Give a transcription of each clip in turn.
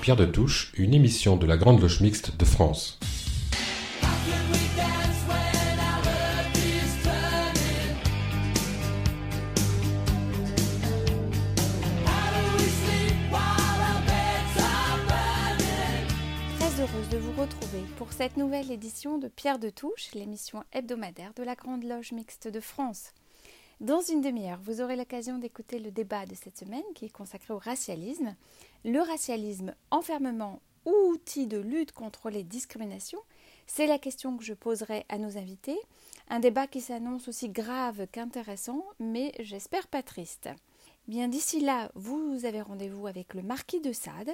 Pierre de Touche, une émission de la Grande Loge Mixte de France. Très heureuse de vous retrouver pour cette nouvelle édition de Pierre de Touche, l'émission hebdomadaire de la Grande Loge Mixte de France. Dans une demi-heure, vous aurez l'occasion d'écouter le débat de cette semaine qui est consacré au racialisme. Le racialisme, enfermement ou outil de lutte contre les discriminations C'est la question que je poserai à nos invités. Un débat qui s'annonce aussi grave qu'intéressant, mais j'espère pas triste. Bien d'ici là, vous avez rendez-vous avec le marquis de Sade,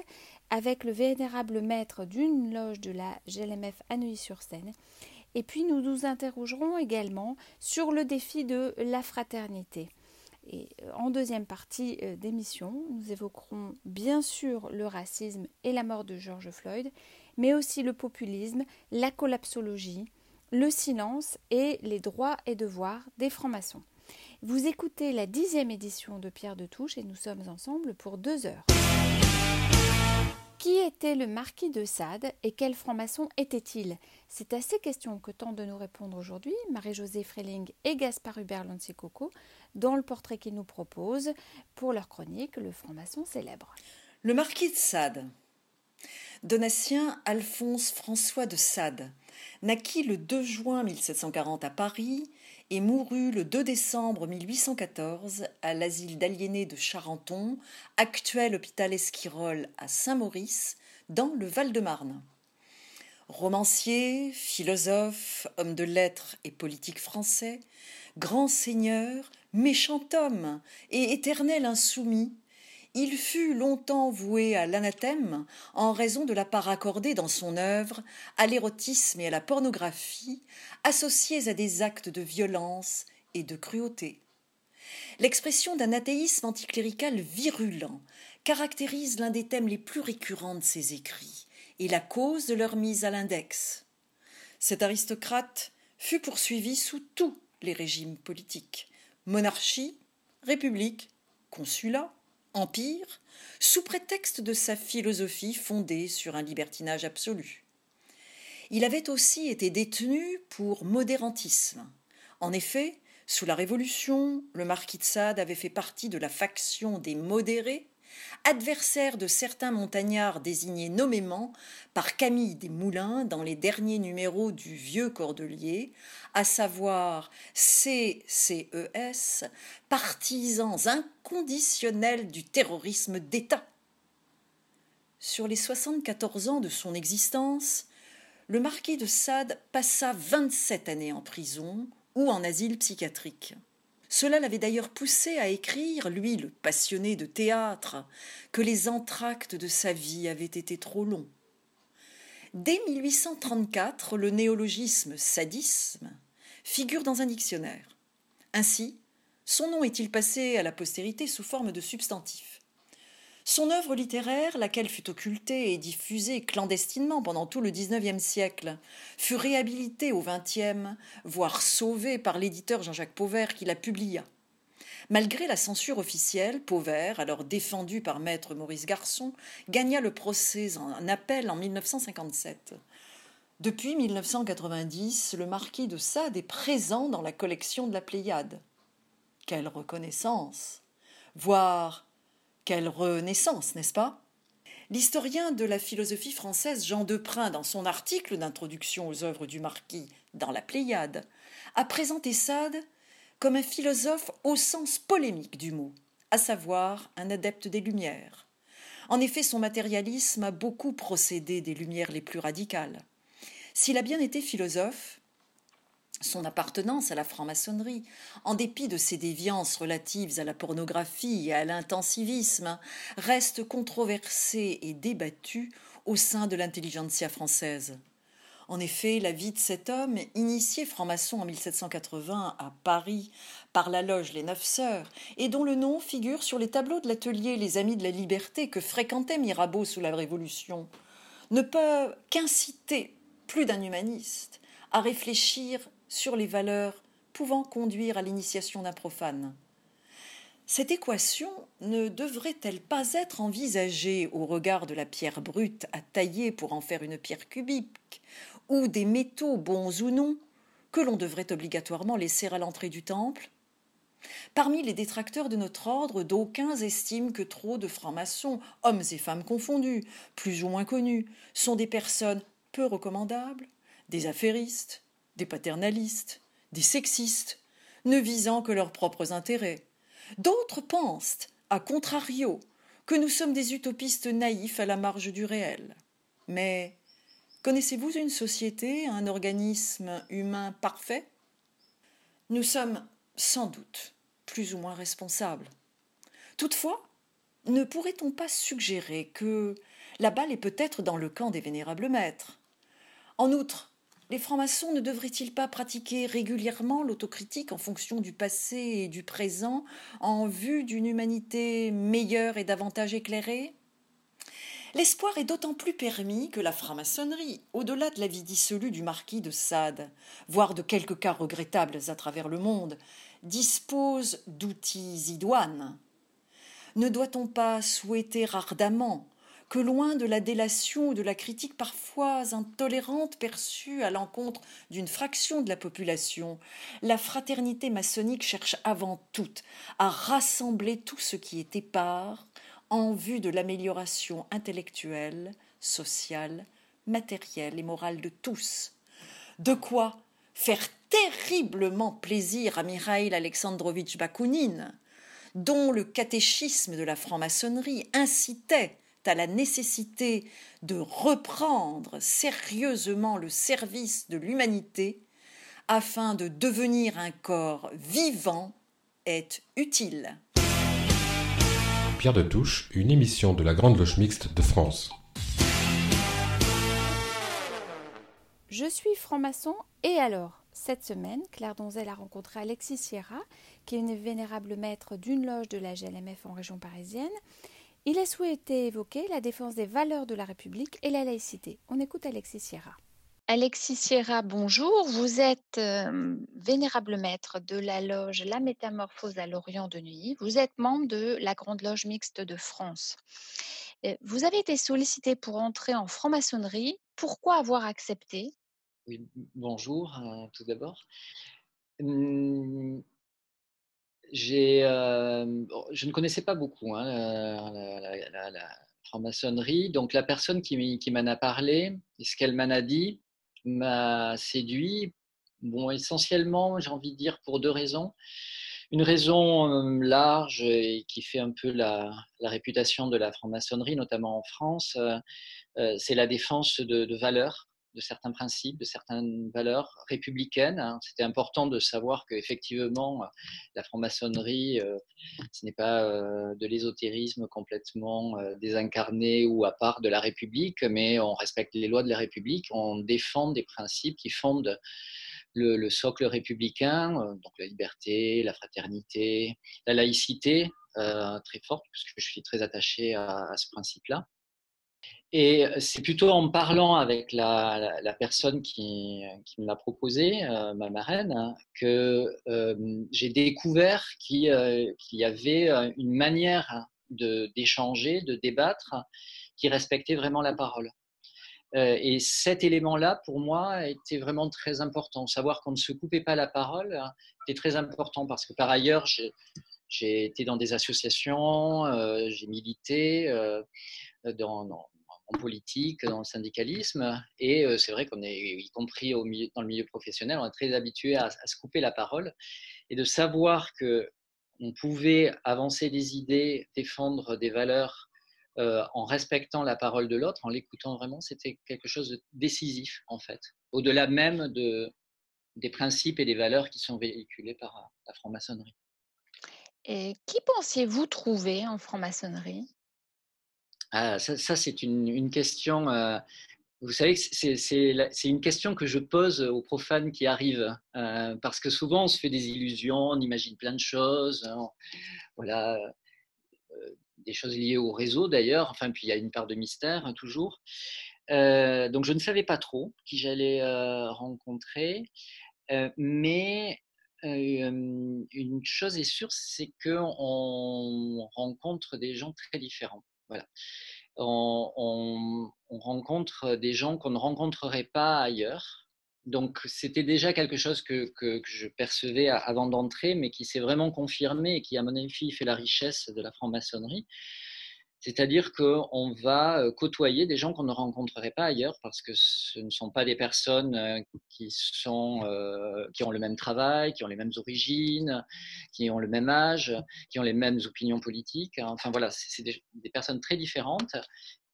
avec le vénérable maître d'une loge de la GLMF à Neuilly-sur-Seine, et puis nous nous interrogerons également sur le défi de la fraternité. Et euh, en deuxième partie euh, d'émission, nous évoquerons bien sûr le racisme et la mort de George Floyd, mais aussi le populisme, la collapsologie, le silence et les droits et devoirs des francs-maçons. Vous écoutez la dixième édition de Pierre de Touche et nous sommes ensemble pour deux heures. Qui était le marquis de Sade et quel franc-maçon était-il? C'est à ces questions que tentent de nous répondre aujourd'hui Marie-Josée Freling et Gaspard Hubert Lonsicoco dans le portrait qu'ils nous proposent pour leur chronique Le franc-maçon célèbre. Le marquis de Sade. Donatien Alphonse François de Sade naquit le 2 juin 1740 à Paris et mourut le 2 décembre 1814 à l'asile d'aliénés de Charenton, actuel hôpital Esquirol à Saint-Maurice, dans le Val-de-Marne. Romancier, philosophe, homme de lettres et politique français, grand seigneur, méchant homme et éternel insoumis, il fut longtemps voué à l'anathème en raison de la part accordée dans son œuvre à l'érotisme et à la pornographie, associés à des actes de violence et de cruauté. L'expression d'un athéisme anticlérical virulent caractérise l'un des thèmes les plus récurrents de ses écrits et la cause de leur mise à l'index. Cet aristocrate fut poursuivi sous tous les régimes politiques monarchie, république, consulat, empire, sous prétexte de sa philosophie fondée sur un libertinage absolu. Il avait aussi été détenu pour modérantisme. En effet, sous la Révolution, le marquis de Sade avait fait partie de la faction des modérés, adversaire de certains montagnards désignés nommément par Camille Desmoulins dans les derniers numéros du Vieux Cordelier, à savoir CCES, partisans inconditionnels du terrorisme d'État. Sur les 74 ans de son existence, le marquis de Sade passa 27 années en prison ou en asile psychiatrique. Cela l'avait d'ailleurs poussé à écrire, lui le passionné de théâtre, que les entr'actes de sa vie avaient été trop longs. Dès 1834, le néologisme sadisme figure dans un dictionnaire. Ainsi, son nom est-il passé à la postérité sous forme de substantif? Son œuvre littéraire, laquelle fut occultée et diffusée clandestinement pendant tout le XIXe siècle, fut réhabilitée au XXe, voire sauvée par l'éditeur Jean-Jacques Pauvert qui la publia. Malgré la censure officielle, Pauvert, alors défendu par maître Maurice Garçon, gagna le procès en appel en 1957. Depuis 1990, le marquis de Sade est présent dans la collection de la Pléiade. Quelle reconnaissance Voire quelle renaissance, n'est-ce pas? L'historien de la philosophie française Jean Deprin, dans son article d'introduction aux œuvres du marquis dans la Pléiade, a présenté Sade comme un philosophe au sens polémique du mot, à savoir un adepte des Lumières. En effet, son matérialisme a beaucoup procédé des Lumières les plus radicales. S'il a bien été philosophe, son appartenance à la franc-maçonnerie, en dépit de ses déviances relatives à la pornographie et à l'intensivisme, reste controversée et débattue au sein de l'intelligentsia française. En effet, la vie de cet homme, initié franc-maçon en 1780 à Paris par la loge Les Neuf Sœurs, et dont le nom figure sur les tableaux de l'atelier Les Amis de la Liberté que fréquentait Mirabeau sous la Révolution, ne peut qu'inciter plus d'un humaniste à réfléchir sur les valeurs pouvant conduire à l'initiation d'un profane. Cette équation ne devrait-elle pas être envisagée au regard de la pierre brute à tailler pour en faire une pierre cubique, ou des métaux bons ou non, que l'on devrait obligatoirement laisser à l'entrée du temple? Parmi les détracteurs de notre ordre, d'aucuns estiment que trop de francs-maçons, hommes et femmes confondus, plus ou moins connus, sont des personnes peu recommandables, des affairistes, des paternalistes, des sexistes, ne visant que leurs propres intérêts. D'autres pensent, à contrario, que nous sommes des utopistes naïfs à la marge du réel. Mais connaissez-vous une société, un organisme humain parfait? Nous sommes sans doute plus ou moins responsables. Toutefois, ne pourrait-on pas suggérer que la balle est peut-être dans le camp des vénérables maîtres? En outre, les francs-maçons ne devraient-ils pas pratiquer régulièrement l'autocritique en fonction du passé et du présent en vue d'une humanité meilleure et davantage éclairée? L'espoir est d'autant plus permis que la franc-maçonnerie, au-delà de la vie dissolue du marquis de Sade, voire de quelques cas regrettables à travers le monde, dispose d'outils idoines. Ne doit-on pas souhaiter ardemment que loin de la délation ou de la critique parfois intolérante perçue à l'encontre d'une fraction de la population, la fraternité maçonnique cherche avant tout à rassembler tout ce qui est épars en vue de l'amélioration intellectuelle, sociale, matérielle et morale de tous. De quoi faire terriblement plaisir à Mikhail Alexandrovitch Bakounine, dont le catéchisme de la franc-maçonnerie incitait à la nécessité de reprendre sérieusement le service de l'humanité afin de devenir un corps vivant est utile. Pierre de Touche, une émission de la Grande Loge Mixte de France. Je suis franc-maçon et alors Cette semaine, Claire Donzel a rencontré Alexis Sierra, qui est une vénérable maître d'une loge de la GLMF en région parisienne il a souhaité évoquer la défense des valeurs de la République et la laïcité. On écoute Alexis Sierra. Alexis Sierra, bonjour. Vous êtes euh, vénérable maître de la loge La Métamorphose à l'Orient de Neuilly. Vous êtes membre de la Grande Loge Mixte de France. Euh, vous avez été sollicité pour entrer en franc-maçonnerie. Pourquoi avoir accepté? Oui, bonjour euh, tout d'abord. Hum, euh, je ne connaissais pas beaucoup hein, la, franc-maçonnerie. Donc la personne qui, m'en a parlé, ce qu'elle m'en a dit, m'a séduit. Bon, essentiellement, j'ai envie de dire pour deux raisons. Une raison euh, large et qui fait un peu la, réputation de la franc-maçonnerie, notamment en France, euh, c'est la défense de valeurs de certains principes, de certaines valeurs républicaines. Hein. C'était important de savoir qu'effectivement, la franc-maçonnerie, euh, ce n'est pas euh, de l'ésotérisme complètement euh, désincarné ou à part de la République, mais on respecte les lois de la République, on défend des principes qui fondent le, socle républicain, donc la liberté, la fraternité, la laïcité, très forte, puisque je suis très attaché à ce principe-là. Et c'est plutôt en parlant avec la, personne qui, me l'a proposé, euh, ma marraine, hein, que euh, j'ai découvert euh, qu'il y avait une manière d'échanger, de, débattre, qui respectait vraiment la parole. et cet élément-là, pour moi, était vraiment très important. Savoir qu'on ne se coupait pas la parole hein, était très important parce que par ailleurs, j'ai été dans des associations, j'ai milité dans, en politique, dans le syndicalisme. Et euh, c'est vrai qu'on est, y compris dans le milieu professionnel, on est très habitué à, se couper la parole et de savoir que on pouvait avancer des idées, défendre des valeurs euh, en respectant la parole de l'autre, en l'écoutant vraiment, c'était quelque chose de décisif en fait, au-delà même de, des principes et des valeurs qui sont véhiculés par la franc-maçonnerie. Et qui pensiez-vous trouver en franc-maçonnerie? Ah, ça, c'est une, question. Euh, vous savez, c'est une question que je pose aux profanes qui arrivent, euh, parce que souvent on se fait des illusions, on imagine plein de choses, hein, voilà, euh, des choses liées au réseau d'ailleurs. Enfin, puis il y a une part de mystère hein, toujours. donc je ne savais pas trop qui j'allais rencontrer, mais une chose est sûre, c'est qu'on rencontre des gens très différents. Voilà. On, rencontre des gens qu'on ne rencontrerait pas ailleurs. Donc, c'était déjà quelque chose que, que, je percevais avant d'entrer, mais qui s'est vraiment confirmé et qui, à mon avis, fait la richesse de la franc-maçonnerie. C'est-à-dire qu'on va euh, côtoyer des gens qu'on ne rencontrerait pas ailleurs parce que ce ne sont pas des personnes euh, qui, sont, euh, qui ont le même travail, qui ont les mêmes origines, qui ont le même âge, qui ont les mêmes opinions politiques. Enfin voilà, c'est des, personnes très différentes.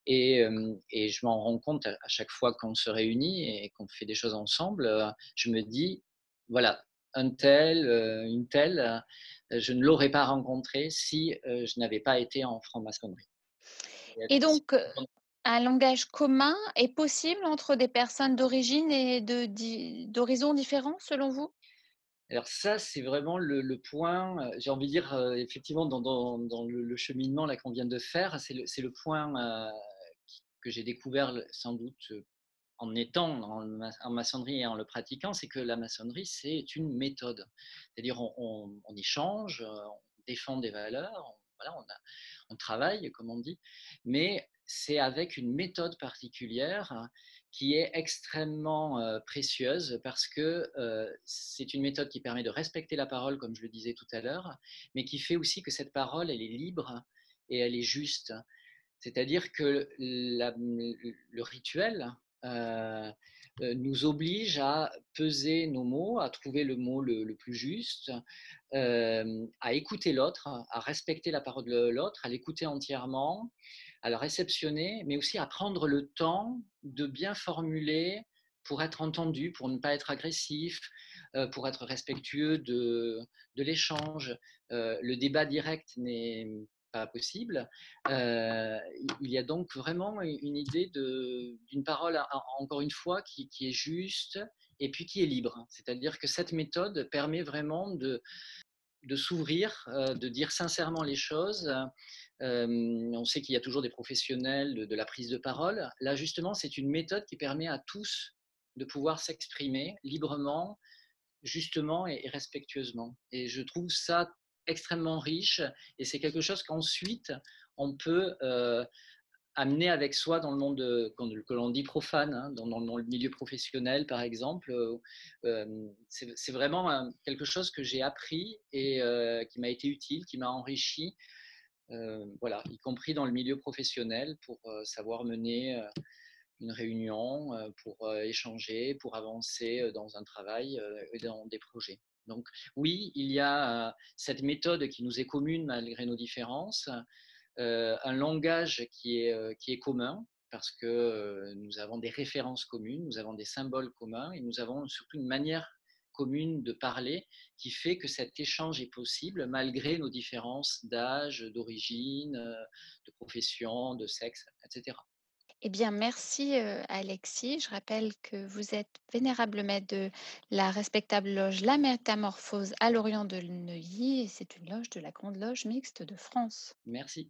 Et, et je m'en rends compte à chaque fois qu'on se réunit et qu'on fait des choses ensemble. Je me dis, voilà, un tel, une telle, je ne l'aurais pas rencontré si je n'avais pas été en franc-maçonnerie. Et donc, un langage commun est possible entre des personnes d'origine et d'horizons différents, selon vous? Alors ça, c'est vraiment le, point, j'ai envie de dire, effectivement, dans, dans, le, cheminement qu'on vient de faire, c'est le, le, point que j'ai découvert sans doute en étant en, maçonnerie et en le pratiquant, c'est que la maçonnerie, c'est une méthode. C'est-à-dire, on, on, échange, on défend des valeurs, voilà, on, a, on travaille, comme on dit, mais c'est avec une méthode particulière qui est extrêmement euh, précieuse parce que euh, c'est une méthode qui permet de respecter la parole, comme je le disais tout à l'heure, mais qui fait aussi que cette parole, elle est libre et elle est juste. C'est-à-dire que le rituel euh, nous oblige à peser nos mots, à trouver le mot le, plus juste, à écouter l'autre, à respecter la parole de l'autre, à l'écouter entièrement, à le réceptionner, mais aussi à prendre le temps de bien formuler pour être entendu, pour ne pas être agressif, pour être respectueux de, de l'échange. le débat direct n'est pas possible. Euh, il y a donc vraiment une idée d'une parole, encore une fois, qui, est juste et puis qui est libre. C'est-à-dire que cette méthode permet vraiment de, de s'ouvrir, euh, de dire sincèrement les choses. Euh, on sait qu'il y a toujours des professionnels de, la prise de parole. Là, justement, c'est une méthode qui permet à tous de pouvoir s'exprimer librement, justement et respectueusement. Et je trouve ça extrêmement riche et c'est quelque chose qu'ensuite on peut euh, amener avec soi dans le monde que l'on dit profane, hein, dans, le milieu professionnel par exemple. Euh, euh, c'est vraiment quelque chose que j'ai appris et qui m'a été utile, qui m'a enrichi, voilà, y compris dans le milieu professionnel pour savoir mener une réunion, pour échanger, pour avancer dans un travail et dans des projets. Donc oui, il y a euh, cette méthode qui nous est commune malgré nos différences, euh, un langage euh, qui est commun parce que nous avons des références communes, nous avons des symboles communs et nous avons surtout une manière commune de parler qui fait que cet échange est possible malgré nos différences d'âge, d'origine, de profession, de sexe, etc. Eh bien, merci Alexis. Je rappelle que vous êtes vénérable maître de la respectable loge La Métamorphose à l'Orient de Neuilly et c'est une loge de la Grande Loge Mixte de France. Merci.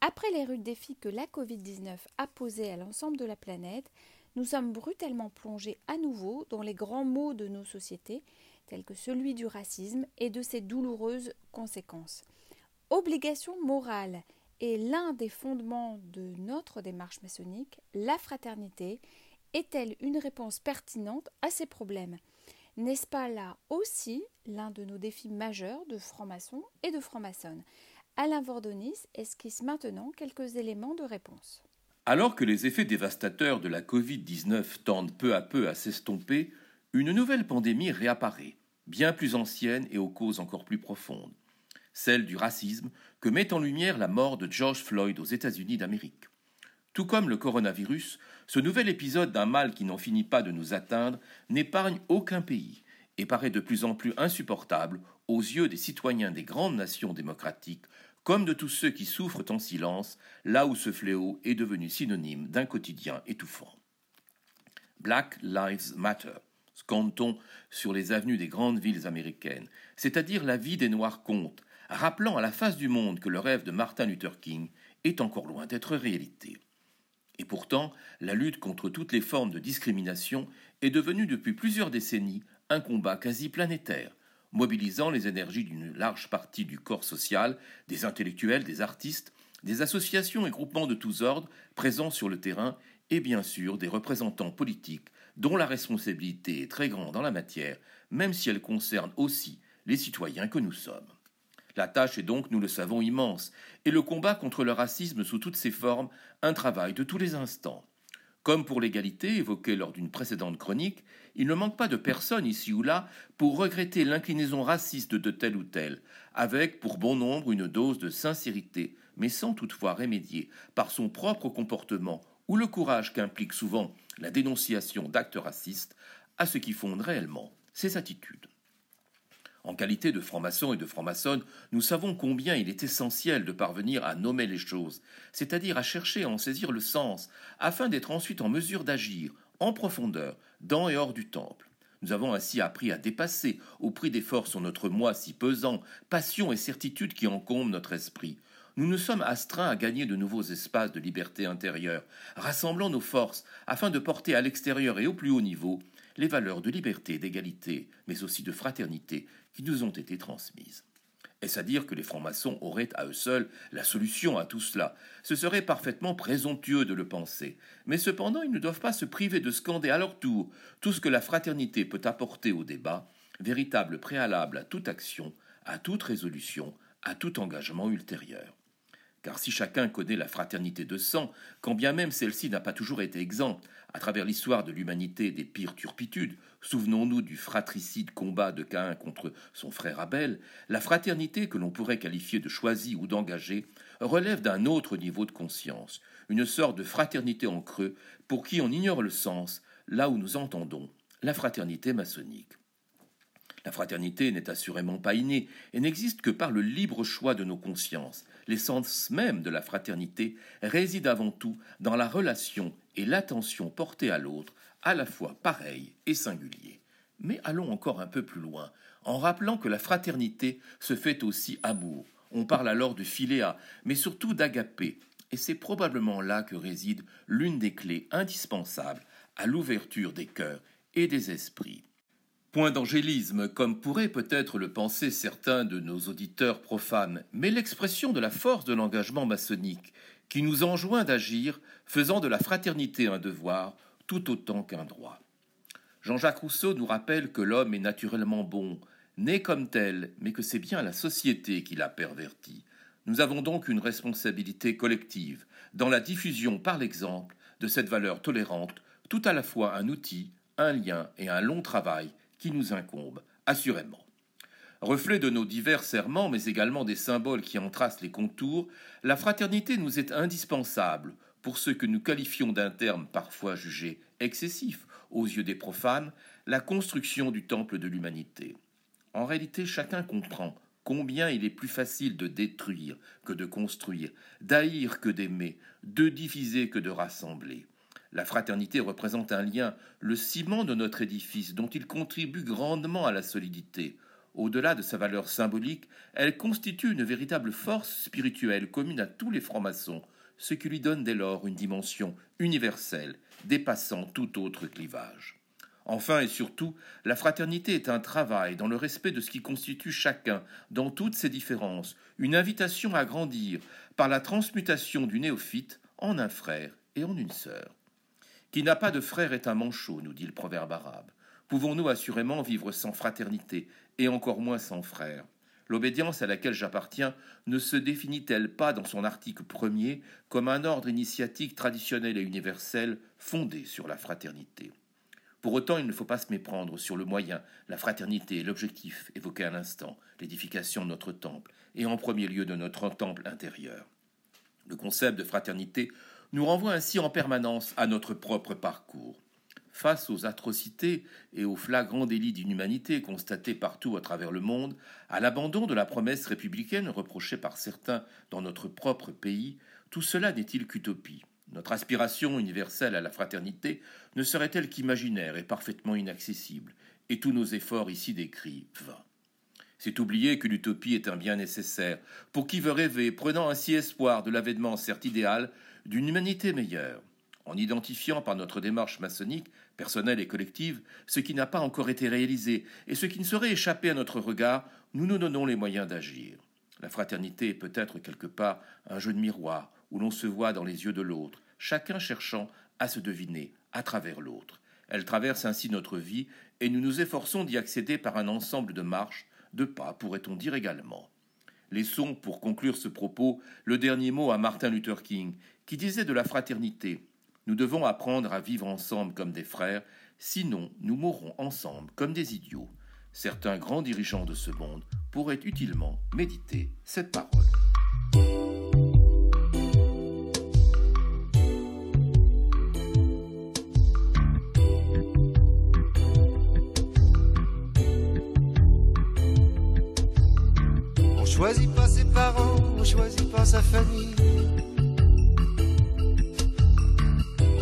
Après les rudes défis que la Covid-19 a posés à l'ensemble de la planète, nous sommes brutalement plongés à nouveau dans les grands maux de nos sociétés, tels que celui du racisme et de ses douloureuses conséquences. Obligation morale et l'un des fondements de notre démarche maçonnique, la fraternité, est-elle une réponse pertinente à ces problèmes? N'est-ce pas là aussi l'un de nos défis majeurs de francs-maçons et de francs-maçonnes Alain Vordonis esquisse maintenant quelques éléments de réponse. Alors que les effets dévastateurs de la Covid-19 tendent peu à peu à s'estomper, une nouvelle pandémie réapparaît, bien plus ancienne et aux causes encore plus profondes celle du racisme que met en lumière la mort de George Floyd aux États-Unis d'Amérique. Tout comme le coronavirus, ce nouvel épisode d'un mal qui n'en finit pas de nous atteindre n'épargne aucun pays et paraît de plus en plus insupportable aux yeux des citoyens des grandes nations démocratiques comme de tous ceux qui souffrent en silence là où ce fléau est devenu synonyme d'un quotidien étouffant. Black Lives Matter, scande-t-on sur les avenues des grandes villes américaines, c'est-à-dire la vie des Noirs compte, rappelant à la face du monde que le rêve de Martin Luther King est encore loin d'être réalité. Et pourtant, la lutte contre toutes les formes de discrimination est devenue depuis plusieurs décennies un combat quasi planétaire, mobilisant les énergies d'une large partie du corps social, des intellectuels, des artistes, des associations et groupements de tous ordres présents sur le terrain et bien sûr des représentants politiques dont la responsabilité est très grande en la matière, même si elle concerne aussi les citoyens que nous sommes. La tâche est donc, nous le savons, immense, et le combat contre le racisme sous toutes ses formes, un travail de tous les instants. Comme pour l'égalité évoquée lors d'une précédente chronique, il ne manque pas de personnes ici ou là pour regretter l'inclinaison raciste de tel ou tel, avec pour bon nombre une dose de sincérité, mais sans toutefois remédier par son propre comportement ou le courage qu'implique souvent la dénonciation d'actes racistes à ce qui fonde réellement ces attitudes. En qualité de franc-maçon et de franc-maçonne, nous savons combien il est essentiel de parvenir à nommer les choses, c'est-à-dire à chercher à en saisir le sens, afin d'être ensuite en mesure d'agir en profondeur, dans et hors du temple. Nous avons ainsi appris à dépasser, au prix d'efforts sur notre moi si pesant, passion et certitude qui encombrent notre esprit. Nous nous sommes astreints à gagner de nouveaux espaces de liberté intérieure, rassemblant nos forces afin de porter à l'extérieur et au plus haut niveau les valeurs de liberté, d'égalité, mais aussi de fraternité qui nous ont été transmises. Est-ce à dire que les francs-maçons auraient à eux seuls la solution à tout cela? Ce serait parfaitement présomptueux de le penser. Mais cependant, ils ne doivent pas se priver de scander à leur tour tout ce que la fraternité peut apporter au débat, véritable préalable à toute action, à toute résolution, à tout engagement ultérieur. Car si chacun connaît la fraternité de sang, quand bien même celle-ci n'a pas toujours été exempte, à travers l'histoire de l'humanité des pires turpitudes, souvenons-nous du fratricide combat de Caïn contre son frère Abel, la fraternité que l'on pourrait qualifier de choisie ou d'engagée relève d'un autre niveau de conscience, une sorte de fraternité en creux pour qui on ignore le sens, là où nous entendons la fraternité maçonnique. La fraternité n'est assurément pas innée et n'existe que par le libre choix de nos consciences. L'essence même de la fraternité réside avant tout dans la relation et l'attention portée à l'autre, à la fois pareil et singulier. Mais allons encore un peu plus loin, en rappelant que la fraternité se fait aussi amour. On parle alors de philéa, mais surtout d'agapé, et c'est probablement là que réside l'une des clés indispensables à l'ouverture des cœurs et des esprits. Point d'angélisme, comme pourraient peut-être le penser certains de nos auditeurs profanes, mais l'expression de la force de l'engagement maçonnique, qui nous enjoint d'agir, faisant de la fraternité un devoir, tout autant qu'un droit. Jean-Jacques Rousseau nous rappelle que l'homme est naturellement bon, né comme tel, mais que c'est bien la société qui l'a perverti. Nous avons donc une responsabilité collective dans la diffusion par l'exemple de cette valeur tolérante, tout à la fois un outil, un lien et un long travail qui nous incombe, assurément. Reflet de nos divers serments, mais également des symboles qui en tracent les contours, la fraternité nous est indispensable pour ce que nous qualifions d'un terme parfois jugé excessif aux yeux des profanes, la construction du temple de l'humanité. En réalité, chacun comprend combien il est plus facile de détruire que de construire, d'haïr que d'aimer, de diviser que de rassembler. La fraternité représente un lien, le ciment de notre édifice, dont il contribue grandement à la solidité. Au-delà de sa valeur symbolique, elle constitue une véritable force spirituelle commune à tous les francs-maçons, ce qui lui donne dès lors une dimension universelle, dépassant tout autre clivage. Enfin et surtout, la fraternité est un travail dans le respect de ce qui constitue chacun, dans toutes ses différences, une invitation à grandir par la transmutation du néophyte en un frère et en une sœur. Qui n'a pas de frère est un manchot, nous dit le proverbe arabe. Pouvons-nous assurément vivre sans fraternité, et encore moins sans frère? L'obédience à laquelle j'appartiens ne se définit-elle pas dans son article premier comme un ordre initiatique traditionnel et universel fondé sur la fraternité? Pour autant, il ne faut pas se méprendre sur le moyen, la fraternité et l'objectif évoqué à l'instant, l'édification de notre temple, et en premier lieu de notre temple intérieur. Le concept de fraternité nous renvoie ainsi en permanence à notre propre parcours. Face aux atrocités et aux flagrants délits d'inhumanité constatés partout à travers le monde, à l'abandon de la promesse républicaine reprochée par certains dans notre propre pays, tout cela n'est-il qu'utopie? Notre aspiration universelle à la fraternité ne serait-elle qu'imaginaire et parfaitement inaccessible, et tous nos efforts ici décrits vains c'est oublier que l'utopie est un bien nécessaire. Pour qui veut rêver, prenant ainsi espoir de l'avènement certes idéal d'une humanité meilleure. en identifiant par notre démarche maçonnique, personnelle et collective, ce qui n'a pas encore été réalisé et ce qui ne saurait échapper à notre regard, nous nous donnons les moyens d'agir. La fraternité est peut-être quelque part un jeu de miroir où l'on se voit dans les yeux de l'autre, chacun cherchant à se deviner à travers l'autre. Elle traverse ainsi notre vie et nous nous efforçons d'y accéder par un ensemble de marches, de pas, pourrait-on dire également. Laissons, pour conclure ce propos, le dernier mot à Martin Luther King, qui disait de la fraternité Nous devons apprendre à vivre ensemble comme des frères, sinon nous mourrons ensemble comme des idiots. Certains grands dirigeants de ce monde pourraient utilement méditer cette parole. On choisit pas ses parents, on choisit pas sa famille.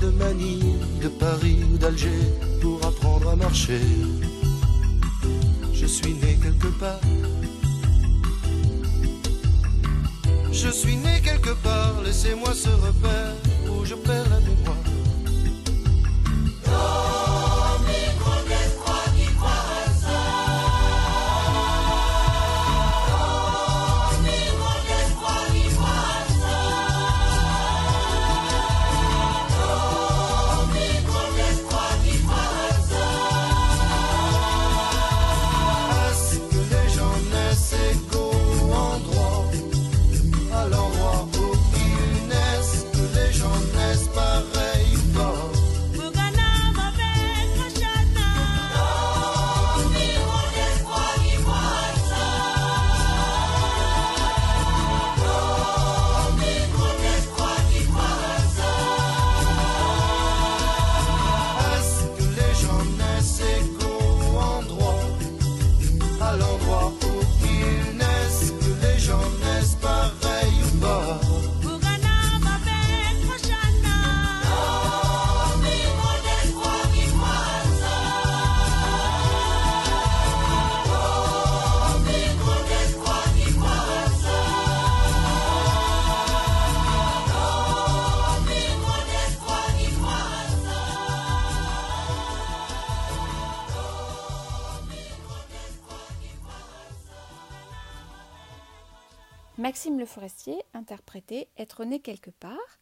De Manille, de Paris ou d'Alger pour apprendre à marcher. Je suis né quelque part. Je suis né quelque part, laissez-moi ce repère où je perds la mémoire. Forestier interprétait Être né quelque part.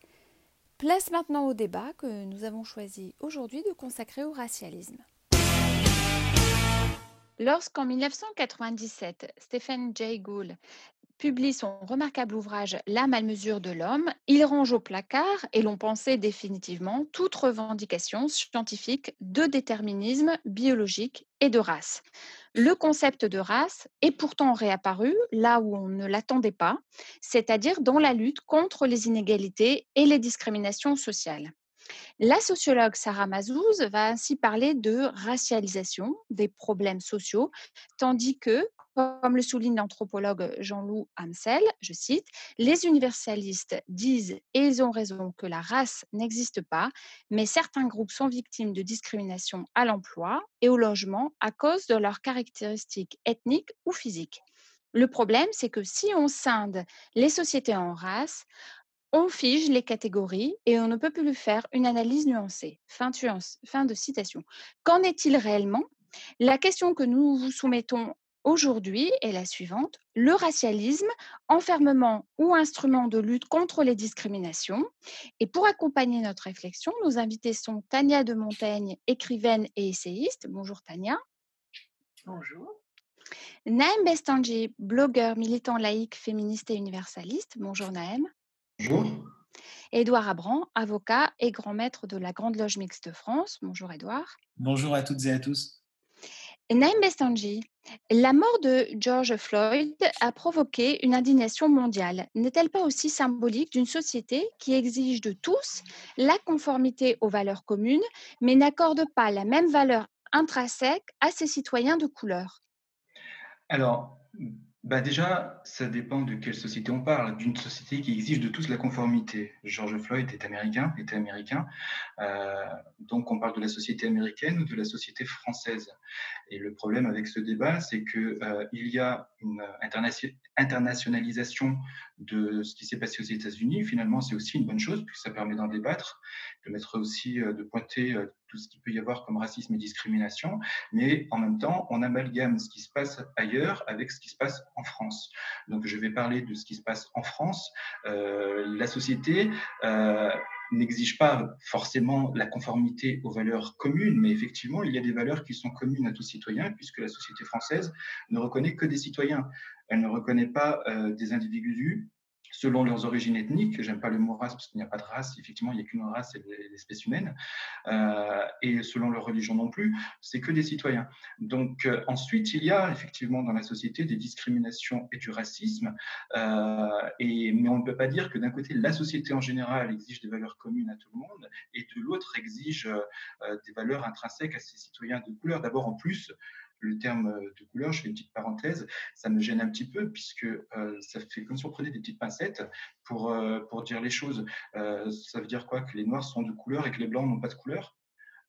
Place maintenant au débat que nous avons choisi aujourd'hui de consacrer au racialisme. Lorsqu'en 1997, Stephen Jay Gould publie son remarquable ouvrage L'âme à mesure de l'homme, il range au placard, et l'on pensait définitivement, toute revendication scientifique de déterminisme biologique et de race. Le concept de race est pourtant réapparu là où on ne l'attendait pas, c'est-à-dire dans la lutte contre les inégalités et les discriminations sociales. La sociologue Sarah Mazouz va ainsi parler de racialisation des problèmes sociaux, tandis que, comme le souligne l'anthropologue Jean-Loup Hamsel, je cite, les universalistes disent, et ils ont raison, que la race n'existe pas, mais certains groupes sont victimes de discrimination à l'emploi et au logement à cause de leurs caractéristiques ethniques ou physiques. Le problème, c'est que si on scinde les sociétés en races, on fige les catégories et on ne peut plus faire une analyse nuancée. Fin, de citation. Qu'en est-il réellement? La question que nous vous soumettons aujourd'hui est la suivante. Le racialisme, enfermement ou instrument de lutte contre les discriminations. Et pour accompagner notre réflexion, nos invités sont Tania de Montaigne, écrivaine et essayiste. Bonjour Tania. Bonjour. Naëm Bestanji, blogueur militant laïque, féministe et universaliste. Bonjour Naëm. Bonjour. Édouard Abran, avocat et grand maître de la Grande Loge Mixte de France. Bonjour Édouard. Bonjour à toutes et à tous. Naïm Bestanji, la mort de George Floyd a provoqué une indignation mondiale. N'est-elle pas aussi symbolique d'une société qui exige de tous la conformité aux valeurs communes, mais n'accorde pas la même valeur intrinsèque à ses citoyens de couleur? Alors, bah déjà, ça dépend de quelle société on parle. D'une société qui exige de tous la conformité. George Floyd est américain, était américain. Euh, donc, on parle de la société américaine ou de la société française. Et le problème avec ce débat, c'est qu'il euh, y a une internationalisation de ce qui s'est passé aux États-Unis. Finalement, c'est aussi une bonne chose, puisque ça permet d'en débattre, de mettre aussi, euh, de pointer euh, tout ce qu'il peut y avoir comme racisme et discrimination. Mais en même temps, on amalgame ce qui se passe ailleurs avec ce qui se passe en France. Donc, je vais parler de ce qui se passe en France. Euh, la société n'exige pas forcément la conformité aux valeurs communes, mais effectivement, il y a des valeurs qui sont communes à tous citoyens, puisque la société française ne reconnaît que des citoyens. Elle ne reconnaît pas euh, des individus selon leurs origines ethniques. J'aime pas le mot race parce qu'il n'y a pas de race. Effectivement, il n'y a qu'une race, c'est l'espèce humaine. Euh, et selon leur religion non plus, c'est que des citoyens. Donc euh, ensuite, il y a effectivement dans la société des discriminations et du racisme. Euh, et, mais on ne peut pas dire que d'un côté, la société en général exige des valeurs communes à tout le monde et de l'autre exige des valeurs intrinsèques à ses citoyens de couleur. D'abord, en plus, le terme euh, de couleur, je fais une petite parenthèse, ça me gêne un petit peu puisque euh, ça fait comme si on prenait des petites pincettes pour, euh, pour dire les choses. ça veut dire quoi? Que les noirs sont de couleur et que les blancs n'ont pas de couleur?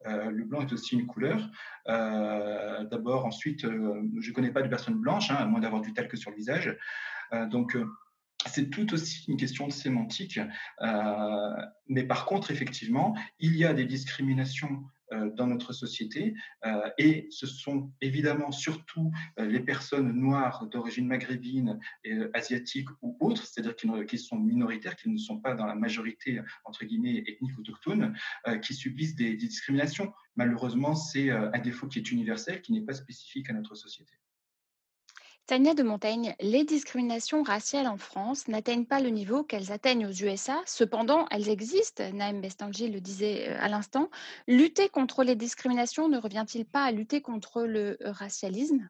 Le blanc est aussi une couleur. D'abord, ensuite, je ne connais pas de personne blanche, hein, à moins d'avoir du talc sur le visage. donc, c'est tout aussi une question de sémantique. mais par contre, effectivement, il y a des discriminations dans notre société. Euh, et ce sont évidemment surtout euh, les personnes noires d'origine maghrébine, asiatique ou autres, c'est-à-dire qui, sont minoritaires, qui ne sont pas dans la majorité, entre guillemets, ethnique autochtone, qui subissent des discriminations. Malheureusement, c'est un défaut qui est universel, qui n'est pas spécifique à notre société. Tania de Montaigne, les discriminations raciales en France n'atteignent pas le niveau qu'elles atteignent aux USA. Cependant, elles existent. Naïm Bestanji le disait euh, à l'instant. Lutter contre les discriminations ne revient-il pas à lutter contre le racialisme?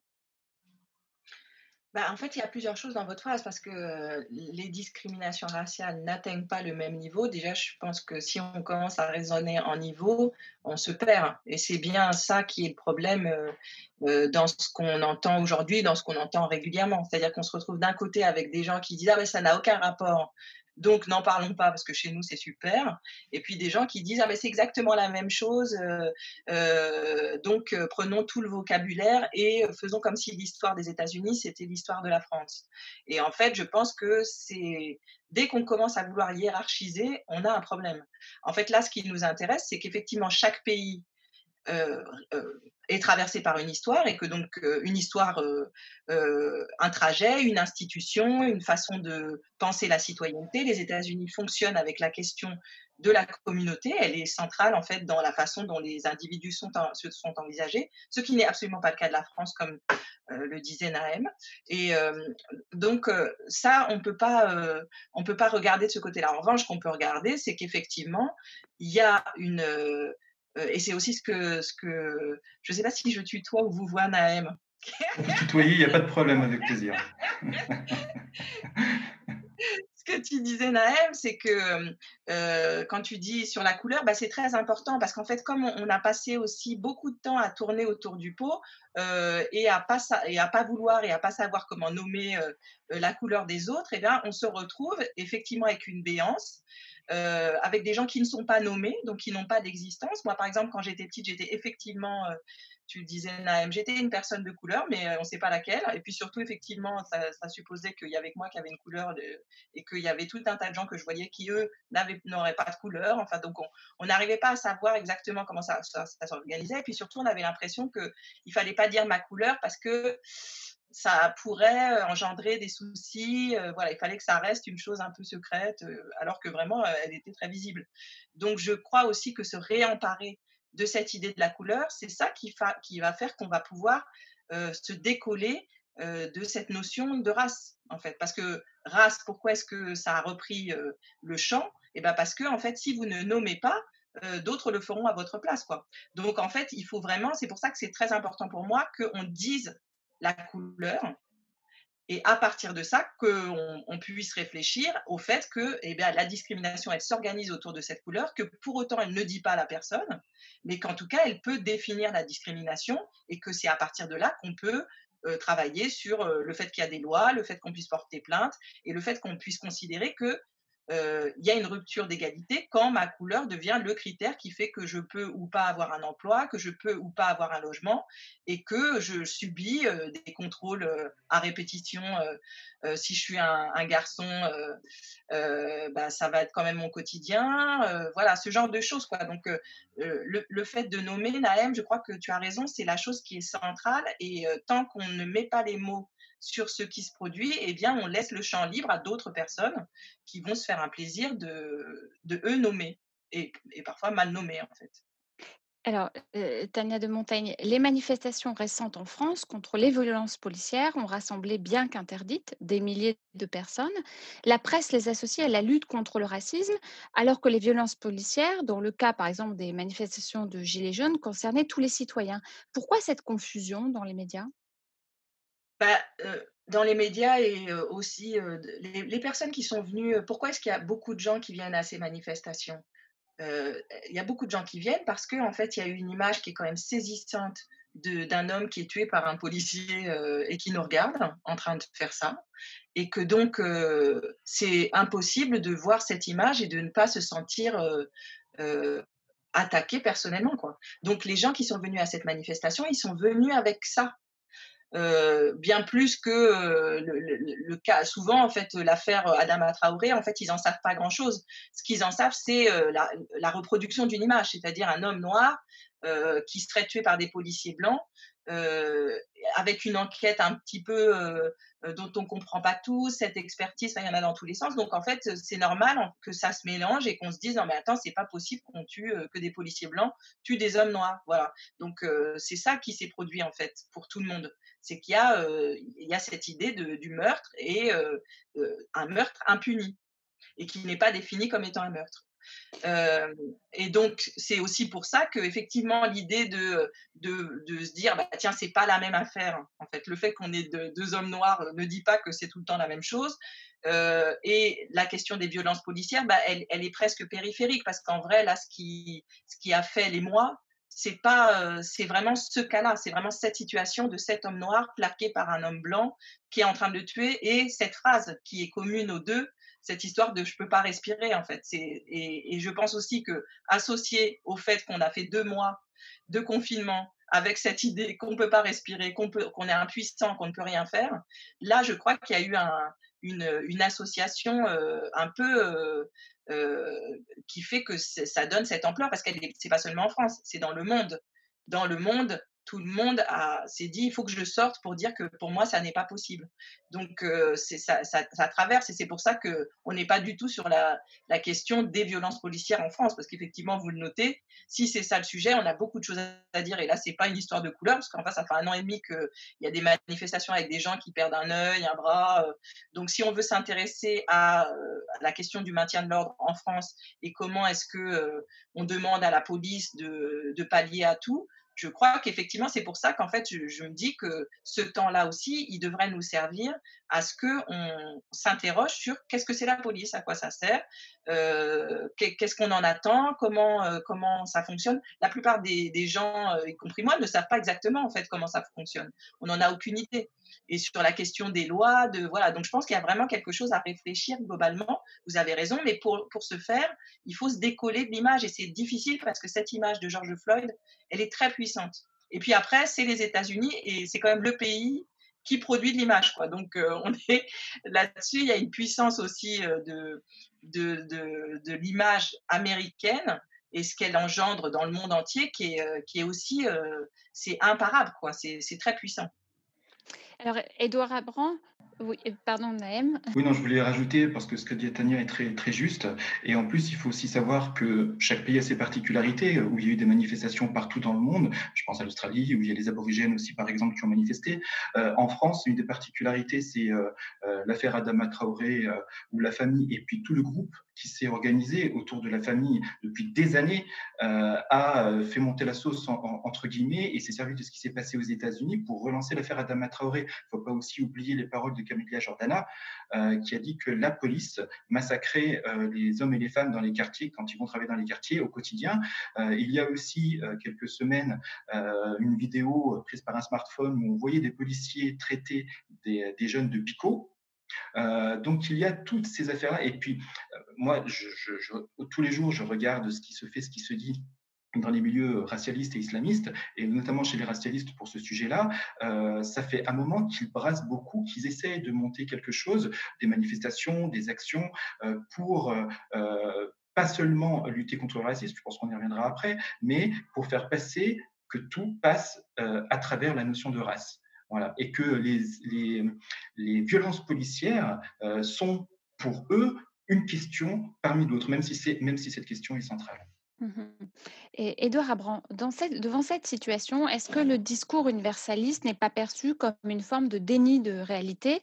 Bah, en fait, il y a plusieurs choses dans votre phrase parce que les discriminations raciales n'atteignent pas le même niveau. Déjà, je pense que si on commence à raisonner en niveau, on se perd. Et c'est bien ça qui est le problème dans ce qu'on entend aujourd'hui, dans ce qu'on entend régulièrement. C'est-à-dire qu'on se retrouve d'un côté avec des gens qui disent Ah, mais ça n'a aucun rapport donc, n'en parlons pas parce que chez nous, c'est super. Et puis des gens qui disent, ah mais c'est exactement la même chose. Euh, euh, donc, euh, prenons tout le vocabulaire et faisons comme si l'histoire des États-Unis, c'était l'histoire de la France. Et en fait, je pense que c'est dès qu'on commence à vouloir hiérarchiser, on a un problème. En fait, là, ce qui nous intéresse, c'est qu'effectivement, chaque pays est traversé par une histoire et que donc une histoire, un trajet, une institution, une façon de penser la citoyenneté. Les États-Unis fonctionnent avec la question de la communauté, elle est centrale en fait dans la façon dont les individus sont, sont envisagés, ce qui n'est absolument pas le cas de la France comme le disait Naëm. Et donc ça, on peut pas, peut pas regarder de ce côté-là. En revanche, qu'on peut regarder, c'est qu'effectivement, il y a une et c'est aussi ce que, ce que je ne sais pas si je tutoie ou vous vois Naëm. Tutoyer, il n'y a pas de problème, avec plaisir. ce que tu disais, Naëm, c'est que euh, quand tu dis sur la couleur, bah, c'est très important parce qu'en fait, comme on, a passé aussi beaucoup de temps à tourner autour du pot euh, et à pas et à pas vouloir et à pas savoir comment nommer euh, la couleur des autres, eh bien, on se retrouve effectivement avec une béance. avec des gens qui ne sont pas nommés, donc qui n'ont pas d'existence. Moi, par exemple, quand j'étais petite, j'étais effectivement tu disais Naëm, j'étais une personne de couleur, mais euh, on ne sait pas laquelle. Et puis surtout, effectivement, ça, supposait qu'il y avait que moi qui avait une couleur et qu'il y avait tout un tas de gens que je voyais qui, eux, n'auraient pas de couleur. Enfin, donc, on n'arrivait pas à savoir exactement comment ça, s'organisait. Et puis surtout, on avait l'impression qu'il fallait pas dire ma couleur parce que ça pourrait euh, engendrer des soucis. Euh, voilà, il fallait que ça reste une chose un peu secrète, alors que vraiment, elle était très visible. Donc, je crois aussi que se réemparer de cette idée de la couleur, c'est ça qui, qui, va faire qu'on va pouvoir euh, se décoller euh, de cette notion de race, en fait. Parce que race, pourquoi est-ce que ça a repris euh, le champ? Eh bien parce que, en fait, si vous ne nommez pas, d'autres le feront à votre place, quoi. Donc, en fait, il faut vraiment, c'est pour ça que c'est très important pour moi qu'on dise la couleur, et à partir de ça, qu'on on puisse réfléchir au fait que eh bien, la discrimination, elle s'organise autour de cette couleur, que pour autant, elle ne dit pas à la personne, mais qu'en tout cas, elle peut définir la discrimination et que c'est à partir de là qu'on peut euh, travailler sur euh, le fait qu'il y a des lois, le fait qu'on puisse porter plainte et le fait qu'on puisse considérer que euh, il y a une rupture d'égalité quand ma couleur devient le critère qui fait que je peux ou pas avoir un emploi, que je peux ou pas avoir un logement et que je subis euh, des contrôles euh, à répétition. si je suis un, garçon, bah, ça va être quand même mon quotidien. voilà, ce genre de choses. Donc, le, le, fait de nommer Naëm, je crois que tu as raison, c'est la chose qui est centrale et tant qu'on ne met pas les mots sur ce qui se produit, eh bien, on laisse le champ libre à d'autres personnes qui vont se faire un plaisir de, de eux nommer et, parfois mal nommer en fait. Alors, euh, Tania de Montaigne, les manifestations récentes en France contre les violences policières ont rassemblé, bien qu'interdites, des milliers de personnes. La presse les associe à la lutte contre le racisme, alors que les violences policières, dans le cas par exemple des manifestations de Gilets jaunes, concernaient tous les citoyens. Pourquoi cette confusion dans les médias? Bah, dans les médias et aussi les, personnes qui sont venues, pourquoi est-ce qu'il y a beaucoup de gens qui viennent à ces manifestations? Il y a beaucoup de gens qui viennent parce qu'en en fait, il y a eu une image qui est quand même saisissante d'un homme qui est tué par un policier et qui nous regarde en train de faire ça. Et que donc, c'est impossible de voir cette image et de ne pas se sentir attaqué personnellement. Donc, les gens qui sont venus à cette manifestation, ils sont venus avec ça. Euh, bien plus que euh, le, cas. Souvent, en fait, l'affaire Adama Traoré, en fait, ils en savent pas grand-chose. Ce qu'ils en savent, c'est euh, la, reproduction d'une image, c'est-à-dire un homme noir qui serait tué par des policiers blancs, avec une enquête un petit peu dont on comprend pas tout, cette expertise, il y en a dans tous les sens. Donc, en fait, c'est normal que ça se mélange et qu'on se dise non mais attends, c'est pas possible qu'on tue que des policiers blancs tuent des hommes noirs. Voilà. Donc, c'est ça qui s'est produit en fait pour tout le monde c'est qu'il y, a, cette idée du meurtre et un meurtre impuni et qui n'est pas défini comme étant un meurtre. et donc, c'est aussi pour ça que effectivement l'idée de, se dire, bah, tiens, c'est pas la même affaire. En fait, le fait qu'on ait deux hommes noirs ne dit pas que c'est tout le temps la même chose. et la question des violences policières, bah, elle, elle, est presque périphérique parce qu'en vrai, là, ce qui, ce qui a fait les mois, c'est pas, c'est vraiment ce cas-là, c'est vraiment cette situation de cet homme noir plaqué par un homme blanc qui est en train de le tuer et cette phrase qui est commune aux deux, cette histoire de je peux pas respirer en fait. Et, et, je pense aussi que associé au fait qu'on a fait deux mois de confinement avec cette idée qu'on peut pas respirer, qu'on qu'on est impuissant, qu'on ne peut rien faire, là je crois qu'il y a eu un, une, association un peu qui fait que ça donne cette ampleur parce que c'est pas seulement en France, c'est dans le monde. Dans le monde, tout le monde s'est dit il faut que je sorte pour dire que pour moi ça n'est pas possible. Donc euh, ça, traverse et c'est pour ça que on n'est pas du tout sur la, question des violences policières en France parce qu'effectivement vous le notez, si c'est ça le sujet, on a beaucoup de choses à dire et là c'est pas une histoire de couleur parce qu'en fait ça fait un an et demi qu'il y a des manifestations avec des gens qui perdent un œil, un bras. Euh. donc si on veut s'intéresser à, euh, la question du maintien de l'ordre en France et comment est-ce que on demande à la police de pallier à tout, je crois qu'effectivement, c'est pour ça qu'en fait, je, me dis que ce temps-là aussi, il devrait nous servir à ce qu'on s'interroge sur qu'est-ce que c'est la police, à quoi ça sert, euh, qu'est-ce qu'on en attend, comment, euh, comment ça fonctionne. La plupart des, gens, euh, y compris moi, ne savent pas exactement en fait comment ça fonctionne. On n'en a aucune idée. Et sur la question des lois, de voilà, donc je pense qu'il y a vraiment quelque chose à réfléchir globalement. Vous avez raison, mais pour, pour ce faire, il faut se décoller de l'image et c'est difficile parce que cette image de George Floyd, elle est très puissante. Et puis après, c'est les États-Unis et c'est quand même le pays qui produit de l'image. Quoi. Donc, on est là-dessus. Il y a une puissance aussi de, de, de, l'image américaine et ce qu'elle engendre dans le monde entier qui est, qui est aussi, c'est imparable. Quoi. C'est, très puissant. Alors, Edouard Abran, oui, pardon, Naëm. Oui, non, je voulais rajouter, parce que ce que dit Tania est très, très juste. Et en plus, il faut aussi savoir que chaque pays a ses particularités, où il y a eu des manifestations partout dans le monde. Je pense à l'Australie, où il y a les aborigènes aussi, par exemple, qui ont manifesté. Euh, en France, une des particularités, c'est euh, euh, l'affaire Adama Traoré, où la famille et puis tout le groupe qui s'est organisé autour de la famille depuis des années, euh, a euh, fait monter la sauce entre guillemets et s'est servi de ce qui s'est passé aux États-Unis pour relancer l'affaire Adama Traoré. Il ne faut pas aussi oublier les paroles de Camilla Jordana euh, qui a dit que la police massacrait les hommes et les femmes dans les quartiers quand ils vont travailler dans les quartiers au quotidien. il y a aussi quelques semaines une vidéo prise par un smartphone où on voyait des policiers traiter des, des jeunes de picots euh, donc il y a toutes ces affaires-là. Et puis, euh, moi, tous les jours, je regarde ce qui se fait, ce qui se dit dans les milieux racialistes et islamistes, et notamment chez les racialistes pour ce sujet-là, euh, ça fait un moment qu'ils brassent beaucoup, qu'ils essaient de monter quelque chose, des manifestations, des actions, pour pas seulement lutter contre le racisme, je pense qu'on y reviendra après, mais pour faire passer que tout passe à travers la notion de race. Voilà. Et que les, les, les violences policières euh, sont pour eux une question parmi d'autres, même, si même si cette question est centrale. Mmh Et Edouard Abran, devant cette situation, est-ce que le discours universaliste n'est pas perçu comme une forme de déni de réalité?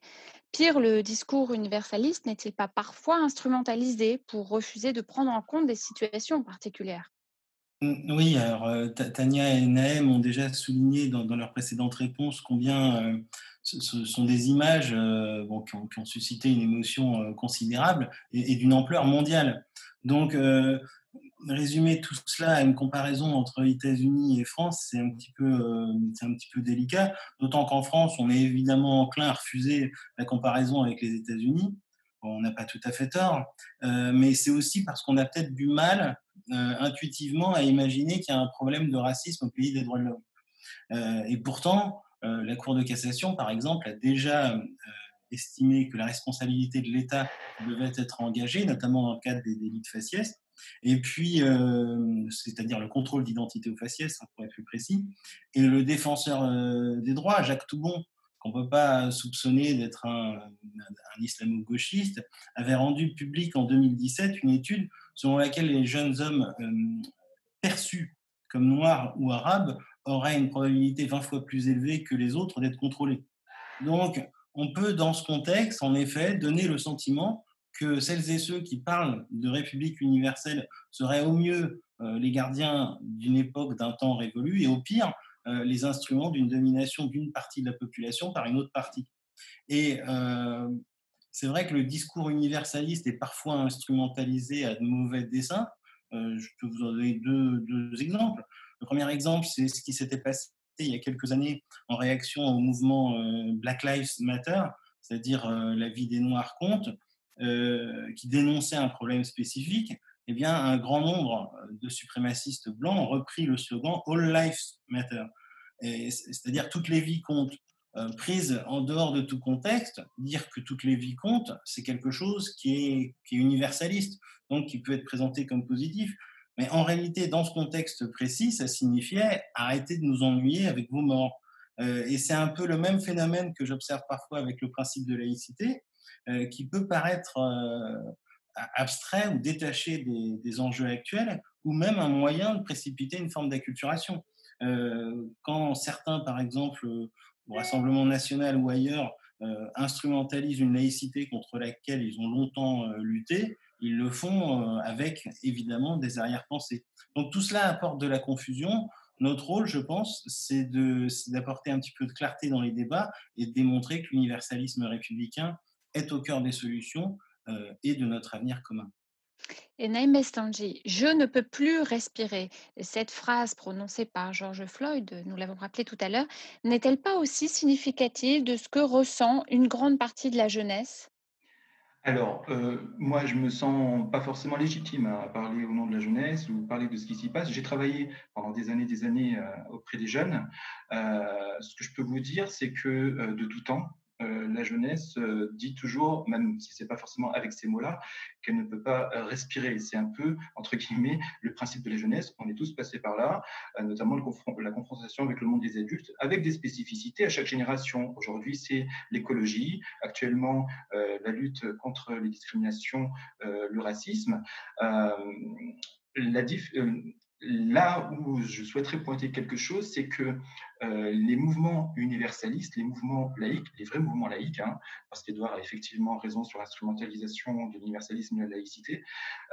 Pire, le discours universaliste n'est-il pas parfois instrumentalisé pour refuser de prendre en compte des situations particulières? Oui, alors euh, Tania et Naëm ont déjà souligné dans, leurs précédentes réponses combien euh, ce, sont des images euh, qui, ont, suscité une émotion considérable et, d'une ampleur mondiale. Donc, résumer tout cela à une comparaison entre États-Unis et France, c'est un petit peu, un petit peu délicat. D'autant qu'en France, on est évidemment enclin à refuser la comparaison avec les États-Unis. on n'a pas tout à fait tort, mais c'est aussi parce qu'on a peut-être du mal intuitivement à imaginer qu'il y a un problème de racisme au pays des droits de l'homme. Euh, et pourtant, euh, la Cour de cassation, par exemple, a déjà estimé que la responsabilité de l'État devait être engagée, notamment dans le cadre des délits de faciès. Et puis, c'est-à-dire le contrôle d'identité au faciès, pour être plus précis. Et le défenseur des droits, Jacques Toubon, qu'on ne peut pas soupçonner d'être un, un islamo-gauchiste, avait rendu public en 2017 une étude selon laquelle les jeunes hommes euh, perçus comme noirs ou arabes auraient une probabilité 20 fois plus élevée que les autres d'être contrôlés. Donc, on peut, dans ce contexte, en effet, donner le sentiment que celles et ceux qui parlent de République universelle seraient au mieux euh, les gardiens d'une époque, d'un temps révolu, et au pire, euh, les instruments d'une domination d'une partie de la population par une autre partie. Et c'est vrai que le discours universaliste est parfois instrumentalisé à de mauvais desseins. Euh, je peux vous en donner deux, exemples. Le premier exemple, c'est ce qui s'était passé il y a quelques années en réaction au mouvement euh, Black Lives Matter, c'est-à-dire euh, la vie des Noirs compte, qui dénonçait un problème spécifique. Eh bien, un grand nombre de suprémacistes blancs ont repris le slogan All Lives Matter, c'est-à-dire toutes les vies comptent. Euh, prise en dehors de tout contexte, dire que toutes les vies comptent, c'est quelque chose qui est, universaliste, donc qui peut être présenté comme positif. Mais en réalité, dans ce contexte précis, ça signifiait arrêter de nous ennuyer avec vos morts. et c'est un peu le même phénomène que j'observe parfois avec le principe de laïcité, qui peut paraître abstrait ou détaché des, enjeux actuels, ou même un moyen de précipiter une forme d'acculturation. Euh, quand certains, par exemple, au Rassemblement national ou ailleurs, euh, instrumentalisent une laïcité contre laquelle ils ont longtemps euh, lutté, ils le font avec évidemment des arrière-pensées. Donc tout cela apporte de la confusion. Notre rôle, je pense, c'est d'apporter un petit peu de clarté dans les débats et de démontrer que l'universalisme républicain est au cœur des solutions et de notre avenir commun. Et je ne peux plus respirer. Cette phrase prononcée par George Floyd, nous l'avons rappelé tout à l'heure, n'est-elle pas aussi significative de ce que ressent une grande partie de la jeunesse? Alors, euh, moi, je me sens pas forcément légitime à parler au nom de la jeunesse ou parler de ce qui s'y passe. J'ai travaillé pendant des années, des années euh, auprès des jeunes. Euh, ce que je peux vous dire, c'est que de tout temps, euh, la jeunesse euh, dit toujours, même si c'est pas forcément avec ces mots-là, qu'elle ne peut pas euh, respirer. C'est un peu, entre guillemets, le principe de la jeunesse. On est tous passés par là, notamment la confrontation avec le monde des adultes, avec des spécificités à chaque génération. Aujourd'hui, c'est l'écologie. Actuellement, la lutte contre les discriminations, le racisme. La diff là où je souhaiterais pointer quelque chose, c'est que euh, les mouvements universalistes, les mouvements laïcs, les vrais mouvements laïcs, hein, parce qu'Edouard a effectivement raison sur l'instrumentalisation de l'universalisme et de la laïcité,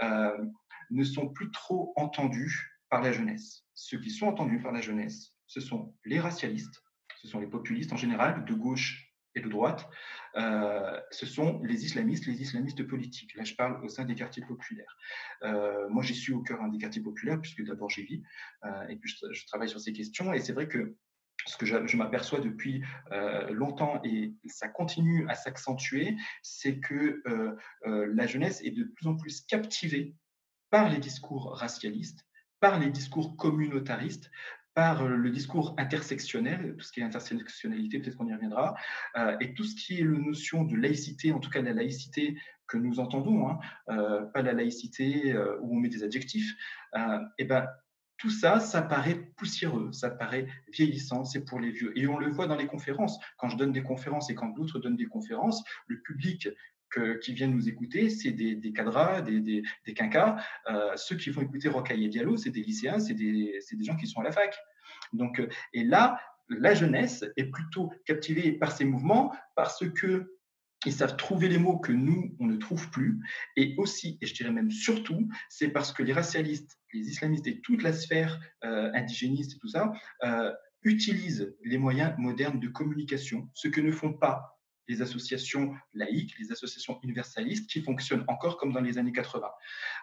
euh, ne sont plus trop entendus par la jeunesse. Ceux qui sont entendus par la jeunesse, ce sont les racialistes, ce sont les populistes en général, de gauche et de droite, euh, ce sont les islamistes, les islamistes politiques. Là, je parle au sein des quartiers populaires. Euh, moi, j'y suis au cœur des quartiers populaires, puisque d'abord j'y vis, euh, et puis je, travaille sur ces questions. Et c'est vrai que ce que je, m'aperçois depuis longtemps, et ça continue à s'accentuer, c'est que la jeunesse est de plus en plus captivée par les discours racialistes, par les discours communautaristes, par euh, le discours intersectionnel, tout ce qui est intersectionnalité, peut-être qu'on y reviendra, euh, et tout ce qui est la notion de laïcité, en tout cas la laïcité que nous entendons, hein, euh, pas la laïcité où on met des adjectifs, et ben tout ça, ça paraît poussiéreux, ça paraît vieillissant, c'est pour les vieux. Et on le voit dans les conférences. Quand je donne des conférences et quand d'autres donnent des conférences, le public qui viennent nous écouter, c'est des, cadras, des, des. Euh, ceux qui vont écouter Rocaille et Diallo, c'est des lycéens, c'est des, gens qui sont à la fac. Donc, euh, et là, la jeunesse est plutôt captivée par ces mouvements parce que ils savent trouver les mots que nous, on ne trouve plus. Et aussi, et je dirais même surtout, c'est parce que les racialistes, les islamistes et toute la sphère euh, indigéniste et tout ça utilisent les moyens modernes de communication, ce que ne font pas les associations laïques, les associations universalistes qui fonctionnent encore comme dans les années 80.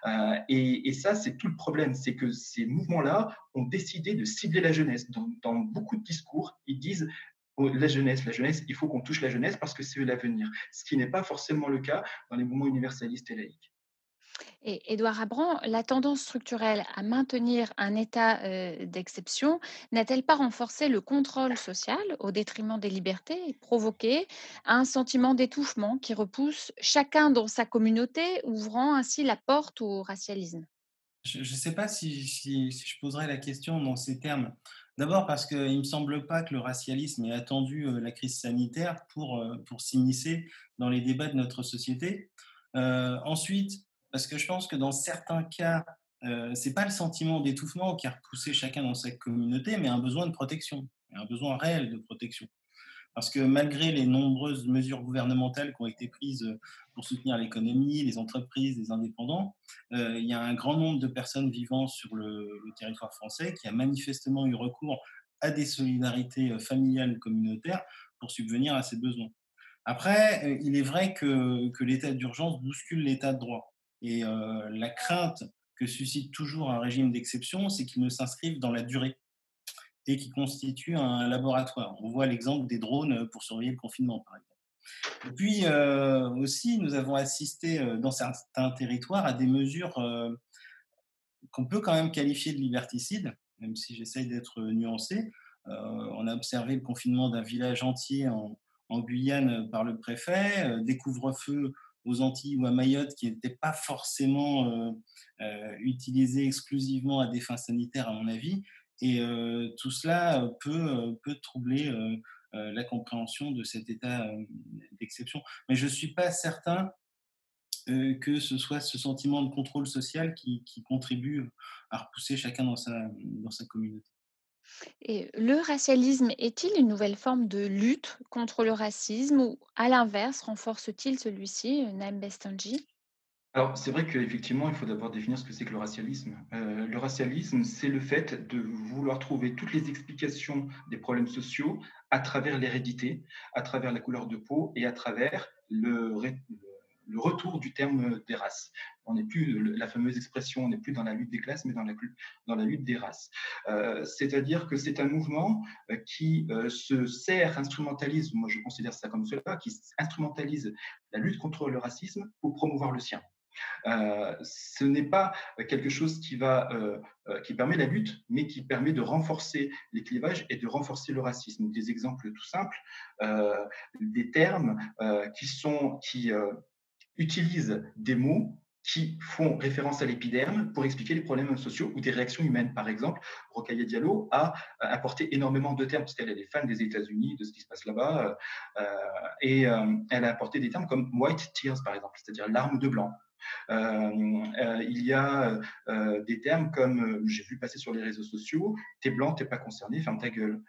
Euh, et, ça, c'est tout le problème, c'est que ces mouvements-là ont décidé de cibler la jeunesse. Dans, dans beaucoup de discours, ils disent oh, la jeunesse, la jeunesse, il faut qu'on touche la jeunesse parce que c'est l'avenir. Ce qui n'est pas forcément le cas dans les mouvements universalistes et laïques. Et Édouard Abran, la tendance structurelle à maintenir un état d'exception n'a-t-elle pas renforcé le contrôle social au détriment des libertés et provoqué un sentiment d'étouffement qui repousse chacun dans sa communauté, ouvrant ainsi la porte au racialisme? Je ne sais pas si, je poserais la question dans ces termes. D'abord parce qu'il ne me semble pas que le racialisme ait attendu la crise sanitaire pour, pour s'immiscer dans les débats de notre société. ensuite, parce que je pense que dans certains cas, euh, c'est pas le sentiment d'étouffement qui a repoussé chacun dans sa communauté, mais un besoin de protection, un besoin réel de protection. Parce que malgré les nombreuses mesures gouvernementales qui ont été prises pour soutenir l'économie, les entreprises, les indépendants, euh, il y a un grand nombre de personnes vivant sur le, territoire français qui a manifestement eu recours à des solidarités euh, familiales communautaires pour subvenir à ces besoins. Après, euh, il est vrai que l'état d'urgence bouscule l'état de droit. Et la crainte que suscite toujours un régime d'exception, c'est qu'il ne s'inscrive dans la durée et qu'il constitue un laboratoire. On voit l'exemple des drones pour surveiller le confinement, par exemple. Et puis aussi, nous avons assisté dans certains territoires à des mesures qu'on peut quand même qualifier de liberticides, même si j'essaye d'être nuancé. on a observé le confinement d'un village entier en, en, Guyane par le préfet, des couvre-feux aux Antilles ou à Mayotte qui n'étaient pas forcément utilisés exclusivement à des fins sanitaires, à mon avis. Et tout cela peut, peut troubler la compréhension de cet état d'exception. Mais je ne suis pas certain que ce soit ce sentiment de contrôle social qui, qui, contribue à repousser chacun dans sa, dans sa communauté. Le racialisme est-il une nouvelle forme de lutte contre le racisme ou à l'inverse renforce-t-il celui-ci, Naim Bestanji alors, c'est vrai qu'effectivement, il faut d'abord définir ce que c'est que le racialisme. Euh, le racialisme, c'est le fait de vouloir trouver toutes les explications des problèmes sociaux à travers l'hérédité, à travers la couleur de peau et à travers le retour du terme des races. On n'est plus, la fameuse expression, on n'est plus dans la lutte des classes, mais dans la, lutte des races. Euh, c'est-à-dire que c'est un mouvement euh, qui se sert, instrumentalise, moi je considère ça comme cela, qui instrumentalise la lutte contre le racisme pour promouvoir le sien. Euh, ce n'est pas quelque chose qui, va, euh, euh, qui permet la lutte, mais qui permet de renforcer les clivages et de renforcer le racisme. Des exemples tout simples, des termes qui, sont, qui utilisent des mots qui font référence à l'épiderme pour expliquer les problèmes sociaux ou des réactions humaines. Par exemple, Rocaille Diallo a apporté énormément de termes, puisqu'elle est fan des États-Unis, de ce qui se passe là-bas, et elle a apporté des termes comme white tears, par exemple, c'est-à-dire larmes de blanc. Euh, euh, il y a euh, des termes comme, j'ai vu passer sur les réseaux sociaux, t'es blanc, t'es pas concerné, ferme ta gueule.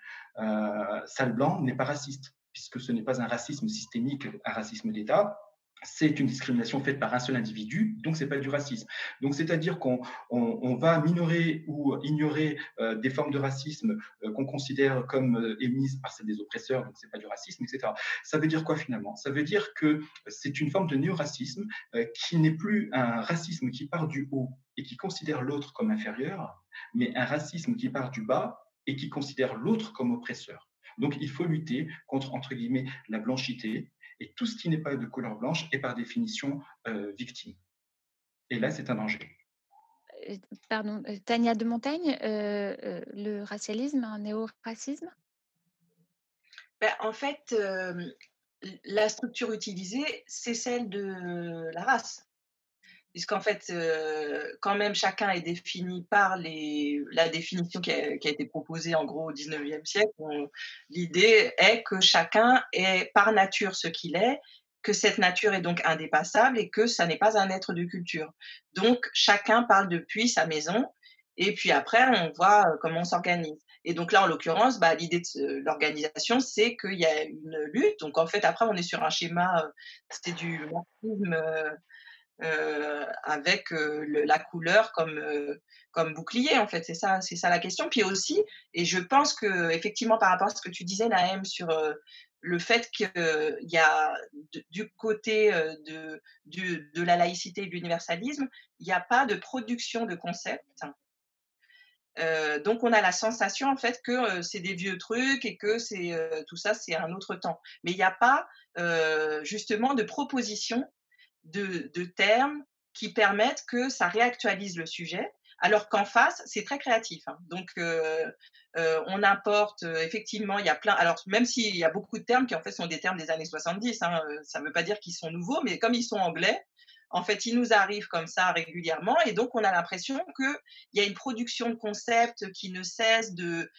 sale blanc n'est pas raciste, puisque ce n'est pas un racisme systémique, un racisme d'État, c'est une discrimination faite par un seul individu, donc c'est pas du racisme. Donc c'est-à-dire qu'on on, va minorer ou ignorer euh, des formes de racisme euh, qu'on considère comme euh, émises par celles des oppresseurs, donc c'est pas du racisme, etc. Ça veut dire quoi finalement? Ça veut dire que c'est une forme de néo-racisme qui n'est plus un racisme qui part du haut et qui considère l'autre comme inférieur, mais un racisme qui part du bas et qui considère l'autre comme oppresseur. Donc il faut lutter contre, entre guillemets, la blanchité, et tout ce qui n'est pas de couleur blanche est par définition euh, victime. Et là, c'est un danger. Euh, pardon, euh, Tania de Montaigne, le racialisme, un néo-racisme? Ben, En fait, la structure utilisée, c'est celle de la race puisqu'en fait, quand même, chacun est défini par les, la définition qui a, été proposée en gros au 19e siècle. L'idée est que chacun est par nature ce qu'il est, que cette nature est donc indépassable et que ça n'est pas un être de culture. Donc, chacun parle depuis sa maison et puis après, on voit comment on s'organise. Et donc là, en l'occurrence, bah, l'idée de l'organisation, c'est qu'il y a une lutte. Donc en fait, après, on est sur un schéma, c'est du marxisme euh, avec euh, la couleur comme, euh, comme bouclier, en fait. C'est ça, c'est ça la question. Puis aussi, et je pense que effectivement, par rapport à ce que tu disais, Naëm, sur le fait qu'il y a du côté de, de la laïcité et de l'universalisme, il n'y a pas de production de concepts. donc on a la sensation en fait que c'est des vieux trucs et que c'est tout ça c'est un autre temps. Mais il n'y a pas justement de proposition de, termes qui permettent que ça réactualise le sujet, alors qu'en face, c'est très créatif. Hein. Donc, euh, euh, on importe, euh, effectivement, il y a plein. Alors, même s'il y a beaucoup de termes qui, en fait, sont des termes des années 70, hein, ça ne veut pas dire qu'ils sont nouveaux, mais comme ils sont anglais, en fait, ils nous arrivent comme ça régulièrement. Et donc, on a l'impression qu'il y a une production de concepts qui ne cesse de,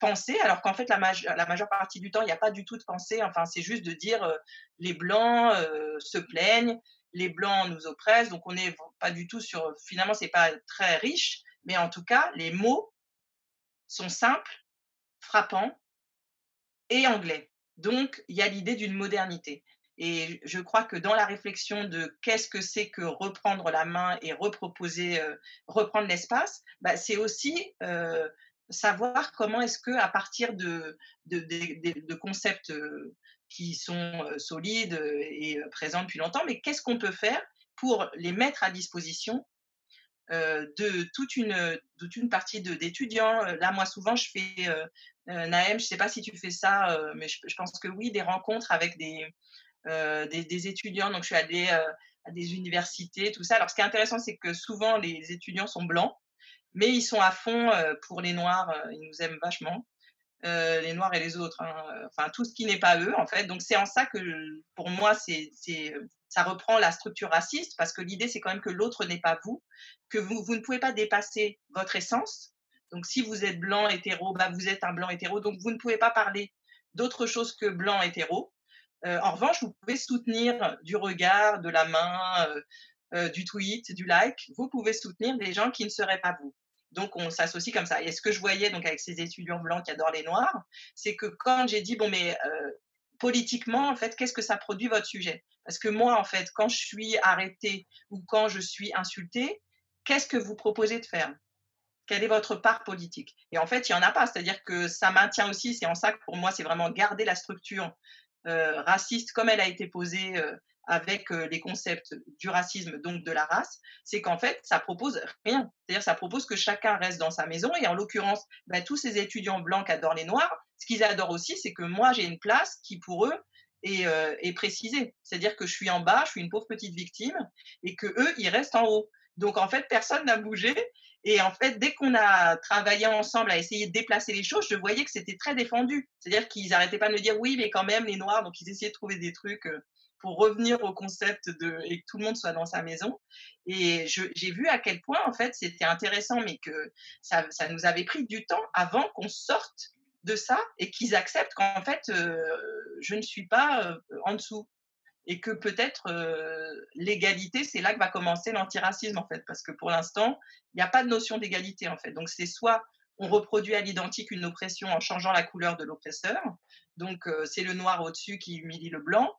penser, alors qu'en fait, la, la, majeure partie du temps, il n'y a pas du tout de pensée. Enfin, c'est juste de dire euh, les Blancs euh, se plaignent, les Blancs nous oppressent. Donc, on n'est pas du tout sur. Finalement, c'est pas très riche, mais en tout cas, les mots sont simples, frappants et anglais. Donc, il y a l'idée d'une modernité. Et je crois que dans la réflexion de qu'est-ce que c'est que reprendre la main et reproposer, euh, reprendre l'espace, bah, c'est aussi euh, savoir comment est-ce que à partir de, de, concepts euh, qui sont solides et présents depuis longtemps, mais qu'est-ce qu'on peut faire pour les mettre à disposition de toute une, toute une partie d'étudiants. Là, moi, souvent, je fais, Naëm, je ne sais pas si tu fais ça, mais je, pense que oui, des rencontres avec des, euh, des, étudiants. Donc, je suis allée euh, à des universités, tout ça. Alors, ce qui est intéressant, c'est que souvent, les étudiants sont blancs, mais ils sont à fond euh, pour les Noirs. ils nous aiment vachement. les Noirs et les autres, hein, enfin tout ce qui n'est pas eux en fait. Donc c'est en ça que pour moi c'est ça reprend la structure raciste parce que l'idée, c'est quand même que l'autre n'est pas vous, que vous, vous ne pouvez pas dépasser votre essence. Donc, si vous êtes blanc hétéro, bah, vous êtes un blanc hétéro. Donc, vous ne pouvez pas parler d'autre chose que blanc hétéro. Euh, en revanche, vous pouvez soutenir du regard, de la main, euh, euh, du tweet, du like. Vous pouvez soutenir des gens qui ne seraient pas vous. Donc, on s'associe comme ça. Et ce que je voyais donc avec ces étudiants blancs qui adorent les noirs, c'est que quand j'ai dit, bon, mais politiquement, en fait, qu'est-ce que ça produit votre sujet? Parce que moi, en fait, quand je suis arrêtée ou quand je suis insultée, qu'est-ce que vous proposez de faire? Quelle est votre part politique? Et en fait, il n'y en a pas. C'est-à-dire que ça maintient aussi, c'est en ça que pour moi, c'est vraiment garder la structure raciste comme elle a été posée euh, avec euh, les concepts du racisme, donc de la race, c'est qu'en fait, ça propose rien. C'est-à-dire, ça propose que chacun reste dans sa maison. Et en l'occurrence, bah, tous ces étudiants blancs qui adorent les noirs, ce qu'ils adorent aussi, c'est que moi, j'ai une place qui, pour eux, est, euh, est précisée. C'est-à-dire que je suis en bas, je suis une pauvre petite victime, et que eux, ils restent en haut. Donc, en fait, personne n'a bougé. Et en fait, dès qu'on a travaillé ensemble à essayer de déplacer les choses, je voyais que c'était très défendu. C'est-à-dire qu'ils n'arrêtaient pas de me dire oui, mais quand même, les Noirs, donc ils essayaient de trouver des trucs euh, pour revenir au concept de et que tout le monde soit dans sa maison. Et j'ai vu à quel point, en fait, c'était intéressant, mais que ça, nous avait pris du temps avant qu'on sorte de ça et qu'ils acceptent qu'en fait, euh, je ne suis pas euh, en dessous. Et que peut-être euh, l'égalité, c'est là que va commencer l'antiracisme, en fait, parce que pour l'instant, il n'y a pas de notion d'égalité, en fait. Donc, c'est soit on reproduit à l'identique une oppression en changeant la couleur de l'oppresseur, donc c'est le noir au-dessus qui humilie le blanc,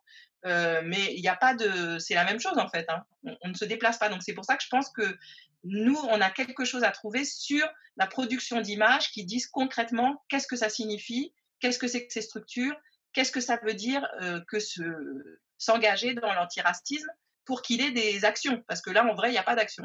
euh, mais il n'y a pas de. C'est la même chose en fait. Hein. On, ne se déplace pas. Donc c'est pour ça que je pense que nous, on a quelque chose à trouver sur la production d'images qui disent concrètement qu'est-ce que ça signifie, qu'est-ce que c'est que ces structures, qu'est-ce que ça veut dire euh, que s'engager dans l'antiracisme pour qu'il ait des actions. Parce que là, en vrai, il n'y a pas d'action.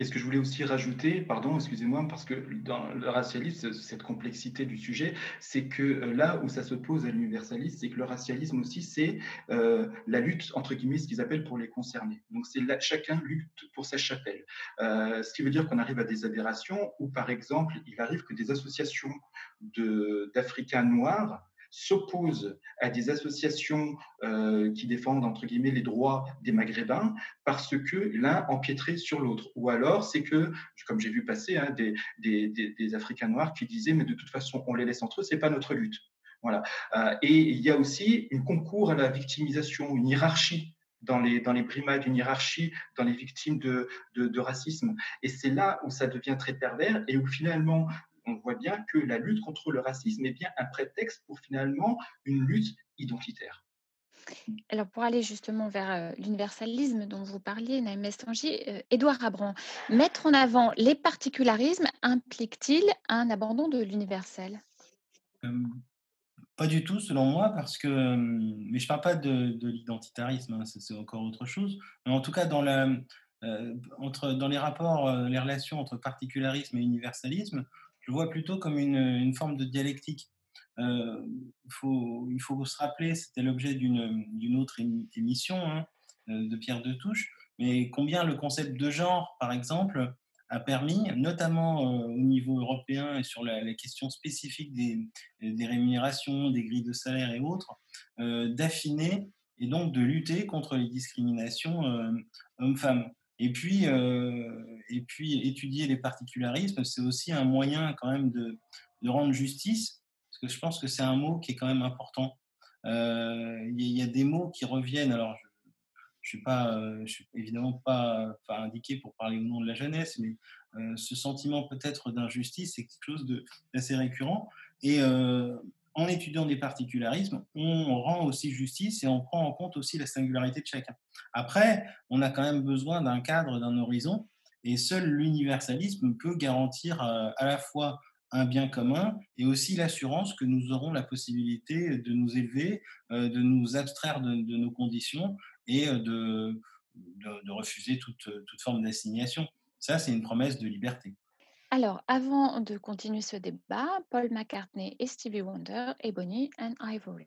Et ce que je voulais aussi rajouter, pardon, excusez-moi, parce que dans le racialisme, cette complexité du sujet, c'est que euh, là où ça s'oppose à l'universalisme, c'est que le racialisme aussi, c'est euh, la lutte, entre guillemets, ce qu'ils appellent pour les concernés. Donc, c'est chacun lutte pour sa chapelle. Euh, ce qui veut dire qu'on arrive à des aberrations où, par exemple, il arrive que des associations d'Africains noirs s'oppose à des associations euh, qui défendent, entre guillemets, les droits des Maghrébins parce que l'un empiétrait sur l'autre. Ou alors, c'est que, comme j'ai vu passer, hein, des, des, des, Africains noirs qui disaient, mais de toute façon, on les laisse entre eux, c'est pas notre lutte. Voilà. Euh, et il y a aussi un concours à la victimisation, une hiérarchie dans les, dans les une hiérarchie dans les victimes de, de racisme. Et c'est là où ça devient très pervers et où finalement on voit bien que la lutte contre le racisme est bien un prétexte pour finalement une lutte identitaire. Alors pour aller justement vers euh, l'universalisme dont vous parliez, Naïm Estangi, euh, Édouard Abran, mettre en avant les particularismes implique-t-il un abandon de l'universel? Pas du tout selon moi, parce que, mais je ne parle pas de, l'identitarisme, hein, c'est encore autre chose, mais en tout cas dans, la, euh, entre, dans les rapports, les relations entre particularisme et universalisme, je vois plutôt comme une, une forme de dialectique. Euh, faut, il faut se rappeler, c'était l'objet d'une autre émission hein, euh, de Pierre Touche, mais combien le concept de genre, par exemple, a permis, notamment euh, au niveau européen et sur la, les questions spécifiques des, des, rémunérations, des grilles de salaire et autres, euh, d'affiner et donc de lutter contre les discriminations hommes-femmes. Et puis, euh, et puis, étudier les particularismes, c'est aussi un moyen quand même de, rendre justice, parce que je pense que c'est un mot qui est quand même important. Euh, il y, a des mots qui reviennent. Alors, je ne suis, pas, euh, évidemment pas, pas, indiqué pour parler au nom de la jeunesse, mais ce sentiment peut-être d'injustice, c'est quelque chose d'assez récurrent. Et en étudiant des particularismes, on rend aussi justice et on prend en compte aussi la singularité de chacun. Après, on a quand même besoin d'un cadre, d'un horizon, et seul l'universalisme peut garantir euh, à la fois un bien commun et aussi l'assurance que nous aurons la possibilité de nous élever, euh, de nous abstraire de, nos conditions et euh, de, refuser toute, toute forme d'assignation. Ça, c'est une promesse de liberté. Alors, avant de continuer ce débat, Paul McCartney et Stevie Wonder et Bonnie and Ivory.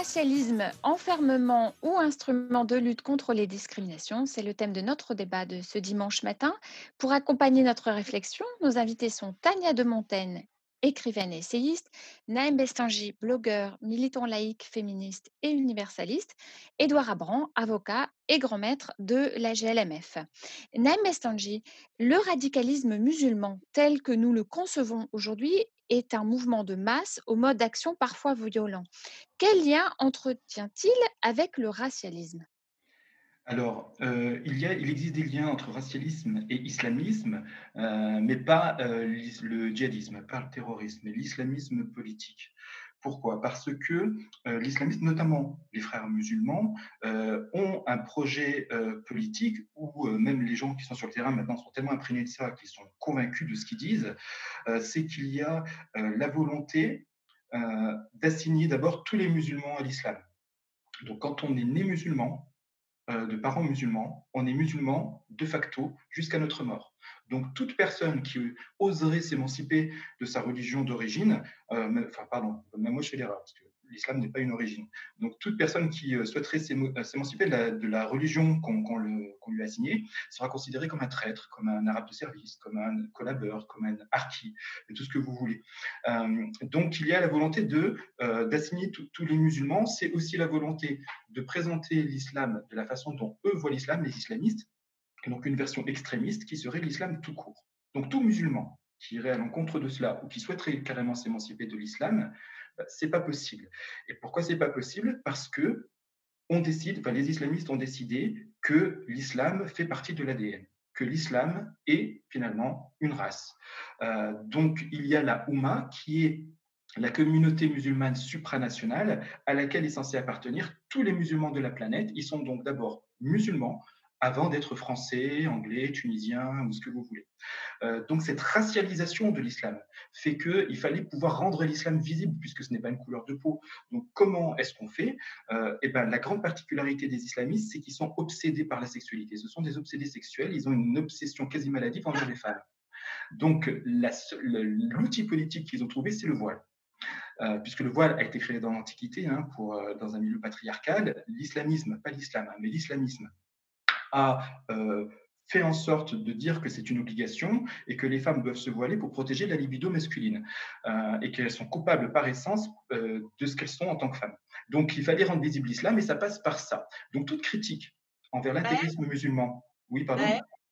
racialisme, enfermement ou instrument de lutte contre les discriminations, c'est le thème de notre débat de ce dimanche matin. Pour accompagner notre réflexion, nos invités sont Tania de Montaigne, écrivaine et essayiste, Naïm Bestangi, blogueur, militant laïque, féministe et universaliste, Édouard Abran, avocat et grand maître de la GLMF. Naïm Bestangi, le radicalisme musulman tel que nous le concevons aujourd'hui est un mouvement de masse au mode d'action parfois violent. Quel lien entretient-il avec le racialisme? Alors, euh, il, existe des liens entre racialisme et islamisme, euh, mais pas euh, le djihadisme, pas le terrorisme, mais l'islamisme politique. Pourquoi? Parce que euh, l'islamisme, notamment les frères musulmans, euh, ont un projet euh, politique où euh, même les gens qui sont sur le terrain maintenant sont tellement imprégnés de ça qu'ils sont convaincus de ce qu'ils disent, c'est qu'il y a la volonté d'assigner d'abord tous les musulmans à l'islam. Donc quand on est né musulman, de parents musulmans, on est musulman de facto jusqu'à notre mort. Donc toute personne qui oserait s'émanciper de sa religion d'origine, euh, enfin pardon, même moi je fais l'erreur, parce que l'islam n'est pas une origine. Donc toute personne qui euh, souhaiterait euh, s'émanciper de la, religion qu'on lui a assignée sera considérée comme un traître, comme un arabe de service, comme un collabeur, comme un harki, tout ce que vous voulez. Donc il y a la volonté d'assigner tous les musulmans, c'est aussi la volonté de présenter l'islam de la façon dont eux voient l'islam, les islamistes, donc une version extrémiste qui serait l'islam tout court. Donc tout musulman qui irait à l'encontre de cela ou qui souhaiterait carrément s'émanciper de l'islam C'est pas possible. Et pourquoi c'est pas possible? Parce que on décide, enfin, les islamistes ont décidé que l'islam fait partie de l'ADN, que l'islam est finalement une race. Euh, donc il y a la Oumma qui est la communauté musulmane supranationale à laquelle est censé appartenir tous les musulmans de la planète. Ils sont donc d'abord musulmans, avant d'être français, anglais, tunisien ou ce que vous voulez. Euh, donc cette racialisation de l'islam fait qu'il fallait pouvoir rendre l'islam visible puisque ce n'est pas une couleur de peau. Donc comment est-ce qu'on fait? Euh, eh ben, La grande particularité des islamistes, c'est qu'ils sont obsédés par la sexualité. Ce sont des obsédés sexuels, ils ont une obsession quasi maladive envers les femmes. Donc l'outil politique qu'ils ont trouvé, c'est le voile. Euh, puisque le voile a été créé dans l'Antiquité, hein, pour, dans un milieu patriarcal, l'islamisme, pas l'islam, hein, mais l'islamisme a fait en sorte de dire que c'est une obligation et que les femmes doivent se voiler pour protéger la libido masculine euh, et qu'elles sont coupables par essence euh, de ce qu'elles sont en tant que femmes. Donc il fallait rendre visible l'islam et ça passe par ça. Donc toute critique envers l'intégrisme musulman. Oui, pardon?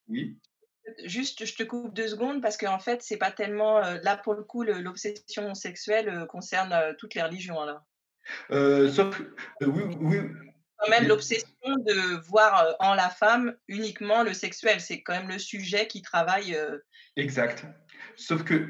Oui. Juste, je te coupe deux secondes parce qu'en fait, c'est pas tellement là pour le coup l'obsession sexuelle concerne toutes les religions alors. sauf, oui, oui, quand même l'obsession de voir euh, en la femme uniquement le sexuel. C'est quand même le sujet qui travaille. Euh, exact. Sauf que,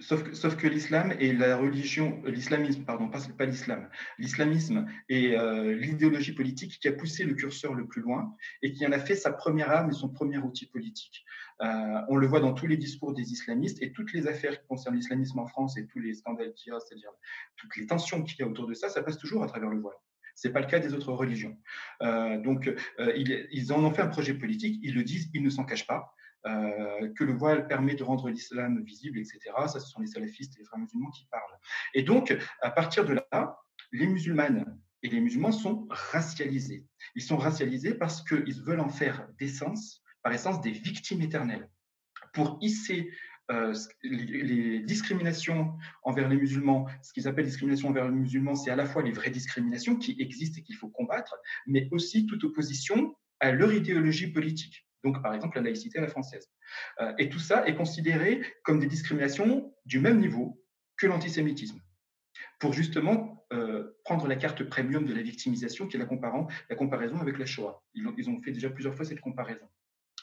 sauf que, sauf que l'islam et la religion, l'islamisme, pardon, pas, pas l'islam, l'islamisme est euh, l'idéologie politique qui a poussé le curseur le plus loin et qui en a fait sa première arme et son premier outil politique. on le voit dans tous les discours des islamistes et toutes les affaires qui concernent l'islamisme en France et tous les scandales qu'il y a, c'est-à-dire toutes les tensions qu'il y a autour de ça, ça passe toujours à travers le voile. Ce n'est pas le cas des autres religions. Euh, donc, euh, ils, en ont fait un projet politique, ils le disent, ils ne s'en cachent pas. Euh, que le voile permet de rendre l'islam visible, etc. Ça, ce sont les salafistes et les frères musulmans qui parlent. Et donc, à partir de là, les musulmanes et les musulmans sont racialisés. Ils sont racialisés parce qu'ils veulent en faire d'essence, par essence, des victimes éternelles. Pour hisser euh, les, discriminations envers les musulmans, ce qu'ils appellent discrimination envers les musulmans, c'est à la fois les vraies discriminations qui existent et qu'il faut combattre, mais aussi toute opposition à leur idéologie politique. Donc, par exemple, la laïcité à la française. Euh, et tout ça est considéré comme des discriminations du même niveau que l'antisémitisme pour justement euh, prendre la carte premium de la victimisation qui est la, la comparaison avec la Shoah. ils ont fait déjà plusieurs fois cette comparaison.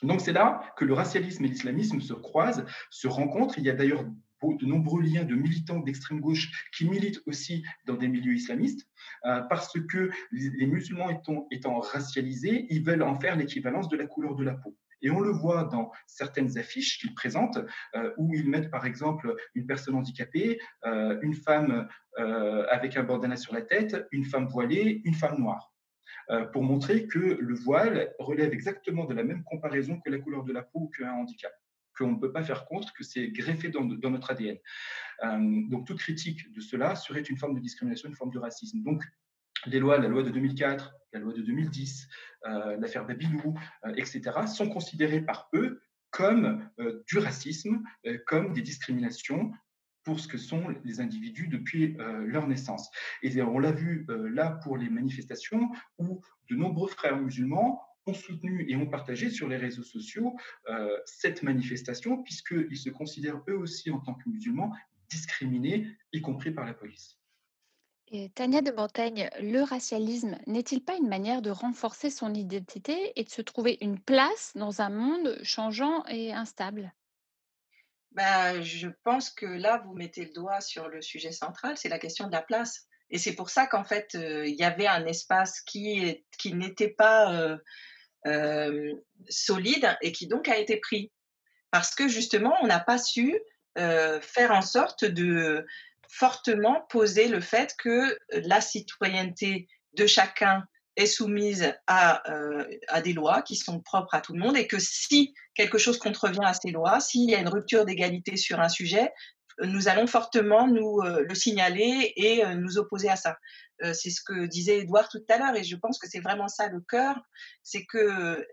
Donc c'est là que le racialisme et l'islamisme se croisent, se rencontrent. Il y a d'ailleurs de nombreux liens de militants d'extrême gauche qui militent aussi dans des milieux islamistes, euh, parce que les musulmans étant, racialisés, ils veulent en faire l'équivalence de la couleur de la peau. Et on le voit dans certaines affiches qu'ils présentent, euh, où ils mettent par exemple une personne handicapée, euh, une femme avec un bandana sur la tête, une femme voilée, une femme noire. Euh, pour montrer que le voile relève exactement de la même comparaison que la couleur de la peau ou qu'un handicap qu'on ne peut pas faire contre, que c'est greffé dans, notre ADN. Euh, donc toute critique de cela serait une forme de discrimination, une forme de racisme. Donc les lois, la loi de 2004, la loi de 2010, euh, l'affaire Babylou, etc., sont considérées par eux comme du racisme, comme des discriminations pour ce que sont les individus depuis euh, leur naissance. Et on l'a vu euh, là pour les manifestations où de nombreux frères musulmans ont soutenu et ont partagé sur les réseaux sociaux euh, cette manifestation puisqu'ils se considèrent eux aussi en tant que musulmans discriminés, y compris par la police. Tania de Montaigne, le racialisme n'est-il pas une manière de renforcer son identité et de se trouver une place dans un monde changeant et instable? Bah, je pense que là, vous mettez le doigt sur le sujet central, c'est la question de la place. Et c'est pour ça qu'en fait, euh, il y avait un espace qui, qui n'était pas euh, euh, solide et qui donc a été pris. Parce que justement, on n'a pas su faire en sorte de fortement poser le fait que la citoyenneté de chacun est soumise à, euh, à, des lois qui sont propres à tout le monde et que si quelque chose contrevient à ces lois, s'il y a une rupture d'égalité sur un sujet, nous allons fortement nous euh, le signaler et euh, nous opposer à ça. c'est ce que disait Edouard tout à l'heure et je pense que c'est vraiment ça le cœur, c'est que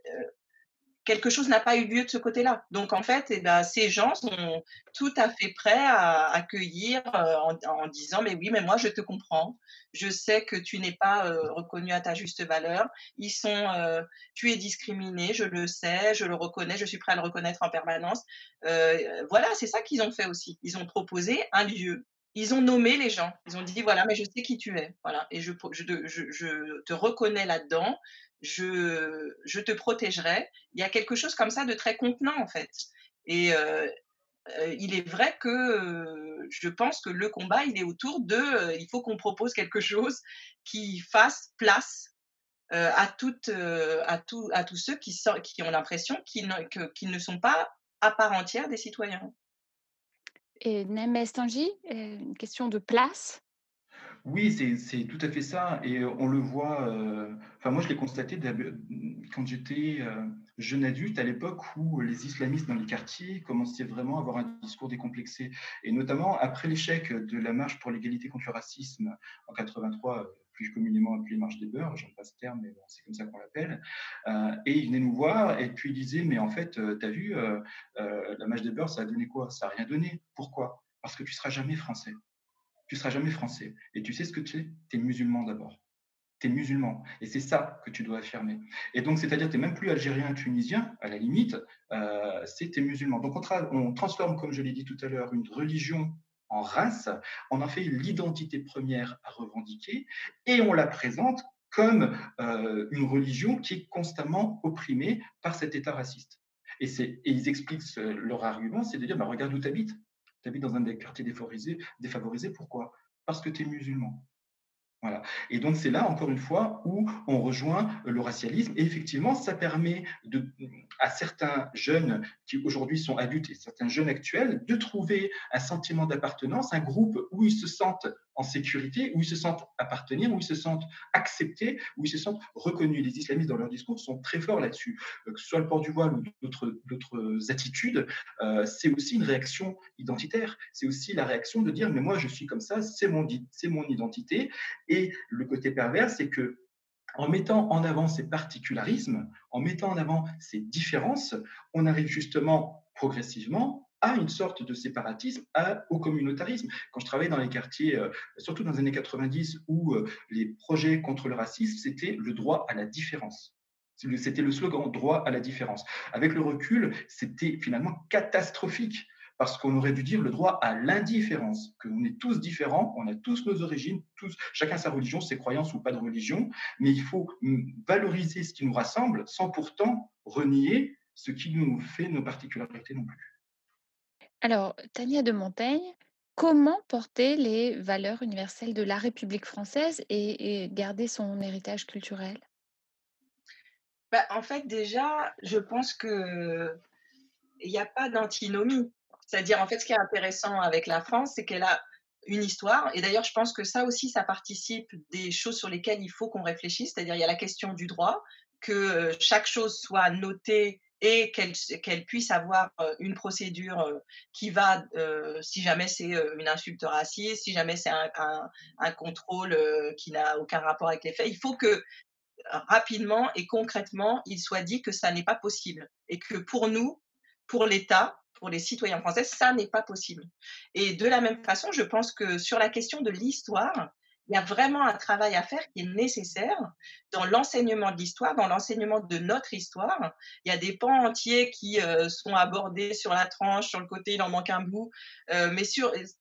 quelque chose n'a pas eu lieu de ce côté-là. Donc en fait, eh ben, ces gens sont tout à fait prêts à accueillir euh, en, disant mais oui, mais moi je te comprends. Je sais que tu n'es pas euh, reconnu à ta juste valeur. Ils sont, euh, tu es discriminé, je le sais, je le reconnais, je suis prêt à le reconnaître en permanence. voilà, c'est ça qu'ils ont fait aussi. Ils ont proposé un lieu ils ont nommé les gens. Ils ont dit voilà, mais je sais qui tu es. Voilà, et je te reconnais là-dedans. Je, te protégerai. Il y a quelque chose comme ça de très contenant en fait. Et euh, euh, il est vrai que euh, je pense que le combat, il est autour de, il faut qu'on propose quelque chose qui fasse place à toutes, à, à tous ceux qui, ont l'impression qu'ils ne, sont pas à part entière des citoyens. Et Nem Estanji, euh, une question de place? Oui, c'est tout à fait ça. Et on le voit, euh, enfin moi je l'ai constaté quand j'étais euh, jeune adulte, à l'époque où les islamistes dans les quartiers commençaient vraiment à avoir un discours décomplexé. Et notamment après l'échec de la marche pour l'égalité contre le racisme en 83, euh, plus communément appelée marche des beurs, j'aime pas ce terme, mais c'est comme ça qu'on l'appelle. Euh, et ils venaient nous voir et puis ils disaient, mais en fait, tu as vu, euh, euh, la marche des beurs, ça a donné quoi? Ça a rien donné. Pourquoi? Parce que tu seras jamais français tu seras jamais français. Et tu sais ce que tu es? Tu es musulman d'abord. Tu es musulman. Et c'est ça que tu dois affirmer. Et donc, c'est-à-dire, tu n'es même plus algérien, tunisien, à la limite, euh, c'est tu es musulman. Donc, on, tra- on transforme, comme je l'ai dit tout à l'heure, une religion en race, on en fait l'identité première à revendiquer, et on la présente comme euh, une religion qui est constamment opprimée par cet État raciste. Et, ils expliquent leur argument, c'est de dire, bah, regarde où tu habites. Tu habites dans un des quartiers défavorisés, pourquoi? Parce que tu es musulman. Voilà. Et donc, c'est là, encore une fois, où on rejoint le racialisme. Et effectivement, ça permet à certains jeunes qui aujourd'hui sont adultes et certains jeunes actuels de trouver un sentiment d'appartenance, un groupe où ils se sentent en sécurité, où ils se sentent appartenir, où ils se sentent acceptés, où ils se sentent reconnus. Les islamistes, dans leur discours, sont très forts là-dessus. Euh, Que ce soit le port du voile ou d'autres attitudes, euh, c'est aussi une réaction identitaire. C'est aussi la réaction de dire, mais moi, je suis comme ça, c'est mon, c'est mon identité. Et le côté pervers, c'est que en mettant en avant ces particularismes, en mettant en avant ces différences, on arrive justement progressivement à une sorte de séparatisme, au communautarisme. Quand je travaillais dans les quartiers, euh, surtout dans les années 90, où euh, les projets contre le racisme, c'était le droit à la différence. C'était le slogan droit à la différence. Avec le recul, c'était finalement catastrophique parce qu'on aurait dû dire le droit à l'indifférence, qu'on est tous différents, on a tous nos origines, chacun sa religion, ses croyances ou pas de religion, mais il faut mm, valoriser ce qui nous rassemble sans pourtant renier ce qui nous fait nos particularités non plus. Alors, Tania de Montaigne, comment porter les valeurs universelles de la République française et, garder son héritage culturel? Bah, en fait, déjà, je pense que il n'y a pas d'antinomie. C'est-à-dire, en fait, ce qui est intéressant avec la France, c'est qu'elle a une histoire. Et d'ailleurs, je pense que ça aussi, ça participe des choses sur lesquelles il faut qu'on réfléchisse. C'est-à-dire, il y a la question du droit, que euh, chaque chose soit notée et qu'elle puisse avoir une procédure qui va, si jamais c'est une insulte raciste, si jamais c'est un, contrôle qui n'a aucun rapport avec les faits, il faut que rapidement et concrètement, il soit dit que ça n'est pas possible et que pour nous, pour l'État, pour les citoyens français, ça n'est pas possible. Et de la même façon, je pense que sur la question de l'histoire, il y a vraiment un travail à faire qui est nécessaire dans l'enseignement de l'histoire, dans l'enseignement de notre histoire. Il y a des pans entiers qui euh, sont abordés sur la tranche, sur le côté, il en manque un bout. Euh, mais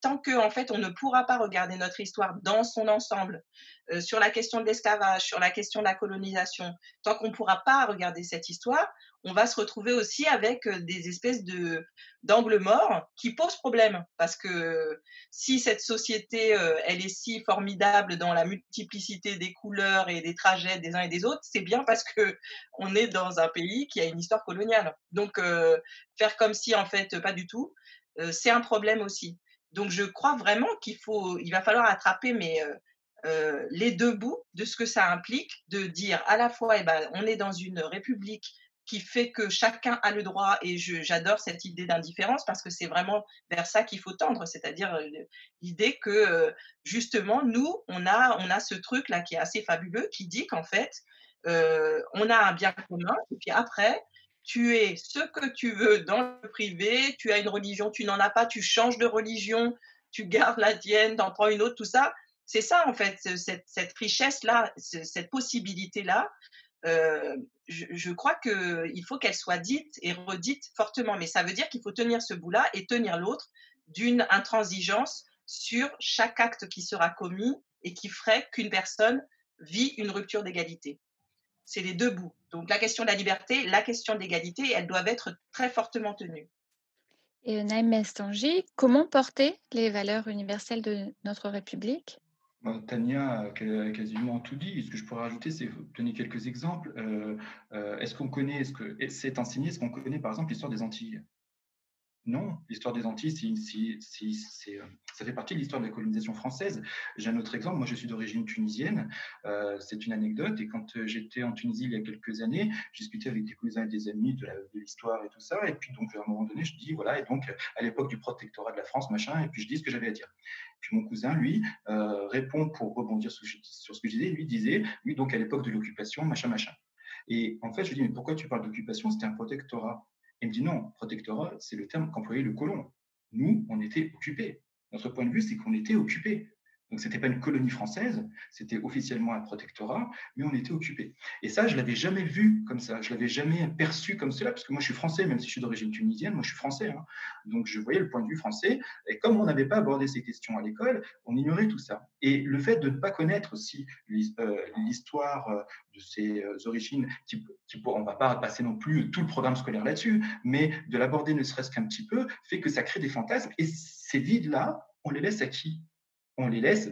tant que en fait, on ne pourra pas regarder notre histoire dans son ensemble, euh, sur la question de l'esclavage, sur la question de la colonisation, tant qu'on ne pourra pas regarder cette histoire, on va se retrouver aussi avec des espèces de d'angles morts qui posent problème parce que si cette société elle est si formidable dans la multiplicité des couleurs et des trajets des uns et des autres, c'est bien parce que on est dans un pays qui a une histoire coloniale. Donc faire comme si en fait pas du tout, c'est un problème aussi. Donc je crois vraiment qu'il faut, il va falloir attraper mais les deux bouts de ce que ça implique, de dire à la fois, eh ben, on est dans une république qui fait que chacun a le droit, et j'adore cette idée d'indifférence parce que c'est vraiment vers ça qu'il faut tendre, c'est-à-dire euh, l'idée que euh, justement, nous, on a, on a ce truc-là qui est assez fabuleux, qui dit qu'en fait, euh, on a un bien commun, et puis après, tu es ce que tu veux dans le privé, tu as une religion, tu n'en as pas, tu changes de religion, tu gardes la tienne, t'en prends une autre, tout ça. C'est ça, en fait, ce- cette, richesse-là, ce- cette possibilité-là. Euh, je, crois qu'il faut qu'elle soit dite et redite fortement. Mais ça veut dire qu'il faut tenir ce bout-là et tenir l'autre d'une intransigeance sur chaque acte qui sera commis et qui ferait qu'une personne vit une rupture d'égalité. C'est les deux bouts. Donc la question de la liberté, la question de l'égalité, elles doivent être très fortement tenues. Et Naïm Estanji, comment porter les valeurs universelles de notre République? Tania a quasiment tout dit. Ce que je pourrais rajouter, c'est donner quelques exemples. Euh, euh, est-ce qu'on connaît, est-ce que c'est enseigné, est-ce qu'on connaît par exemple l'histoire des Antilles? Non, l'histoire des Antilles, euh, ça fait partie de l'histoire de la colonisation française. J'ai un autre exemple. Moi, je suis d'origine tunisienne. Euh, c'est une anecdote. Et quand euh, j'étais en Tunisie il y a quelques années, j'ai discuté avec des cousins et des amis de l'histoire et tout ça. Et puis, donc, à un moment donné, je dis, voilà, et donc, à l'époque du protectorat de la France, machin, et puis je dis ce que j'avais à dire. Puis mon cousin, lui, répond pour rebondir sur, sur ce que je disais. Lui disait, lui, donc à l'époque de l'occupation, machin, machin. Et en fait, je lui dis, mais pourquoi tu parles d'occupation C'était un protectorat? Il me dit, non, protectorat, c'est le terme qu'employait le colon. Nous, on était occupés. Notre point de vue, c'est qu'on était occupés. Donc, ce n'était pas une colonie française, c'était officiellement un protectorat, mais on était occupés. Et ça, je ne l'avais jamais vu comme ça, je ne l'avais jamais perçu comme cela, parce que moi, je suis français, même si je suis d'origine tunisienne, moi, je suis français. hein. Donc, je voyais le point de vue français. Et comme on n'avait pas abordé ces questions à l'école, on ignorait tout ça. Et le fait de ne pas connaître aussi euh, l'histoire euh, de ces euh, origines, qui, qui, on ne va pas passer non plus tout le programme scolaire là-dessus, mais de l'aborder ne serait-ce qu'un petit peu, fait que ça crée des fantasmes. Et ces vides-là, on les laisse à qui on les laisse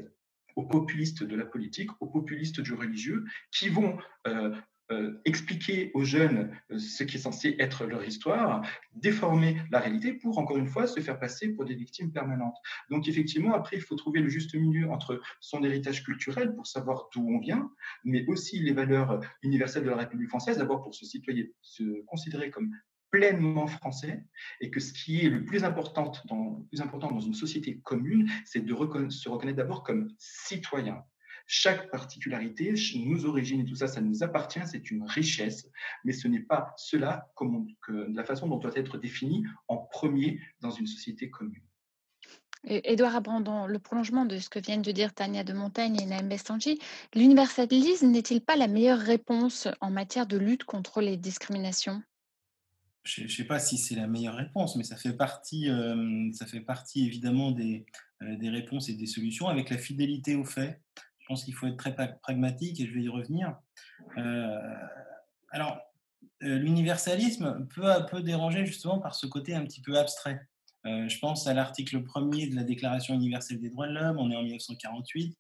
aux populistes de la politique, aux populistes du religieux, qui vont euh, euh, expliquer aux jeunes euh, ce qui est censé être leur histoire, déformer la réalité pour, encore une fois, se faire passer pour des victimes permanentes. Donc, effectivement, après, il faut trouver le juste milieu entre son héritage culturel pour savoir d'où on vient, mais aussi les valeurs universelles de la République française, d'abord pour se citoyer, se considérer comme pleinement français et que ce qui est le plus important dans, plus important dans une société commune, c'est de se reconnaître d'abord comme citoyen. Chaque particularité, nos origines et tout ça, ça nous appartient, c'est une richesse, mais ce n'est pas cela comme la façon dont doit être défini en premier dans une société commune. Édouard Abrandon, le prolongement de ce que viennent de dire Tania de Montagne et Naïm Bestanji, l'universalisme n'est-il pas la meilleure réponse en matière de lutte contre les discriminations? Je ne sais pas si c'est la meilleure réponse, mais ça fait partie, euh, ça fait partie évidemment des, euh, des, réponses et des solutions avec la fidélité aux faits. Je pense qu'il faut être très pragmatique et je vais y revenir. Euh, alors, l'universalisme peut, peut déranger justement par ce côté un petit peu abstrait. je pense à l'article 1er de la Déclaration universelle des droits de l'homme, on est en 1948,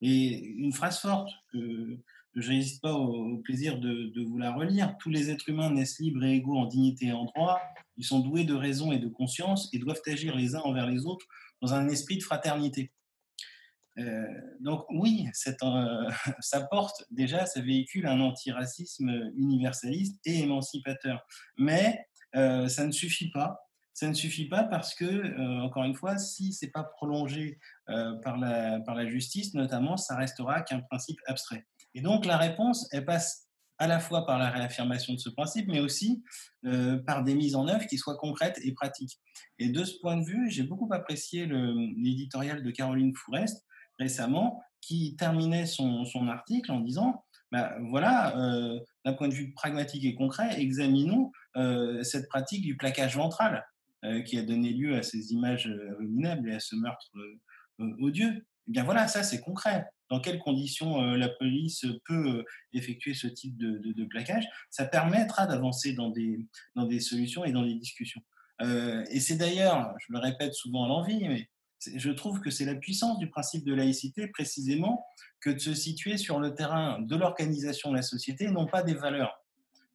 et une phrase forte que, je n'hésite pas au, plaisir de, vous la relire. Tous les êtres humains naissent libres et égaux en dignité et en droit. Ils sont doués de raison et de conscience et doivent agir les uns envers les autres dans un esprit de fraternité. Euh, donc oui, euh, ça porte déjà, ça véhicule un antiracisme universaliste et émancipateur. Mais euh, ça ne suffit pas. Ça ne suffit pas parce que, encore une fois, si c'est pas prolongé par, la, par la justice, notamment, ça restera qu'un principe abstrait. Et donc la réponse, elle passe à la fois par la réaffirmation de ce principe, mais aussi euh, par des mises en œuvre qui soient concrètes et pratiques. Et de ce point de vue, j'ai beaucoup apprécié l'éditorial de Caroline Fourest récemment, qui terminait son, article en disant, bah, voilà, euh, d'un point de vue pragmatique et concret, examinons euh, cette pratique du plaquage ventral qui a donné lieu à ces images abominables et à ce meurtre odieux. Eh bien voilà, ça c'est concret dans quelles conditions la police peut effectuer ce type de, plaquage, ça permettra d'avancer dans des, dans des solutions et dans des discussions. Euh, et c'est d'ailleurs, je le répète souvent à l'envie, mais je trouve que c'est la puissance du principe de laïcité précisément que de se situer sur le terrain de l'organisation de la société, non pas des valeurs.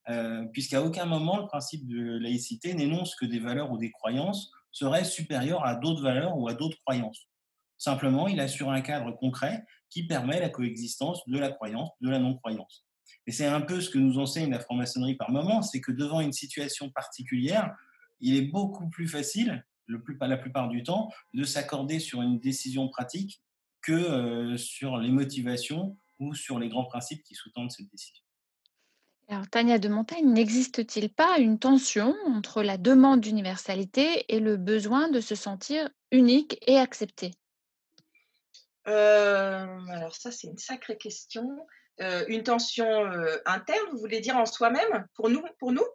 Euh, Puisqu'à aucun moment le principe de laïcité n'énonce que des valeurs ou des croyances seraient supérieures à d'autres valeurs ou à d'autres croyances. Simplement, il assure un cadre concret qui permet la coexistence de la croyance, de la non-croyance. Et c'est un peu ce que nous enseigne la franc-maçonnerie par moment, c'est que devant une situation particulière, il est beaucoup plus facile, la plupart du temps, de s'accorder sur une décision pratique que euh, sur les motivations ou sur les grands principes qui sous-tendent cette décision. Alors, Tania de n'existe-t-il pas une tension entre la demande d'universalité et le besoin de se sentir unique et accepté? Alors ça, c'est une sacrée question. Euh, une tension euh, interne, vous voulez dire en soi-même, pour nous, pour nous?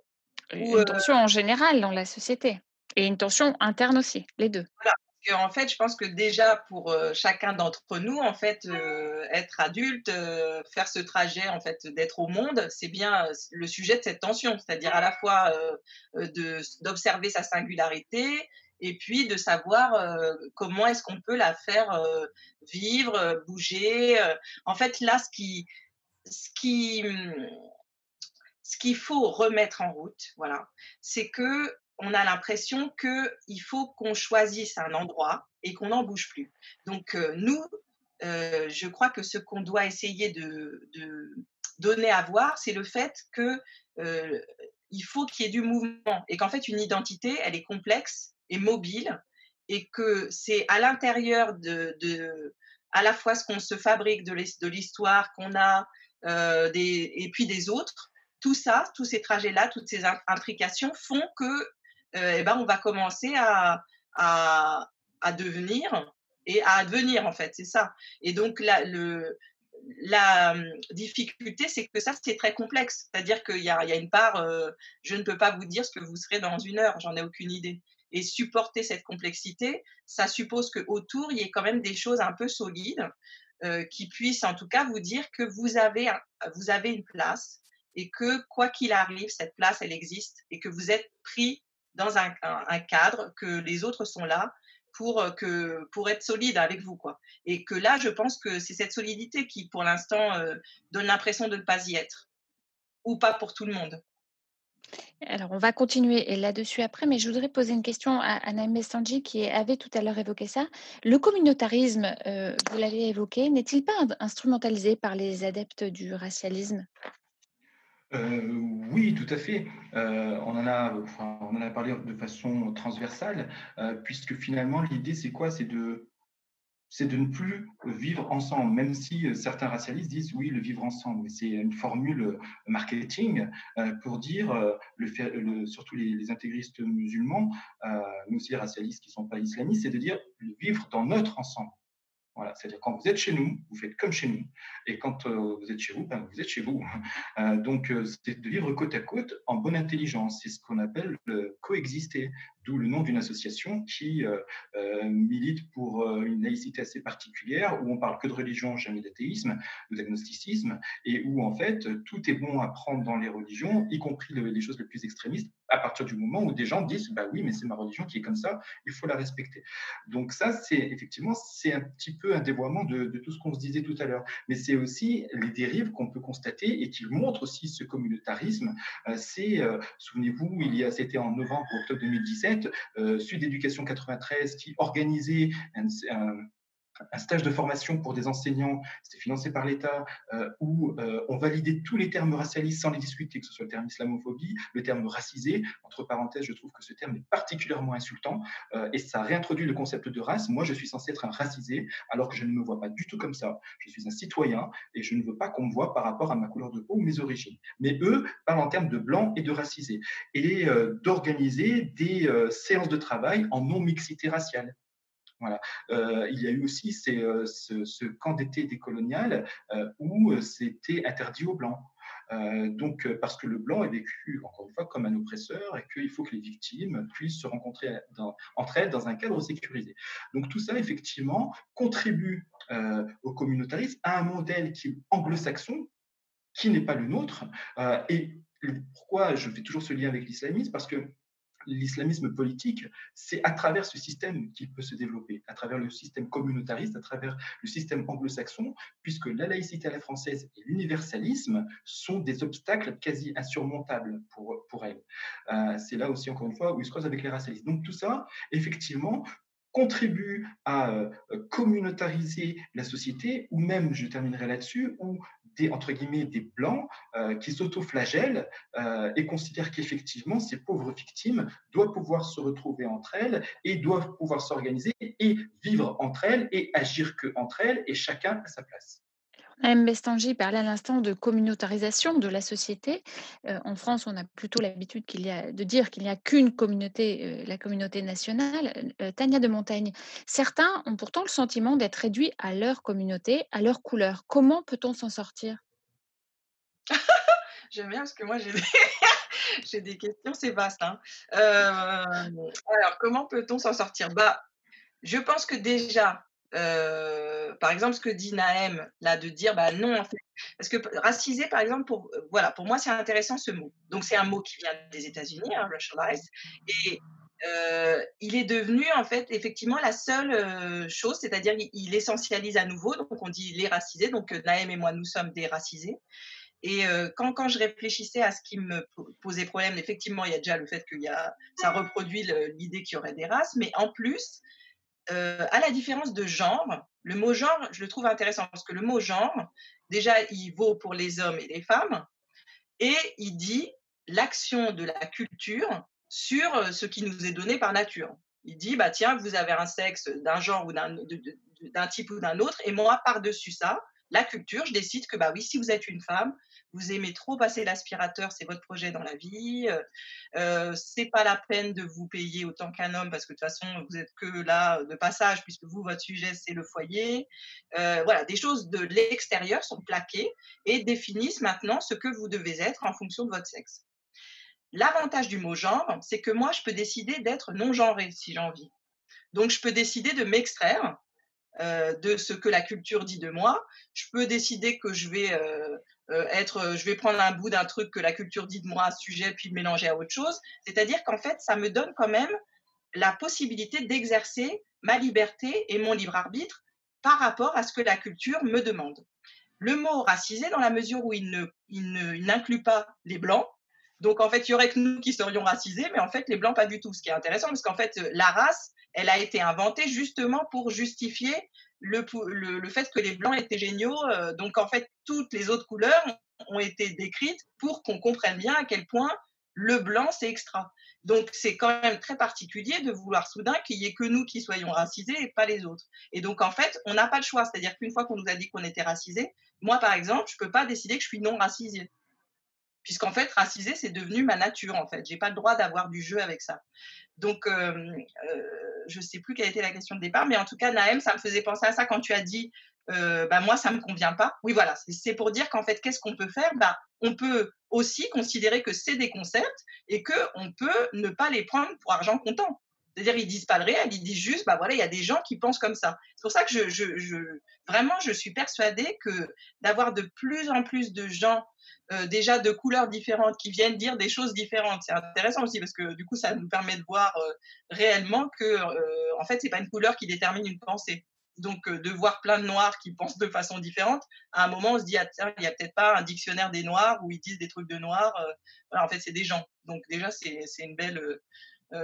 Une tension en général dans la société et une tension interne aussi, les deux. Voilà, qu'en fait, je pense que déjà pour euh, chacun d'entre nous, en fait, euh, être adulte, euh, faire ce trajet, en fait, d'être au monde, c'est bien le sujet de cette tension, c'est-à-dire à la fois d'observer sa singularité et puis de savoir comment est-ce qu'on peut la faire vivre, bouger. En fait, là, ce qui, ce qui, ce qu'il faut remettre en route, voilà, c'est que on a l'impression qu'il faut qu'on choisisse un endroit et qu'on n'en bouge plus. Donc euh, nous, euh, je crois que ce qu'on doit essayer de, donner à voir, c'est le fait que euh, il faut qu'il y ait du mouvement et qu'en fait une identité, elle est complexe mobile et que c'est à l'intérieur de, à la fois ce qu'on se fabrique de l'histoire qu'on a et puis des autres. Tout ça, tous ces trajets-là, toutes ces implications font que euh, eh ben, on va commencer à, à, à, devenir et à advenir, en fait, c'est ça. Et donc, la, le, la hum, difficulté, c'est que ça, c'est très complexe. C'est-à-dire qu'il y, y a, une part, euh, je ne peux pas vous dire ce que vous serez dans une heure, j'en ai aucune idée. Et supporter cette complexité, ça suppose qu'autour, il y ait quand même des choses un peu solides euh, qui puissent en tout cas vous dire que vous avez, vous avez une place et que quoi qu'il arrive, cette place, elle existe et que vous êtes pris dans un, cadre, que les autres sont là pour, euh, que, pour être solides avec vous. Quoi. Et que là, je pense que c'est cette solidité qui, pour l'instant, euh, donne l'impression de ne pas y être. Ou pas pour tout le monde. Alors, on va continuer là-dessus après, mais je voudrais poser une question à Anna Mestanji qui avait tout à l'heure évoqué ça. Le communautarisme, euh, vous l'avez évoqué, n'est-il pas instrumentalisé par les adeptes du racialisme? Euh, oui, tout à fait. Euh, on, en a, on en a parlé de façon transversale, euh, puisque finalement, l'idée, c'est quoi? C'est de, c'est de ne plus vivre ensemble, même si certains racialistes disent oui, le vivre ensemble. C'est une formule marketing pour dire, surtout les, intégristes musulmans, mais aussi les racialistes qui ne sont pas islamistes, c'est de dire vivre dans notre ensemble. Voilà, c'est-à-dire quand vous êtes chez nous, vous faites comme chez nous, et quand euh, vous êtes chez vous, ben, vous êtes chez vous. Euh, donc, euh, c'est de vivre côte à côte en bonne intelligence. C'est ce qu'on appelle le coexister, d'où le nom d'une association qui milite pour une laïcité assez particulière, où on parle que de religion, jamais d'athéisme, d'agnosticisme, et où en fait tout est bon à prendre dans les religions, y compris les choses les plus extrémistes, à partir du moment où des gens disent bah oui, mais c'est ma religion qui est comme ça, il faut la respecter. Donc ça, c'est effectivement c'est un petit peu un dévoiement de, tout ce qu'on se disait tout à l'heure, mais c'est aussi les dérives qu'on peut constater et qui montrent aussi ce communautarisme. Euh, c'est euh, souvenez-vous, il y a c'était en novembre octobre 2017, euh, Sud Éducation 93 qui organisait un un stage de formation pour des enseignants, c'était financé par l'État, euh, où euh, on validait tous les termes racialistes sans les discuter, que ce soit le terme islamophobie, le terme racisé. Entre parenthèses, je trouve que ce terme est particulièrement insultant euh, et ça réintroduit le concept de race. Moi, je suis censé être un racisé alors que je ne me vois pas du tout comme ça. Je suis un citoyen et je ne veux pas qu'on me voit par rapport à ma couleur de peau ou mes origines. Mais eux parlent en termes de blanc et de racisé et d'organiser des séances de travail en non-mixité raciale. Euh, il y a eu aussi euh, ce, camp d'été décolonial euh, où c'était interdit aux blancs. donc, parce que le blanc est vécu, encore une fois, comme un oppresseur et qu'il faut que les victimes puissent se rencontrer entre elles dans un cadre sécurisé. Donc, tout ça, effectivement, contribue au communautarisme, à un modèle qui anglo-saxon, qui n'est pas le nôtre. et pourquoi je fais toujours ce lien avec l'islamisme? Parce que l'islamisme politique, c'est à travers ce système qu'il peut se développer, à travers le système communautariste, à travers le système anglo-saxon, puisque la laïcité à la française et l'universalisme sont des obstacles quasi insurmontables pour, pour elle. Euh, c'est là aussi, encore une fois, où il se croise avec les racialistes. Donc tout ça, effectivement, contribue à euh, communautariser la société, ou même, je terminerai là-dessus, où des, entre guillemets, des blancs euh, qui s'autoflagellent euh, et considèrent qu'effectivement, ces pauvres victimes doivent pouvoir se retrouver entre elles et doivent pouvoir s'organiser et vivre entre elles et agir que entre elles et chacun à sa place. Mme Bestangi parlait à l'instant de communautarisation de la société. Euh, en France, on a plutôt l'habitude de dire qu'il n'y a qu'une communauté, la communauté nationale. Tania de Montaigne, certains ont pourtant le sentiment d'être réduits à leur communauté, à leur couleur. Comment peut-on s'en sortir? J'aime bien parce que moi, j'ai des, j'ai des questions, c'est vaste. Hein. alors, comment peut-on s'en sortir? Bah, je pense que déjà, par exemple, ce que dit Naëm, là, de dire, bah non, en fait, parce que racisé, par exemple, pour, voilà, pour moi, c'est intéressant ce mot. Donc, c'est un mot qui vient des États-Unis, hein, racialized, et il est devenu, en fait, effectivement, la seule chose, c'est-à-dire il essentialise à nouveau, donc on dit les racisés, donc Naëm et moi, nous sommes des racisés. Et quand, quand je réfléchissais à ce qui me posait problème, effectivement, il y a déjà le fait que ça reproduit l'idée qu'il y aurait des races, mais en plus, à la différence de genre, le mot genre, je le trouve intéressant parce que le mot genre, déjà, il vaut pour les hommes et les femmes, et il dit l'action de la culture sur ce qui nous est donné par nature. Il dit, bah tiens, vous avez un sexe d'un genre ou d'un type ou d'un autre, et moi, par-dessus ça, la culture, je décide que, bah oui, si vous êtes une femme, vous aimez trop passer l'aspirateur, c'est votre projet dans la vie. Euh, euh, c'est pas la peine de vous payer autant qu'un homme parce que de toute façon vous êtes que là de passage puisque vous votre sujet c'est le foyer. Euh, voilà, des choses de l'extérieur sont plaquées et définissent maintenant ce que vous devez être en fonction de votre sexe. L'avantage du mot genre, c'est que moi je peux décider d'être non genré si j'ai envie. Donc je peux décider de m'extraire euh, de ce que la culture dit de moi. Je peux décider que je vais euh, euh, être, je vais prendre un bout d'un truc que la culture dit de moi à ce sujet, puis le mélanger à autre chose. C'est-à-dire qu'en fait, ça me donne quand même la possibilité d'exercer ma liberté et mon libre arbitre par rapport à ce que la culture me demande. Le mot racisé, dans la mesure où il n'inclut ne, pas les blancs, donc en fait, il y aurait que nous qui serions racisés, mais en fait, les blancs pas du tout. Ce qui est intéressant, parce qu'en fait, la race, elle a été inventée justement pour justifier le, le, fait que les blancs étaient géniaux. Euh, donc en fait, toutes les autres couleurs ont été décrites pour qu'on comprenne bien à quel point le blanc, c'est extra. Donc c'est quand même très particulier de vouloir soudain qu'il n'y ait que nous qui soyons racisés et pas les autres. Et donc en fait, on n'a pas le choix. C'est-à-dire qu'une fois qu'on nous a dit qu'on était racisés, moi par exemple, je ne peux pas décider que je suis non racisé puisqu'en fait, racisé, c'est devenu ma nature, en fait. J'ai pas le droit d'avoir du jeu avec ça. Donc, euh, euh, je sais plus quelle était la question de départ, mais en tout cas, Naëm, ça me faisait penser à ça quand tu as dit, euh, bah, moi, ça me convient pas. Oui, voilà, c'est pour dire qu'en fait, qu'est-ce qu'on peut faire? Bah, On peut aussi considérer que c'est des concepts et qu'on peut ne pas les prendre pour argent comptant. C'est-à-dire, ils disent pas le réel, ils disent juste, bah voilà, il y a des gens qui pensent comme ça. C'est pour ça que je, vraiment, je suis persuadée que d'avoir de plus en plus de gens euh, déjà de couleurs différentes qui viennent dire des choses différentes. C'est intéressant aussi parce que du coup, ça nous permet de voir euh, réellement que, euh, en fait, c'est pas une couleur qui détermine une pensée. Donc, de voir plein de noirs qui pensent de façon différente, à un moment, on se dit, ah, tiens, il n'y a peut-être pas un dictionnaire des noirs où ils disent des trucs de noirs. Voilà, en fait, c'est des gens. Donc, déjà, c'est une belle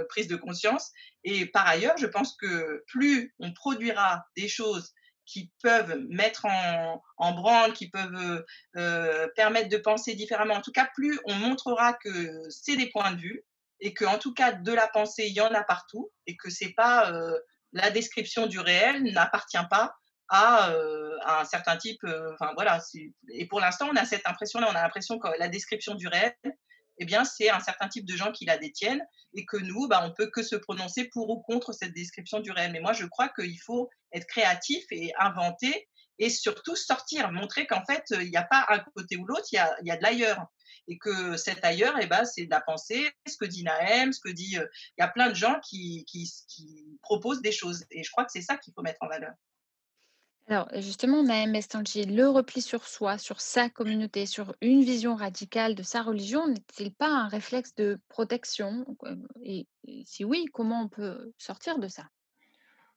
prise de conscience. Et par ailleurs, je pense que plus on produira des choses qui peuvent mettre en, en branle, qui peuvent euh, permettre de penser différemment. En tout cas, plus on montrera que c'est des points de vue et que, en tout cas, de la pensée, il y en a partout et que c'est pas euh, la description du réel n'appartient pas à, euh, un certain type. Euh, voilà. Et pour l'instant, on a cette impression-là. On a l'impression que la description du réel, eh bien, c'est un certain type de gens qui la détiennent et que nous, bah, on peut que se prononcer pour ou contre cette description du réel. Mais moi, je crois qu'il faut être créatif et inventer et surtout sortir, montrer qu'en fait, il n'y a pas un côté ou l'autre, il y a, de l'ailleurs. Et que cet ailleurs, eh ben, c'est de la pensée, ce que dit Naëm, ce que dit. Euh, il y a plein de gens qui proposent des choses. Et je crois que c'est ça qu'il faut mettre en valeur. Alors justement, Naëm Estanji, le repli sur soi, sur sa communauté, sur une vision radicale de sa religion, n'est-il pas un réflexe de protection? Et, et si oui, comment on peut sortir de ça?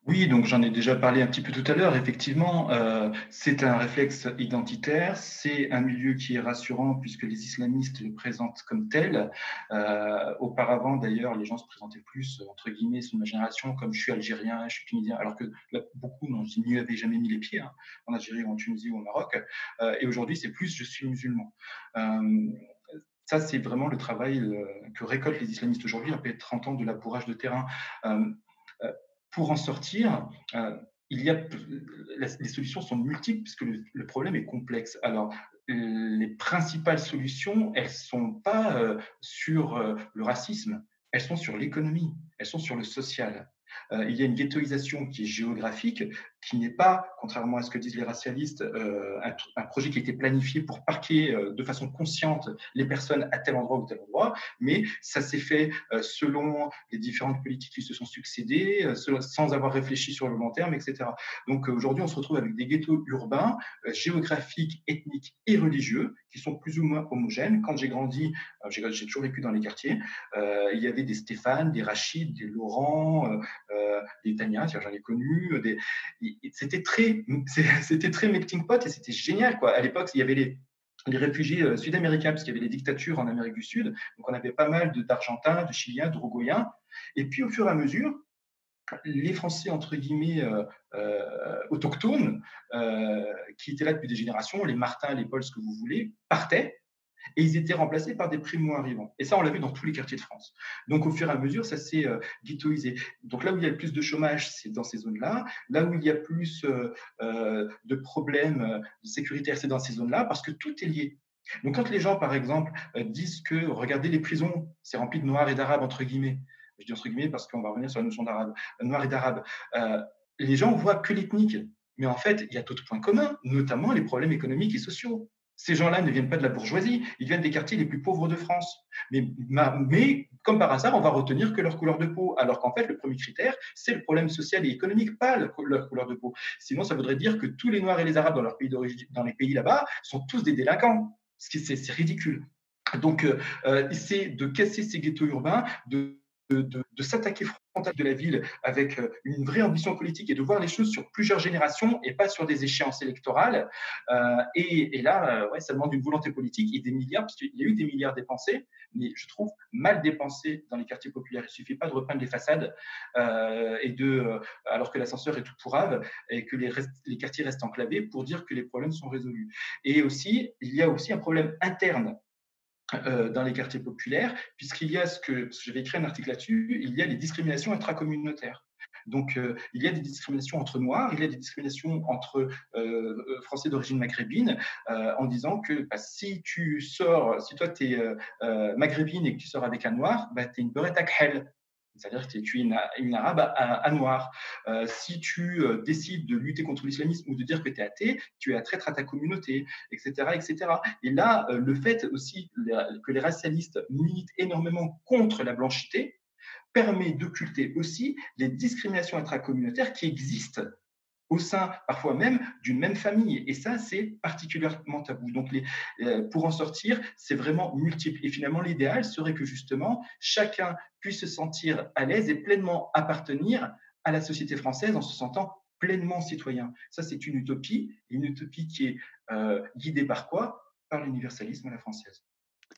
Oui, donc j'en ai déjà parlé un petit peu tout à l'heure. Effectivement, euh, c'est un réflexe identitaire, c'est un milieu qui est rassurant puisque les islamistes le présentent comme tel. Euh, auparavant, d'ailleurs, les gens se présentaient plus, entre guillemets, sous ma génération, comme je suis algérien, je suis tunisien, alors que là, beaucoup n'y avaient jamais mis les pieds, hein, en Algérie, en Tunisie ou au Maroc. Euh, et aujourd'hui, c'est plus je suis musulman. Euh, ça, c'est vraiment le travail euh, que récoltent les islamistes aujourd'hui, après 30 ans de labourage de terrain. Pour en sortir, euh, il y a, les solutions sont multiples puisque le, problème est complexe. Alors, les principales solutions, elles ne sont pas euh, sur euh, le racisme, elles sont sur l'économie, elles sont sur le social. Il y a une ghettoisation qui est géographique qui n'est pas, contrairement à ce que disent les racialistes, euh, un, projet qui a été planifié pour parquer euh, de façon consciente les personnes à tel endroit ou tel endroit, mais ça s'est fait euh, selon les différentes politiques qui se sont succédées, sans avoir réfléchi sur le long terme, etc. Donc aujourd'hui, on se retrouve avec des ghettos urbains, géographiques, ethniques et religieux, qui sont plus ou moins homogènes. Quand j'ai grandi, j'ai toujours vécu dans les quartiers, il y avait des Stéphane, des Rachid, des Laurent, des Tania, j'en ai connu, des c'était très, c'était très melting pot et c'était génial. Quoi. À l'époque, il y avait les, les réfugiés euh, sud-américains, parce qu'il y avait les dictatures en Amérique du Sud. Donc, on avait pas mal d'Argentins, de Chiliens, d'Uruguayens. Et puis, au fur et à mesure, les Français, entre guillemets, euh, euh, autochtones, qui étaient là depuis des générations, les Martins, les Pauls, ce que vous voulez, partaient et ils étaient remplacés par des primo-arrivants. Et ça, on l'a vu dans tous les quartiers de France. Donc, au fur et à mesure, ça s'est euh, ghettoisé. Donc, là où il y a le plus de chômage, c'est dans ces zones-là. Là où il y a plus euh, euh, de problèmes sécuritaires, c'est dans ces zones-là, parce que tout est lié. Donc, quand les gens, par exemple, disent que, regardez, les prisons, c'est rempli de noirs et d'arabes, entre guillemets, je dis entre guillemets parce qu'on va revenir sur la notion d'arabe, noirs et d'arabes, les gens voient que l'ethnique. Mais en fait, il y a d'autres points communs, notamment les problèmes économiques et sociaux. Ces gens-là ne viennent pas de la bourgeoisie, ils viennent des quartiers les plus pauvres de France. Mais, comme par hasard, on va retenir que leur couleur de peau, alors qu'en fait, le premier critère, c'est le problème social et économique, pas leur couleur de peau. Sinon, ça voudrait dire que tous les Noirs et les Arabes dans, leur pays dans les pays là-bas sont tous des délinquants. C'est ridicule. Donc, euh, euh, c'est de casser ces ghettos urbains, de, s'attaquer frontalement de la ville avec euh, une vraie ambition politique et de voir les choses sur plusieurs générations et pas sur des échéances électorales. Euh, et, là, euh, ouais, ça demande une volonté politique et des milliards, parce qu'il y a eu des milliards dépensés, mais je trouve mal dépensés dans les quartiers populaires. Il suffit pas de repeindre les façades et de, alors que l'ascenseur est tout pourrave et que les, les quartiers restent enclavés pour dire que les problèmes sont résolus. Et aussi, il y a aussi un problème interne dans les quartiers populaires, puisqu'il y a ce que, j'avais écrit un article là-dessus, il y a les discriminations intracommunautaires. Donc, euh, il y a des discriminations entre Noirs, il y a des discriminations entre euh, Français d'origine maghrébine, en disant que bah, si tu sors, si toi tu es maghrébine et que tu sors avec un Noir, bah, tu es une beurette à c'est-à-dire que tu es une, arabe à, noir. Euh, si tu euh, décides de lutter contre l'islamisme ou de dire que tu es athée, tu es à traître à ta communauté, etc. etc. Et là, euh, le fait aussi que les racialistes militent énormément contre la blanchité permet d'occulter aussi les discriminations intracommunautaires qui existent au sein parfois même d'une même famille. Et ça, c'est particulièrement tabou. Donc, les, euh, pour en sortir, c'est vraiment multiple. Et finalement, l'idéal serait que justement, chacun puisse se sentir à l'aise et pleinement appartenir à la société française en se sentant pleinement citoyen. Ça, c'est une utopie, une utopie qui est euh, guidée par quoi? Par l'universalisme à la française.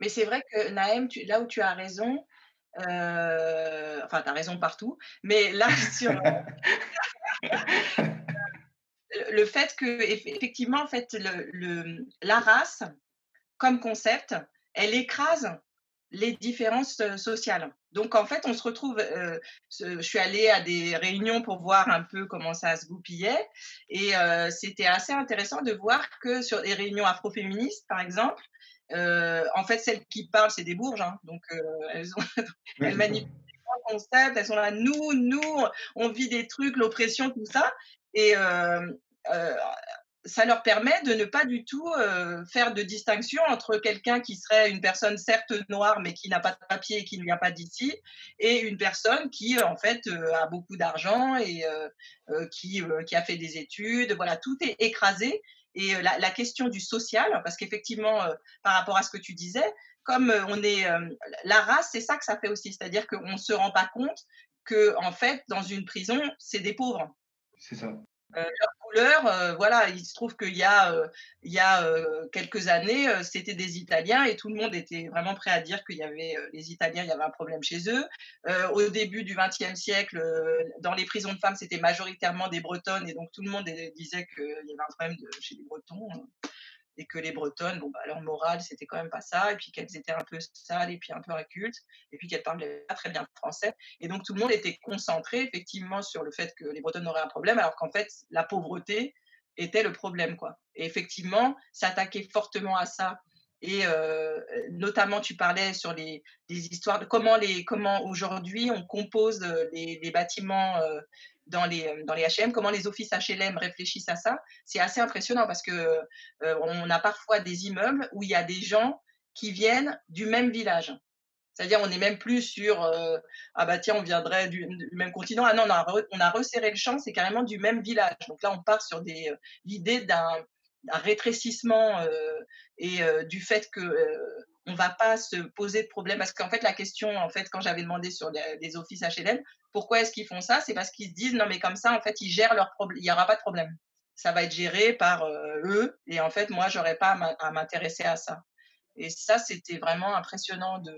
Mais c'est vrai que Naëm, là où tu as raison, euh, enfin, tu as raison partout, mais là, sur, le fait que effectivement en fait le, la race comme concept elle écrase les différences sociales donc en fait on se retrouve euh, je suis allée à des réunions pour voir un peu comment ça se goupillait et euh, c'était assez intéressant de voir que sur les réunions afroféministes par exemple en fait celles qui parlent c'est des bourges hein. donc elles, ont, elles manipulent concept, elles sont là, nous, nous, on vit des trucs, l'oppression, tout ça. Et euh, ça leur permet de ne pas du tout euh, faire de distinction entre quelqu'un qui serait une personne certes noire mais qui n'a pas de papier et qui ne vient pas d'ici et une personne qui en fait a beaucoup d'argent et qui, qui a fait des études. Voilà, tout est écrasé. Et la, la question du social, parce qu'effectivement, par rapport à ce que tu disais, comme on est la race, c'est ça que ça fait aussi, c'est-à-dire qu'on ne se rend pas compte que en fait, dans une prison, c'est des pauvres. C'est ça. Euh, leur couleur, euh, voilà, il se trouve qu'il y a, euh, il y a quelques années, c'était des Italiens et tout le monde était vraiment prêt à dire qu'il y avait les Italiens, il y avait un problème chez eux. au début du XXe siècle, dans les prisons de femmes, c'était majoritairement des Bretonnes et donc tout le monde disait qu'il y avait un problème chez les Bretons et que les Bretonnes, bon, bah, leur morale, c'était quand même pas ça, et puis qu'elles étaient un peu sales et puis un peu incultes, et puis qu'elles parlaient pas très bien français. Et donc tout le monde était concentré effectivement sur le fait que les Bretonnes auraient un problème, alors qu'en fait, la pauvreté était le problème, quoi. Et effectivement, s'attaquer fortement à ça. Et euh, notamment, tu parlais sur les, histoires de comment, comment aujourd'hui on compose les, bâtiments, euh, dans les, dans les HLM, comment les offices HLM réfléchissent à ça, c'est assez impressionnant parce que on a parfois des immeubles où il y a des gens qui viennent du même village. C'est-à-dire, on n'est même plus sur ah bah tiens, on viendrait du, même continent. Ah non, on a, on a resserré le champ, c'est carrément du même village. Donc là, on part sur des l'idée d'un rétrécissement et du fait que on va pas se poser de problème parce qu'en fait la question en fait quand j'avais demandé sur les, offices HLM pourquoi est-ce qu'ils font ça? C'est parce qu'ils se disent non mais comme ça en fait ils gèrent leurs problèmes il y aura pas de problème ça va être géré par eux et en fait moi j'aurais pas à m'intéresser à ça et ça, c'était vraiment impressionnant de,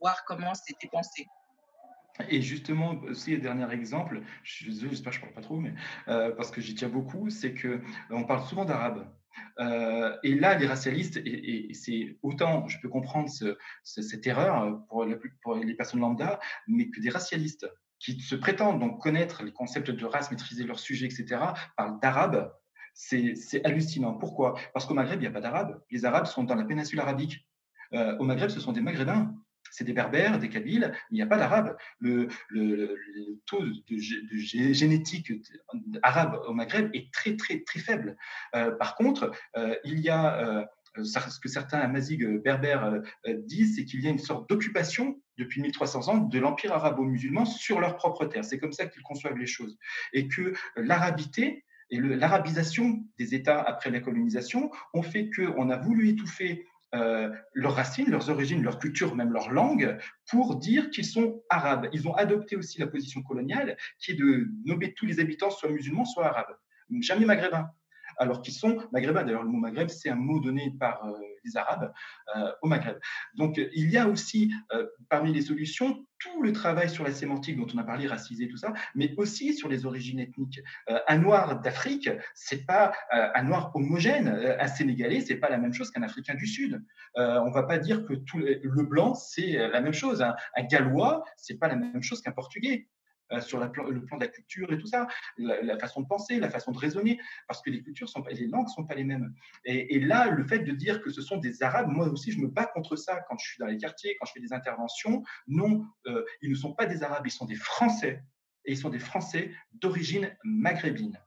voir comment c'était pensé. Et justement, aussi, dernier exemple, j'espère que je ne parle pas trop, mais euh, parce que j'y tiens beaucoup, c'est qu'on parle souvent d'arabe. Euh, et là, les racialistes, et, c'est autant, je peux comprendre cette erreur pour, pour, les personnes lambda, mais que des racialistes qui se prétendent donc connaître les concepts de race, maîtriser leur sujet, etc., parlent d'arabe c'est hallucinant. Pourquoi? Parce qu'au Maghreb, il n'y a pas d'Arabes. Les Arabes sont dans la péninsule arabique. Euh, au Maghreb, ce sont des Maghrébins. C'est des Berbères, des Kabyles, il n'y a pas d'Arabes. Le, taux de, génétique arabe au Maghreb est très, très, très faible. Euh, par contre, euh, il y a ce que certains amazigh berbères disent, c'est qu'il y a une sorte d'occupation depuis 1300 ans de l'empire arabo-musulman sur leur propre terre. C'est comme ça qu'ils conçoivent les choses. Et que l'arabité et l'arabisation des États après la colonisation ont fait qu'on a voulu étouffer euh, leurs racines, leurs origines, leur culture, même leur langue, pour dire qu'ils sont arabes. Ils ont adopté aussi la position coloniale qui est de nommer tous les habitants soit musulmans, soit arabes. Jamais maghrébins alors qu'ils sont maghrébins. D'ailleurs, le mot maghreb, c'est un mot donné par euh, les Arabes euh, au Maghreb. Donc, il y a aussi, euh, parmi les solutions, tout le travail sur la sémantique dont on a parlé, racisé, tout ça, mais aussi sur les origines ethniques. un noir d'Afrique, c'est pas un noir homogène. un Sénégalais, c'est pas la même chose qu'un Africain du Sud. on va pas dire que tout le blanc, c'est la même chose. Un, un Gallois, c'est pas la même chose qu'un Portugais. Euh, sur le plan de la culture et tout ça, la, façon de penser, la façon de raisonner, parce que les cultures sont les langues sont pas les mêmes. Et, là, le fait de dire que ce sont des Arabes, moi aussi, je me bats contre ça quand je suis dans les quartiers, quand je fais des interventions. Non, euh, ils ne sont pas des Arabes, ils sont des Français, et ils sont des Français d'origine maghrébine.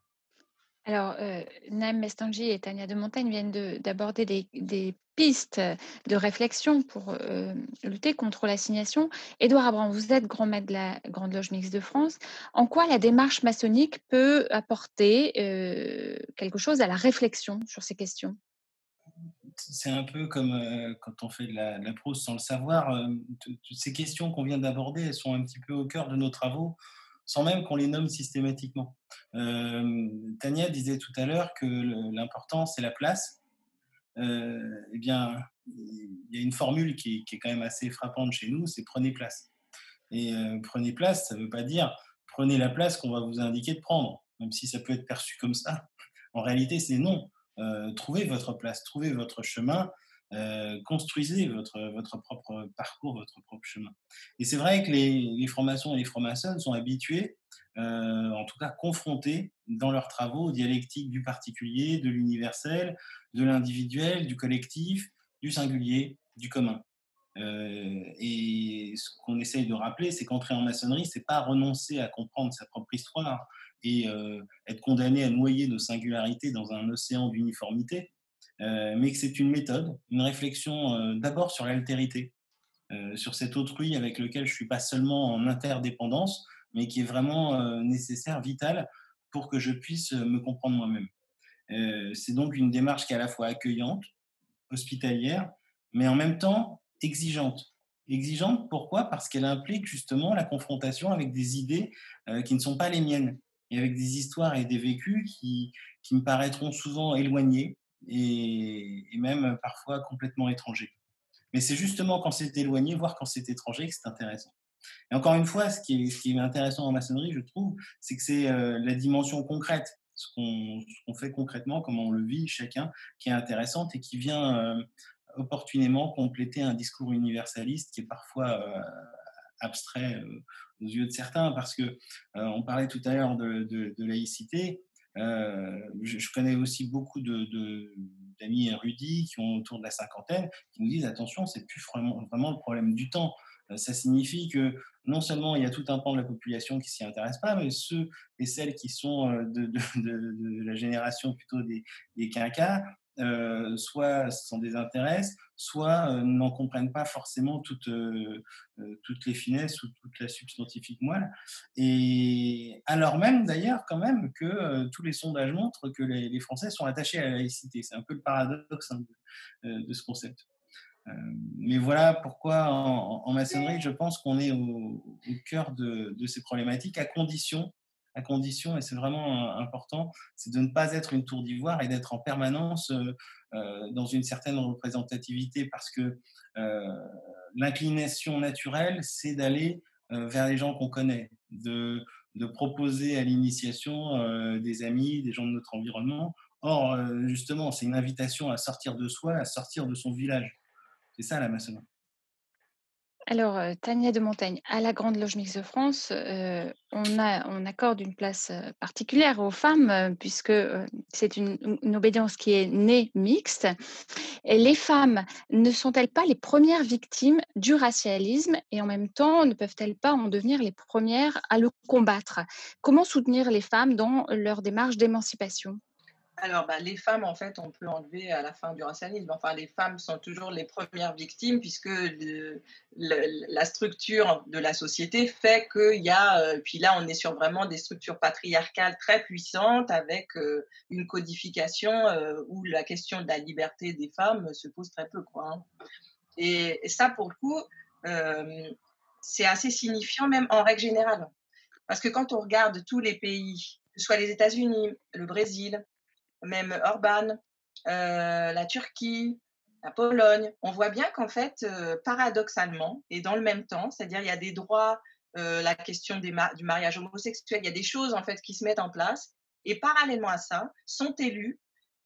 Alors, euh, Naïm Mestangi et Tania de Montagne viennent d'aborder des, pistes de réflexion pour euh, lutter contre l'assignation. Édouard Abram, vous êtes grand maître de la Grande Loge Mixte de France. En quoi la démarche maçonnique peut apporter euh, quelque chose à la réflexion sur ces questions? C'est un peu comme quand on fait la, prose sans le savoir. toutes ces questions qu'on vient d'aborder, sont un petit peu au cœur de nos travaux sans même qu'on les nomme systématiquement. Euh, Tania disait tout à l'heure que l'important, c'est la place. Euh, eh bien, il y a une formule qui, est quand même assez frappante chez nous, c'est prenez place. Et euh, prenez place, ça ne veut pas dire prenez la place qu'on va vous indiquer de prendre, même si ça peut être perçu comme ça. En réalité, c'est non. trouvez votre place, trouvez votre chemin, euh, construisez votre, votre propre parcours, votre propre chemin. Et c'est vrai que les, les francs-maçons et les francs-maçonnes sont habitués, euh, en tout cas confrontés dans leurs travaux aux dialectiques du particulier, de l'universel, de l'individuel, du collectif, du singulier, du commun. Euh, et ce qu'on essaye de rappeler, c'est qu'entrer en maçonnerie, c'est pas renoncer à comprendre sa propre histoire et être condamné à noyer nos singularités dans un océan d'uniformité, mais que c'est une méthode, une réflexion euh, d'abord sur l'altérité, euh, sur cet autrui avec lequel je suis pas seulement en interdépendance, mais qui est vraiment nécessaire, vital, pour que je puisse me comprendre moi-même. c'est donc une démarche qui est à la fois accueillante, hospitalière, mais en même temps exigeante. Exigeante, pourquoi? Parce qu'elle implique justement la confrontation avec des idées qui ne sont pas les miennes, et avec des histoires et des vécus qui, qui me paraîtront souvent éloignés, et, même parfois complètement étranger. Mais c'est justement quand c'est éloigné, voire quand c'est étranger, que c'est intéressant. Et encore une fois, ce qui est, ce qui est intéressant en maçonnerie, je trouve, c'est que c'est euh, la dimension concrète, ce qu'on fait concrètement, comment on le vit chacun, qui est intéressante et qui vient euh, opportunément compléter un discours universaliste qui est parfois euh, abstrait aux yeux de certains, parce que on parlait tout à l'heure de, laïcité. Euh, je, connais aussi beaucoup d'amis de, érudits qui ont autour de la cinquantaine qui nous disent attention, c'est plus vraiment, vraiment le problème du temps. ça signifie que non seulement il y a tout un pan de la population qui s'y intéresse pas, mais ceux et celles qui sont de, de, de, la génération plutôt des, des quinquas euh, soit s'en désintéressent, soit euh, n'en comprennent pas forcément toutes, euh, toutes les finesses ou toute la substantifique moelle. Et alors même d'ailleurs quand même que tous les sondages montrent que les, Français sont attachés à la laïcité. C'est un peu le paradoxe hein, de, ce concept. mais voilà pourquoi en, maçonnerie, je pense qu'on est au, au cœur de, de, ces problématiques, à condition à condition, et c'est vraiment euh, important, c'est de ne pas être une tour d'ivoire et d'être en permanence euh, euh, dans une certaine représentativité parce que l'inclination naturelle, c'est d'aller vers les gens qu'on connaît, de, de, proposer à l'initiation des amis, des gens de notre environnement. Or, justement, c'est une invitation à sortir de soi, à sortir de son village. C'est ça la maçonnerie. Alors, Tania de Montaigne, à la Grande Loge Mixte de France, on, a, on accorde une place particulière aux femmes puisque c'est une, obédience qui est née mixte. Les femmes ne sont-elles pas les premières victimes du racialisme et en même temps ne peuvent-elles pas en devenir les premières à le combattre? Comment soutenir les femmes dans leur démarche d'émancipation? Alors, bah, les femmes, en fait, on peut enlever à la fin du racialisme. Enfin, les femmes sont toujours les premières victimes puisque la structure de la société fait qu'il y a, euh, puis là, on est sur vraiment des structures patriarcales très puissantes avec euh, une codification euh, où la question de la liberté des femmes se pose très peu. Quoi, hein. et, ça, pour le coup, c'est assez signifiant même en règle générale. Parce que quand on regarde tous les pays, que ce soit les États-Unis, le Brésil, même Orban, euh, la Turquie, la Pologne, on voit bien qu'en fait, euh, paradoxalement, et dans le même temps, c'est-à-dire il y a des droits, euh, la question du mariage homosexuel, il y a des choses en fait qui se mettent en place, et parallèlement à ça, sont élus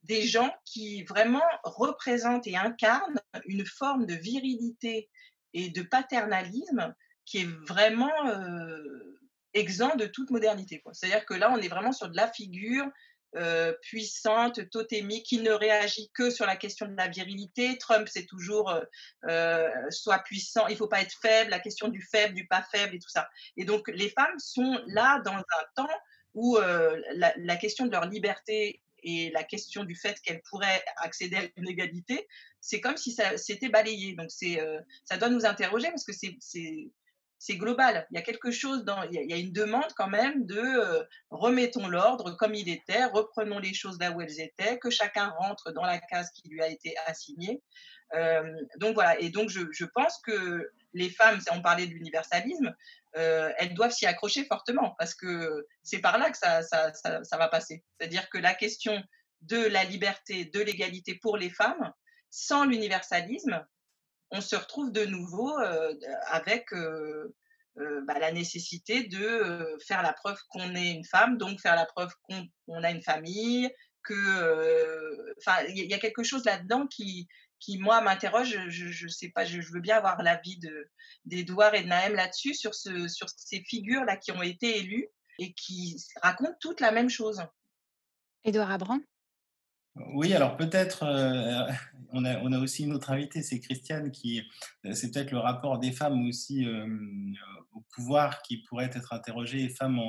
des gens qui vraiment représentent et incarnent une forme de virilité et de paternalisme qui est vraiment exempt de toute modernité. C'est-à-dire que là, on est vraiment sur de la figure euh, puissante, totémique, qui ne réagit que sur la question de la virilité. Trump, c'est toujours euh, euh, soit puissant, il faut pas être faible, la question du faible, du pas faible et tout ça. Et donc, les femmes sont là dans un temps où la, question de leur liberté et la question du fait qu'elles pourraient accéder à une égalité, c'est comme si ça s'était balayé. Donc, ça doit nous interroger parce que c'est c'est global. Il y a quelque chose dans, il y a, une demande quand même de euh, remettons l'ordre comme il était, reprenons les choses là où elles étaient, que chacun rentre dans la case qui lui a été assignée. Euh, donc voilà. Et donc je, pense que les femmes, on parlait de l'universalisme, euh, elles doivent s'y accrocher fortement parce que c'est par là que ça, va passer. C'est-à-dire que la question de la liberté, de l'égalité pour les femmes, sans l'universalisme, on se retrouve de nouveau euh, avec euh, euh, bah, la nécessité de faire la preuve qu'on est une femme, donc faire la preuve qu'on a une famille, que, il y a quelque chose là-dedans qui, qui moi m'interroge. Je, ne sais pas, je, veux bien avoir l'avis de d'Edouard et de Naëm là-dessus sur ce, sur ces figures là qui ont été élues et qui racontent toutes la même chose. Édouard Abran. Oui, alors peut-être, euh, on, a, aussi une autre invitée, c'est Christiane, qui, euh, c'est peut-être le rapport des femmes aussi euh, au pouvoir qui pourrait être interrogé, femmes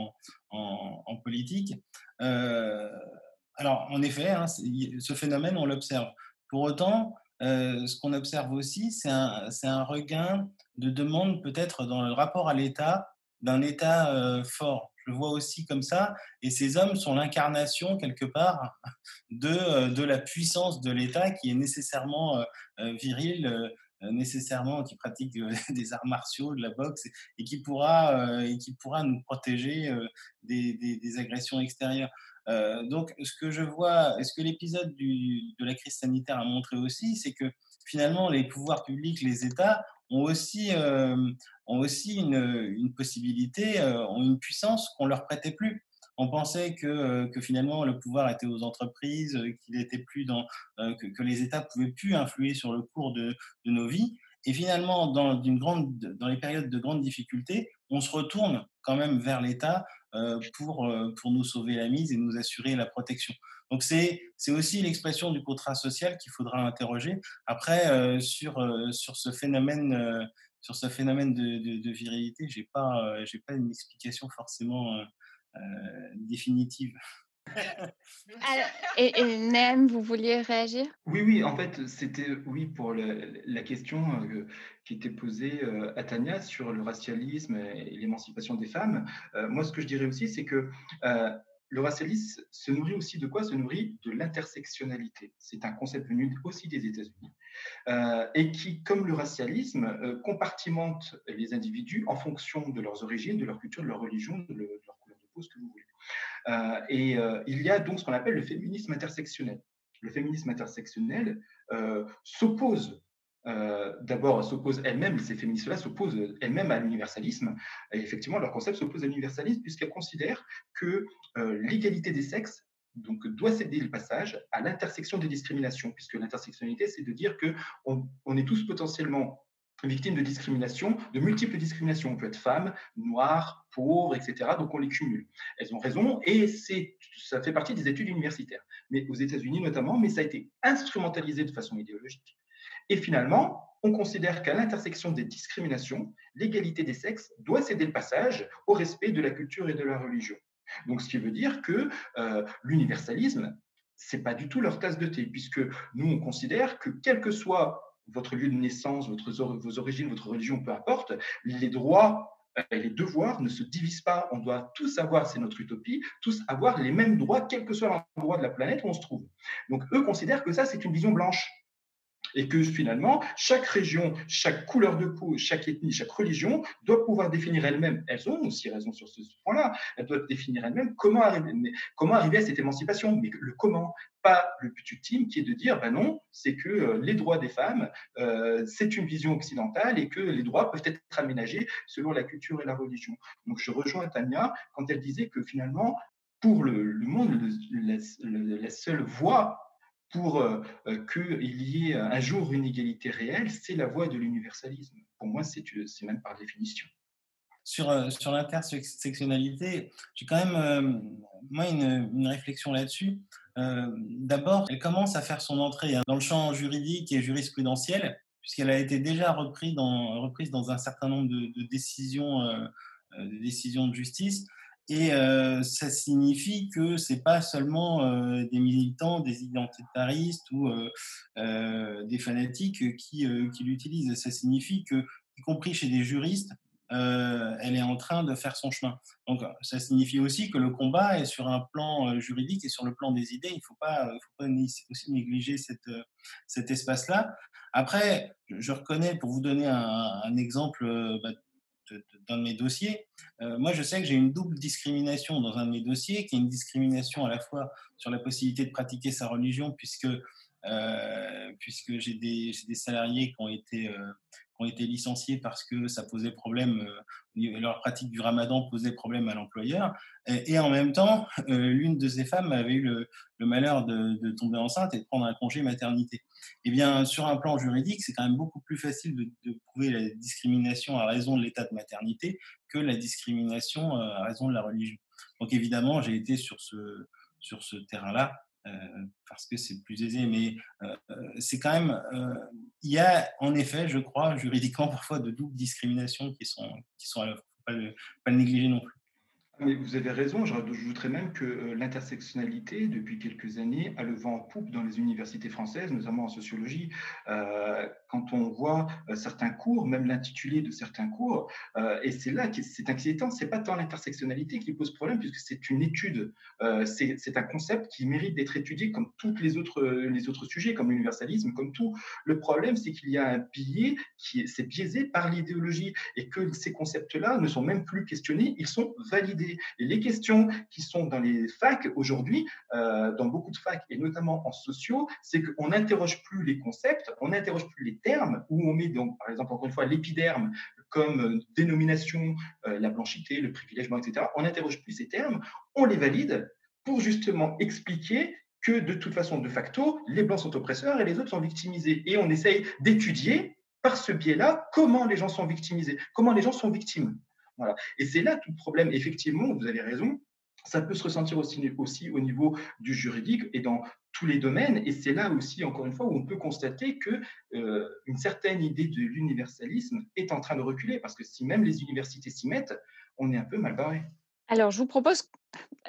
en, politique. alors, en effet, hein, ce phénomène, on l'observe. Pour autant, ce qu'on observe aussi, c'est un, regain de demande peut-être dans le rapport à l'État, d'un État fort le vois aussi comme ça. Et ces hommes sont l'incarnation, quelque part, de, euh, de la puissance de l'État qui est nécessairement euh, euh, viril, nécessairement qui pratique des arts martiaux, de la boxe, et qui pourra, et qui pourra nous protéger des, des, agressions extérieures. donc, ce que je vois, ce que l'épisode de la crise sanitaire a montré aussi, c'est que finalement, les pouvoirs publics, les États, ont aussi, ont aussi une, une possibilité, ont une puissance qu'on leur prêtait plus. On pensait que, que, finalement le pouvoir était aux entreprises, qu'il était plus dans, que, les États pouvaient plus influer sur le cours de, de nos vies. Et finalement, dans, grande, dans les périodes de grandes difficultés, on se retourne quand même vers l'État pour, pour nous sauver la mise et nous assurer la protection. Donc c'est aussi l'expression du contrat social qu'il faudra interroger. Après, euh, sur, euh, sur ce phénomène, euh, sur ce phénomène de, de, virilité, j'ai pas, j'ai pas une explication forcément définitive. et, et vous vouliez réagir? Oui, oui, en fait, c'était oui pour la, question qui était posée à Tania sur le racialisme et l'émancipation des femmes. moi, ce que je dirais aussi, c'est que le racialisme se nourrit aussi de quoi? Se nourrit de l'intersectionnalité. C'est un concept venu aussi des États-Unis euh, et qui, comme le racialisme, euh, compartimente les individus en fonction de leurs origines, de leur culture, de leur religion, de, leur couleur de peau, ce que vous voulez. Euh, et il y a donc ce qu'on appelle le féminisme intersectionnel. Le féminisme intersectionnel s'oppose euh, d'abord s'opposent elles-mêmes, ces féministes-là s'opposent elles-mêmes à l'universalisme. Et effectivement, leur concept s'oppose à l'universalisme puisqu'elles considèrent que euh, l'égalité des sexes donc, doit céder le passage à l'intersection des discriminations, puisque l'intersectionnalité, c'est de dire que on, est tous potentiellement victimes de discrimination, de multiples discriminations. On peut être femme, noire, pauvre, etc. Donc on les cumule. Elles ont raison et ça fait partie des études universitaires, mais aux États-Unis notamment, mais ça a été instrumentalisé de façon idéologique. Et finalement, on considère qu'à l'intersection des discriminations, l'égalité des sexes doit céder le passage au respect de la culture et de la religion. Donc, ce qui veut dire que euh, l'universalisme, c'est pas du tout leur tasse de thé, puisque nous, on considère que quel que soit votre lieu de naissance, vos origines, votre religion, peu importe, les droits et les devoirs ne se divisent pas. On doit tous avoir, c'est notre utopie, tous avoir les mêmes droits, quel que soit l'endroit de la planète où on se trouve. Donc, eux considèrent que ça, c'est une vision blanche et que finalement, chaque région, chaque couleur de peau, chaque ethnie, chaque religion doit pouvoir définir elle-même, elles ont aussi raison sur ce point-là, elles doivent définir elles-mêmes comment arriver, à cette émancipation, mais le comment, pas le but ultime qui est de dire, ben non, c'est que euh, les droits des femmes, euh, c'est une vision occidentale et que les droits peuvent être aménagés selon la culture et la religion. Donc je rejoins Tania quand elle disait que finalement, pour le, monde, la seule voie pour euh, euh, qu'il y ait un jour une égalité réelle, c'est la voie de l'universalisme. Pour moi, c'est même par définition. Sur, euh, sur l'intersectionnalité, j'ai quand même, moi, une, une réflexion là-dessus. D'abord, elle commence à faire son entrée hein, dans le champ juridique et jurisprudentiel, puisqu'elle a été déjà reprise dans, reprise dans un certain nombre de, décisions, de décisions de justice. Et euh, ça signifie que c'est pas seulement euh, des militants, des identitaristes ou euh, des fanatiques qui, qui l'utilisent. Ça signifie que, y compris chez des juristes, elle est en train de faire son chemin. Donc, ça signifie aussi que le combat est sur un plan juridique et sur le plan des idées. Il ne faut pas, faut pas aussi négliger cette, cet espace-là. Après, je reconnais, pour vous donner un, exemple bah, de, mes dossiers. Euh, moi, je sais que j'ai une double discrimination dans un de mes dossiers, qui est une discrimination à la fois sur la possibilité de pratiquer sa religion, puisque, euh, puisque j'ai des, des, salariés qui ont été, euh, ont été licenciés parce que ça posait problème, euh, leur pratique du ramadan posait problème à l'employeur. Et, en même temps, euh, l'une de ces femmes avait eu le, malheur de, tomber enceinte et de prendre un congé maternité. Eh bien, sur un plan juridique, c'est quand même beaucoup plus facile de, prouver la discrimination à raison de l'état de maternité que la discrimination euh, à raison de la religion. Donc évidemment, j'ai été sur ce, terrain-là parce que c'est plus aisé. Mais euh, euh, c'est quand même, il y a en effet, je crois, juridiquement parfois de doubles discriminations qui sont, qui sont à l'œuvre. Ne faut pas le négliger non plus. Vous avez raison, j'ajouterais même que euh, l'intersectionnalité, depuis quelques années, a le vent en poupe dans les universités françaises, notamment en sociologie. Euh, quand on voit euh, certains cours, même l'intitulé de certains cours, et c'est là que c'est inquiétant, c'est pas tant l'intersectionnalité qui pose problème, puisque c'est une étude, c'est un concept qui mérite d'être étudié comme tous les autres, les autres sujets, comme l'universalisme, comme tout. Le problème, c'est qu'il y a un biais qui est, biaisé par l'idéologie, et que ces concepts-là ne sont même plus questionnés, ils sont validés. Et les questions qui sont dans les facs aujourd'hui, euh, dans beaucoup de facs et notamment en sociaux, c'est qu'on n'interroge plus les concepts, on n'interroge plus les termes, où on met donc, par exemple, encore une fois, l'épiderme comme euh, dénomination, euh, la blanchité, le privilègement, etc. On n'interroge plus ces termes, on les valide pour justement expliquer que de toute façon, de facto, les blancs sont oppresseurs et les autres sont victimisés. Et on essaye d'étudier par ce biais-là comment les gens sont victimisés, comment les gens sont victimes. Et c'est là tout le problème. Effectivement, vous avez raison, ça peut se ressentir aussi, aussi au niveau du juridique et dans tous les domaines. Et c'est là aussi, encore une fois, où on peut constater que euh, une certaine idée de l'universalisme est en train de reculer, parce que si même les universités s'y mettent, on est un peu mal barré. Alors, je vous propose,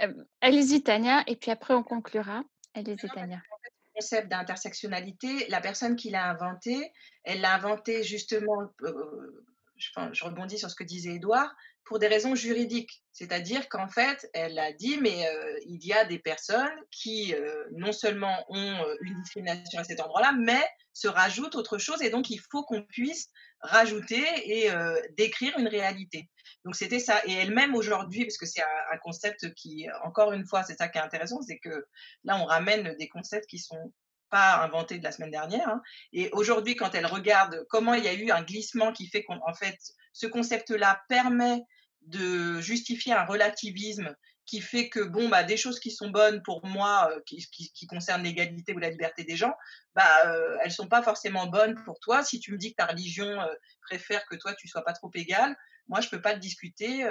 euh, allez-y Tania, et puis après on conclura. Allez-y Tania. Le concept d'intersectionnalité, la personne qui l'a inventé, elle l'a inventé justement, euh, je, rebondis sur ce que disait Edouard, pour des raisons juridiques. C'est-à-dire qu'en fait, elle a dit, mais euh, il y a des personnes qui euh, non seulement ont euh, une discrimination à cet endroit-là, mais se rajoutent autre chose, et donc il faut qu'on puisse rajouter et décrire une réalité. Donc c'était ça. Et elle-même aujourd'hui, parce que c'est un, concept qui, encore une fois, c'est ça qui est intéressant, c'est que là, on ramène des concepts qui sont pas inventés de la semaine dernière. Hein. Et aujourd'hui, quand elle regarde comment il y a eu un glissement qui fait qu'en fait, ce concept-là permet de justifier un relativisme qui fait que bon bah des choses qui sont bonnes pour moi euh, qui, qui, concernent l'égalité ou la liberté des gens bah euh, elles sont pas forcément bonnes pour toi si tu me dis que ta religion euh, préfère que toi tu sois pas trop égal moi je peux pas le discuter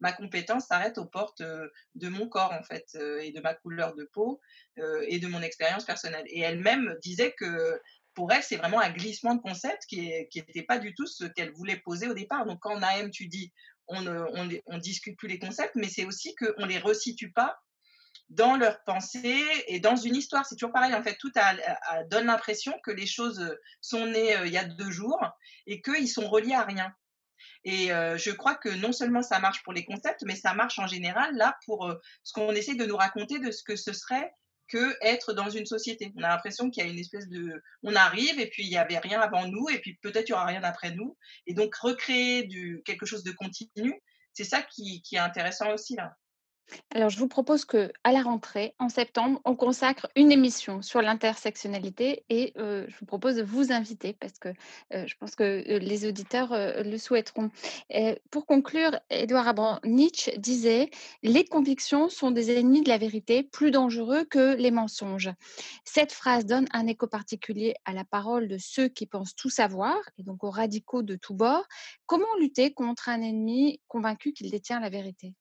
ma compétence s'arrête aux portes de mon corps en fait et de ma couleur de peau et de mon expérience personnelle et elle-même disait que pour elle, c'est vraiment un glissement de concept qui n'était pas du tout ce qu'elle voulait poser au départ. Donc, quand Naëm, tu dis, on ne discute plus les concepts, mais c'est aussi qu'on ne les resitue pas dans leur pensée et dans une histoire. C'est toujours pareil, en fait, tout donne l'impression que les choses sont nées il y a deux jours et qu'ils sont reliés à rien. Et euh, je crois que non seulement ça marche pour les concepts, mais ça marche en général là pour euh, ce qu'on essaie de nous raconter de ce que ce serait que être dans une société. On a l'impression qu'il y a une espèce de, on arrive et puis il n'y avait rien avant nous et puis peut-être il y aura rien après nous. Et donc recréer quelque chose de continu, c'est ça qui est intéressant aussi là. Alors, je vous propose que, à la rentrée, en septembre, on consacre une émission sur l'intersectionnalité et je vous propose de vous inviter parce que je pense que les auditeurs le souhaiteront. pour conclure, Édouard Abram Nietzsche disait Les convictions sont des ennemis de la vérité, plus dangereux que les mensonges. Cette phrase donne un écho particulier à la parole de ceux qui pensent tout savoir et donc aux radicaux de tous bords. Comment lutter contre un ennemi convaincu qu'il détient la vérité?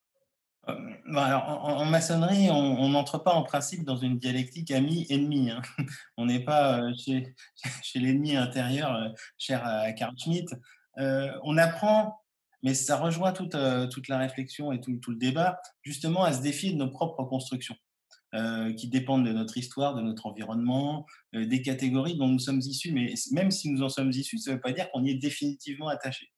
Alors, en, maçonnerie, on n'entre pas en principe dans une dialectique ami-ennemi. Hein. On n'est pas euh, chez, chez l'ennemi intérieur, euh, cher à Carl Schmitt. on apprend, mais ça rejoint toute, toute la réflexion et tout, tout, le débat, justement à se défier de nos propres constructions, qui dépendent de notre histoire, de notre environnement, des catégories dont nous sommes issus. Mais même si nous en sommes issus, ça ne veut pas dire qu'on y est définitivement attaché.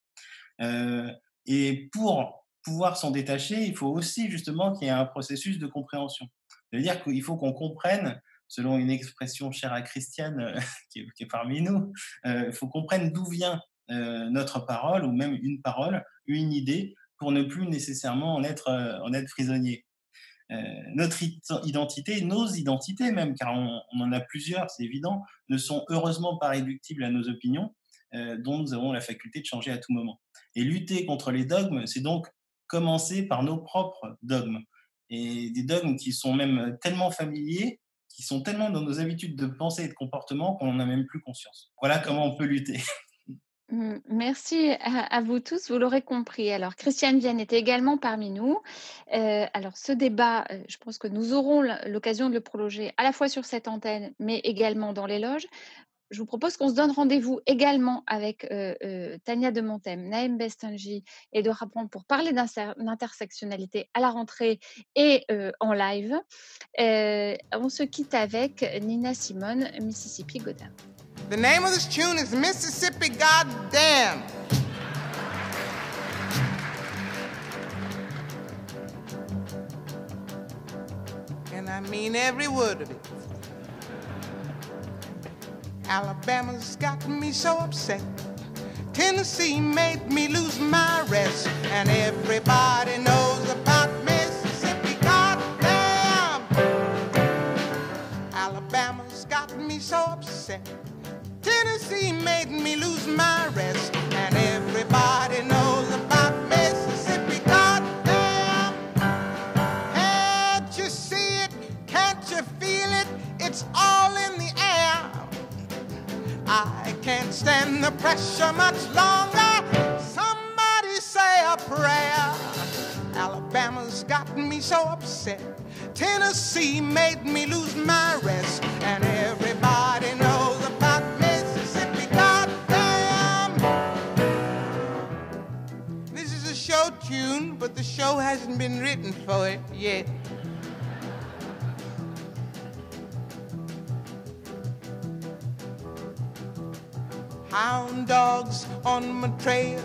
et pour pouvoir s'en détacher, il faut aussi justement qu'il y ait un processus de compréhension. C'est-à-dire qu'il faut qu'on comprenne, selon une expression chère à Christiane euh, qui, est, parmi nous, euh, il faut qu'on comprenne d'où vient euh, notre parole ou même une parole, une idée, pour ne plus nécessairement en être, en être prisonnier. notre identité, nos identités même, car on, on en a plusieurs, c'est évident, ne sont heureusement pas réductibles à nos opinions, dont nous avons la faculté de changer à tout moment. Et lutter contre les dogmes, c'est donc commencer par nos propres dogmes. Et des dogmes qui sont même tellement familiers, qui sont tellement dans nos habitudes de pensée et de comportement qu'on n'en a même plus conscience. Voilà comment on peut lutter. Mmh, merci à, vous tous, vous l'aurez compris. Alors, Christiane Vienne était également parmi nous. Euh, alors, ce débat, euh, je pense que nous aurons l'occasion de le prolonger à la fois sur cette antenne, mais également dans les loges je vous propose qu'on se donne rendez-vous également avec euh, euh, Tania de Montem, Naïm Bestinji et de Rapon pour parler d'intersectionnalité à la rentrée et euh, en live. on se quitte avec Nina Simone, Mississippi Goddam. The name of this tune is Mississippi Goddamn. And I mean every word of it. Alabama's got me so upset. Tennessee made me lose my rest. And everybody knows about Mississippi. Goddamn! Alabama's got me so upset. Tennessee made me lose my rest. And everybody knows about can't stand the pressure much longer. Somebody say a prayer. Alabama Alabama's gotten me so upset. Tennessee made me lose my rest. And everybody knows about Mississippi. Goddamn! This is a show tune, but the show hasn't been written for it yet. Hound dogs on my trail,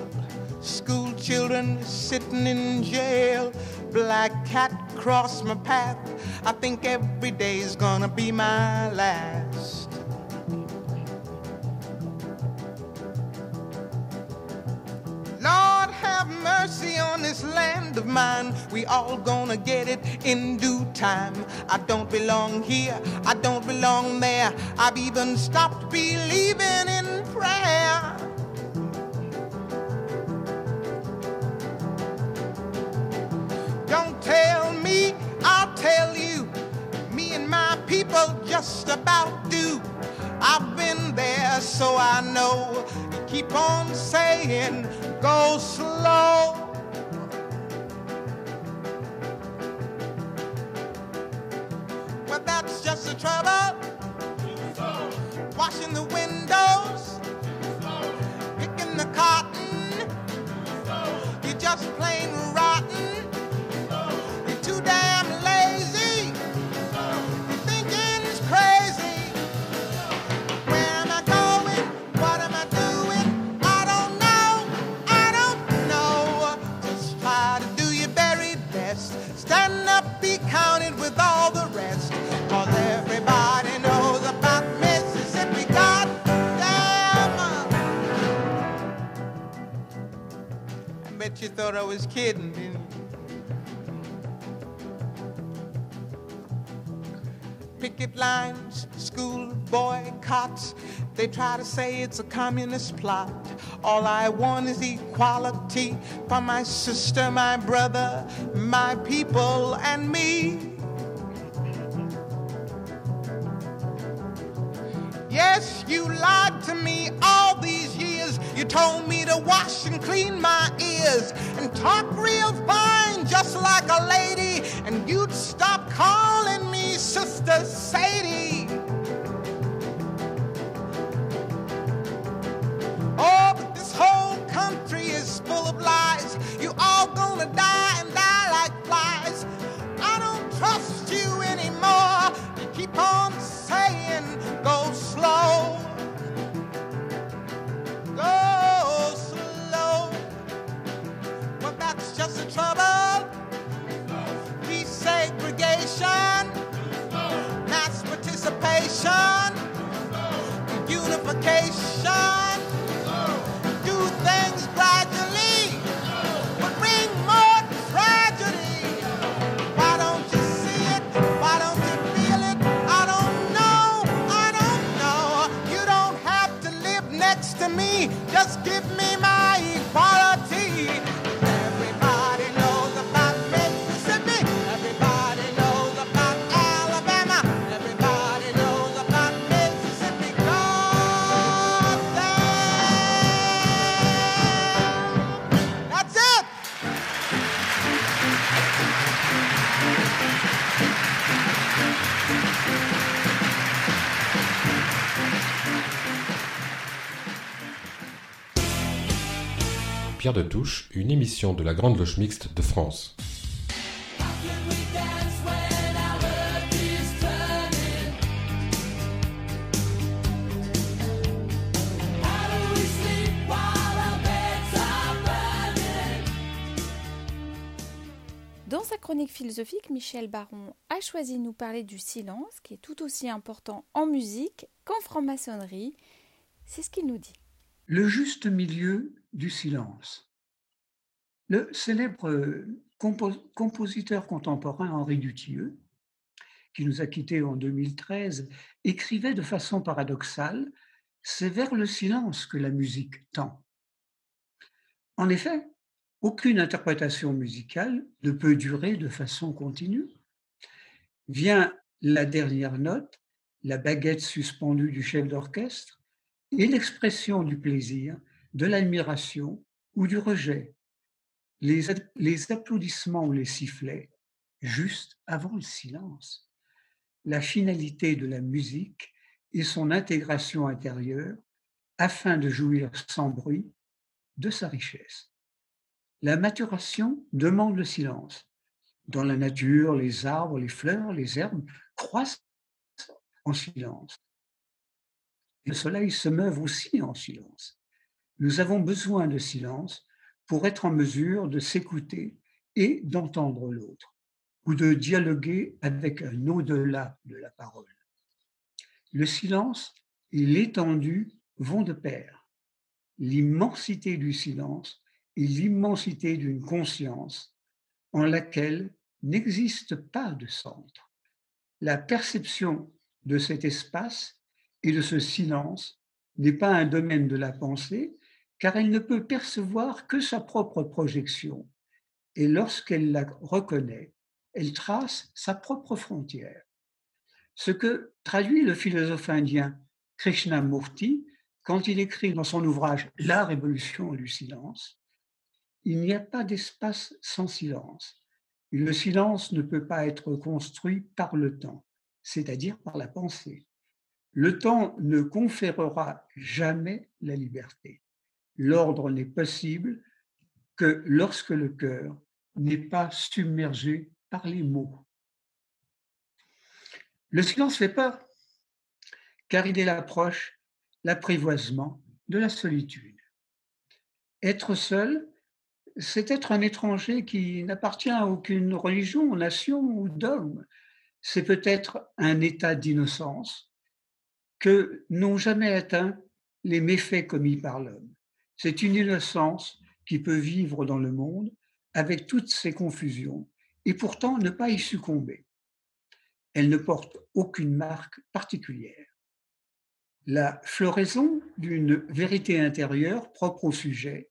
school children sitting in jail, black cat cross my path. I think every day's gonna be my last. Mercy on this land of mine. We all gonna get it in due time. I don't belong here, I don't belong there. I've even stopped believing in prayer. Don't tell me, I'll tell you. Me and my people just about do. I've been there, so I know. Keep on saying, go slow. Well, that's just the trouble. Washing the windows, picking the cotton. You're just plain rotten. Thought I was kidding, you? picket lines, school boycotts. They try to say it's a communist plot. All I want is equality for my sister, my brother, my people, and me. Yes, you lied to me all told me to wash and clean my ears and talk real fine, just like a lady. And you'd stop calling me Sister Sadie. Oh, but this whole country is full of lies. You all gonna die and die like flies. I don't trust Just the trouble. Desegregation, mass participation, unification. Do things gradually, but bring more tragedy. Why don't you see it? Why don't you feel it? I don't know. I don't know. You don't have to live next to me. Just give me Pierre de Touche, une émission de la Grande Loge Mixte de France. Dans sa chronique philosophique, Michel Baron a choisi de nous parler du silence, qui est tout aussi important en musique qu'en franc-maçonnerie. C'est ce qu'il nous dit. Le juste milieu du silence. Le célèbre compo- compositeur contemporain Henri Dutilleux, qui nous a quittés en 2013, écrivait de façon paradoxale C'est vers le silence que la musique tend. En effet, aucune interprétation musicale ne peut durer de façon continue. Vient la dernière note, la baguette suspendue du chef d'orchestre, et l'expression du plaisir, de l'admiration ou du rejet. les, applaudissements ou les sifflets juste avant le silence. La finalité de la musique est son intégration intérieure afin de jouir sans bruit de sa richesse. La maturation demande le silence. Dans la nature, les arbres, les fleurs, les herbes croissent en silence. Le soleil se meurt aussi en silence. Nous avons besoin de silence pour être en mesure de s'écouter et d'entendre l'autre, ou de dialoguer avec un au-delà de la parole. Le silence et l'étendue vont de pair. L'immensité du silence et l'immensité d'une conscience en laquelle n'existe pas de centre. La perception de cet espace et de ce silence n'est pas un domaine de la pensée, car elle ne peut percevoir que sa propre projection. Et lorsqu'elle la reconnaît, elle trace sa propre frontière. Ce que traduit le philosophe indien Krishnamurti quand il écrit dans son ouvrage La révolution du silence, il n'y a pas d'espace sans silence. Le silence ne peut pas être construit par le temps, c'est-à-dire par la pensée. Le temps ne conférera jamais la liberté. L'ordre n'est possible que lorsque le cœur n'est pas submergé par les mots. Le silence fait peur, car il est l'approche, l'apprivoisement de la solitude. Être seul, c'est être un étranger qui n'appartient à aucune religion, nation ou dogme. C'est peut-être un état d'innocence que n'ont jamais atteint les méfaits commis par l'homme. C'est une innocence qui peut vivre dans le monde avec toutes ses confusions et pourtant ne pas y succomber. Elle ne porte aucune marque particulière. La floraison d'une vérité intérieure propre au sujet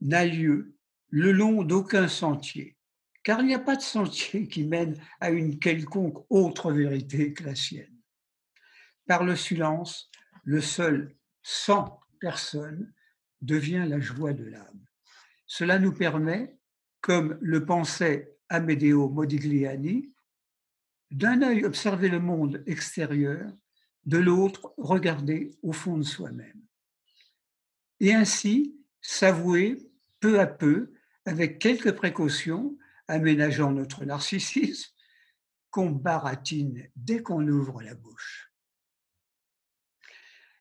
n'a lieu le long d'aucun sentier, car il n'y a pas de sentier qui mène à une quelconque autre vérité que la sienne par le silence, le seul sans personne devient la joie de l'âme. Cela nous permet, comme le pensait Amedeo Modigliani, d'un œil observer le monde extérieur, de l'autre regarder au fond de soi-même. Et ainsi s'avouer peu à peu, avec quelques précautions, aménageant notre narcissisme, qu'on baratine dès qu'on ouvre la bouche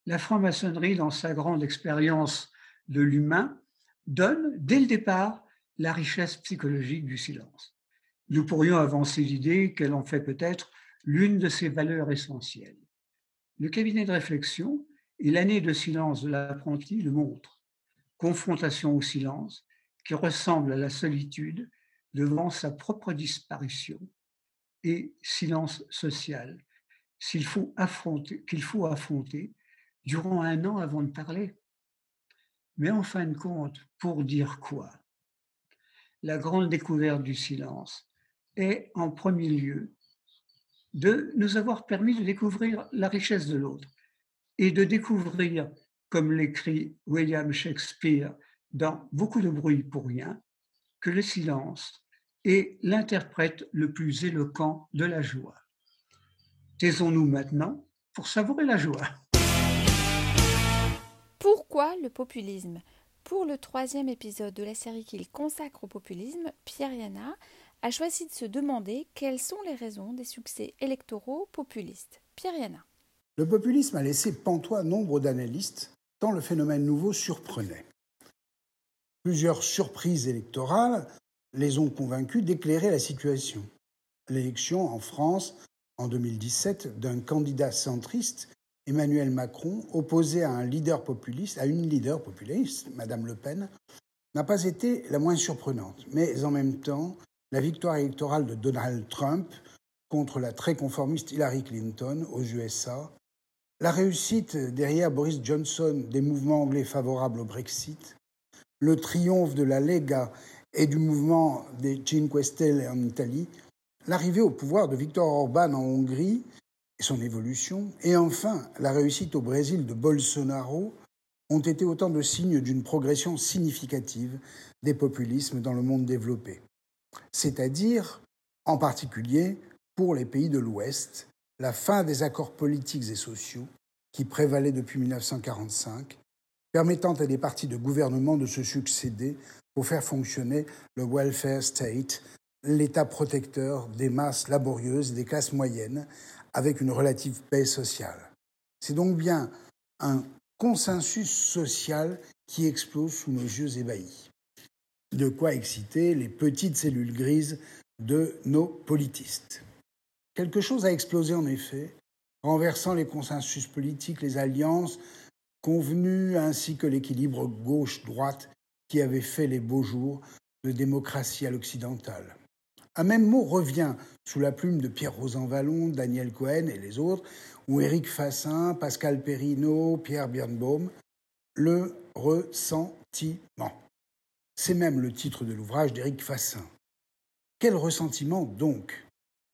la franc-maçonnerie, dans sa grande expérience de l'humain, donne dès le départ la richesse psychologique du silence. Nous pourrions avancer l'idée qu'elle en fait peut-être l'une de ses valeurs essentielles. Le cabinet de réflexion et l'année de silence de l'apprenti le montrent. Confrontation au silence qui ressemble à la solitude devant sa propre disparition et silence social qu'il faut faut affronter durant un an avant de parler. Mais en fin de compte, pour dire quoi? La grande découverte du silence est en premier lieu de nous avoir permis de découvrir la richesse de l'autre et de découvrir, comme l'écrit William Shakespeare dans Beaucoup de bruit pour rien, que le silence est l'interprète le plus éloquent de la joie. Taisons-nous maintenant pour savourer la joie. Le populisme? Pour le troisième épisode de la série qu'il consacre au populisme, Pierre Yana a choisi de se demander quelles sont les raisons des succès électoraux populistes. Pierre Yana. Le populisme a laissé pantois nombre d'analystes, tant le phénomène nouveau surprenait. Plusieurs surprises électorales les ont convaincus d'éclairer la situation. L'élection en France en 2017 d'un candidat centriste Emmanuel Macron, opposé à un leader populiste, à une leader populiste, Madame Le Pen, n'a pas été la moins surprenante. Mais en même temps, la victoire électorale de Donald Trump contre la très conformiste Hillary Clinton aux USA, la réussite derrière Boris Johnson des mouvements anglais favorables au Brexit, le triomphe de la Lega et du mouvement des Cinque Stelle en Italie, l'arrivée au pouvoir de Viktor Orban en Hongrie son évolution, et enfin la réussite au Brésil de Bolsonaro ont été autant de signes d'une progression significative des populismes dans le monde développé, c'est-à-dire en particulier pour les pays de l'Ouest, la fin des accords politiques et sociaux qui prévalaient depuis 1945, permettant à des partis de gouvernement de se succéder pour faire fonctionner le welfare state, l'État protecteur des masses laborieuses des classes moyennes, avec une relative paix sociale. C'est donc bien un consensus social qui explose sous nos yeux ébahis. De quoi exciter les petites cellules grises de nos politistes. Quelque chose a explosé en effet, renversant les consensus politiques, les alliances convenues ainsi que l'équilibre gauche-droite qui avait fait les beaux jours de démocratie à l'occidentale. Un même mot revient sous la plume de Pierre Rosan Vallon, Daniel Cohen et les autres, ou Éric Fassin, Pascal Perrineau, Pierre Birnbaum, le ressentiment. C'est même le titre de l'ouvrage d'Éric Fassin. Quel ressentiment donc?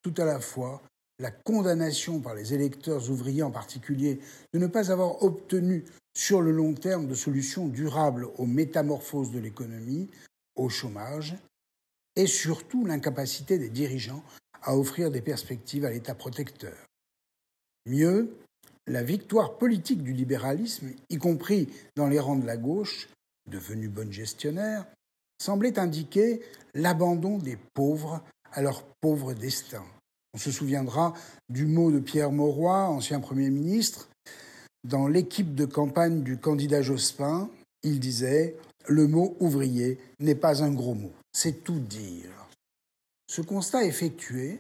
Tout à la fois la condamnation par les électeurs ouvriers en particulier de ne pas avoir obtenu sur le long terme de solutions durables aux métamorphoses de l'économie, au chômage, et surtout l'incapacité des dirigeants à offrir des perspectives à l'État protecteur. Mieux, la victoire politique du libéralisme, y compris dans les rangs de la gauche, devenue bonne gestionnaire, semblait indiquer l'abandon des pauvres à leur pauvre destin. On se souviendra du mot de Pierre Mauroy, ancien Premier ministre, dans l'équipe de campagne du candidat Jospin, il disait Le mot ouvrier n'est pas un gros mot c'est tout dire. Ce constat effectué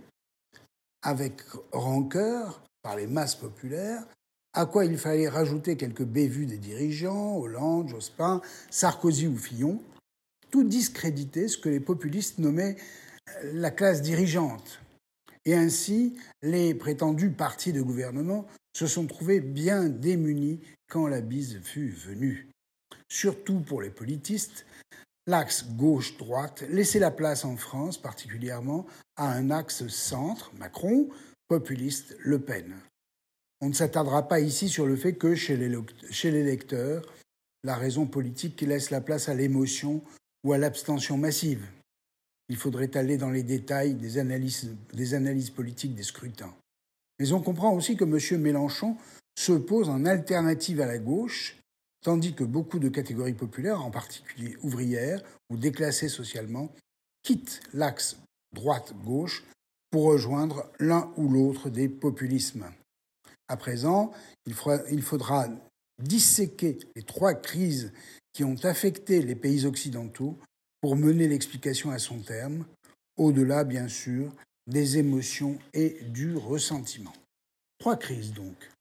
avec rancœur par les masses populaires, à quoi il fallait rajouter quelques bévues des dirigeants, Hollande, Jospin, Sarkozy ou Fillon, tout discréditer ce que les populistes nommaient la classe dirigeante. Et ainsi, les prétendus partis de gouvernement se sont trouvés bien démunis quand la bise fut venue. Surtout pour les politistes, L'axe gauche-droite laissait la place en France particulièrement à un axe centre, Macron, populiste, Le Pen. On ne s'attardera pas ici sur le fait que chez les lecteurs, la raison politique qui laisse la place à l'émotion ou à l'abstention massive. Il faudrait aller dans les détails des analyses, des analyses politiques des scrutins. Mais on comprend aussi que M. Mélenchon se pose en alternative à la gauche tandis que beaucoup de catégories populaires, en particulier ouvrières ou déclassées socialement, quittent l'axe droite-gauche pour rejoindre l'un ou l'autre des populismes. À présent, il faudra, disséquer les trois crises qui ont affecté les pays occidentaux pour mener l'explication à son terme, au-delà, bien sûr, des émotions et du ressentiment. Trois crises donc.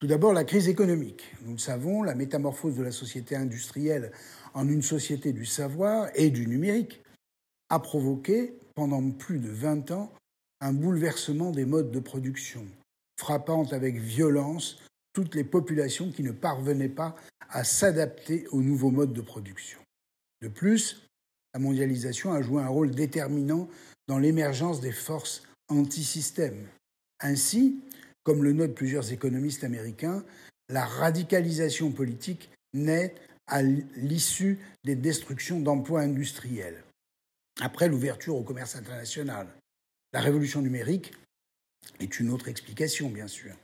Tout d'abord, la crise économique. Nous le savons, la métamorphose de la société industrielle en une société du savoir et du numérique a provoqué, pendant plus de 20 ans, un bouleversement des modes de production, frappant avec violence toutes les populations qui ne parvenaient pas à s'adapter aux nouveaux modes de production. De plus, la mondialisation a joué un rôle déterminant dans l'émergence des forces anti-système. Ainsi, comme le notent plusieurs économistes américains, la radicalisation politique naît à l'issue des destructions d'emplois industriels, après l'ouverture au commerce international. La révolution numérique est une autre explication, bien sûr.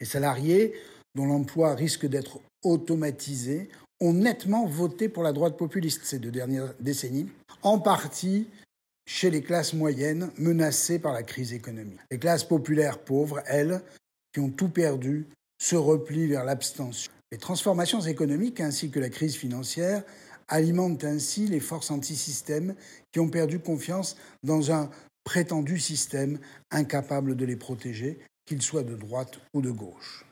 Les salariés, dont l'emploi risque d'être automatisé, ont nettement voté pour la droite populiste ces deux dernières décennies, en partie chez les classes moyennes menacées par la crise économique. Les classes populaires pauvres, elles, qui ont tout perdu, se replient vers l'abstention. Les transformations économiques ainsi que la crise financière alimentent ainsi les forces antisystèmes qui ont perdu confiance dans un prétendu système incapable de les protéger, qu'il soit de droite ou de gauche.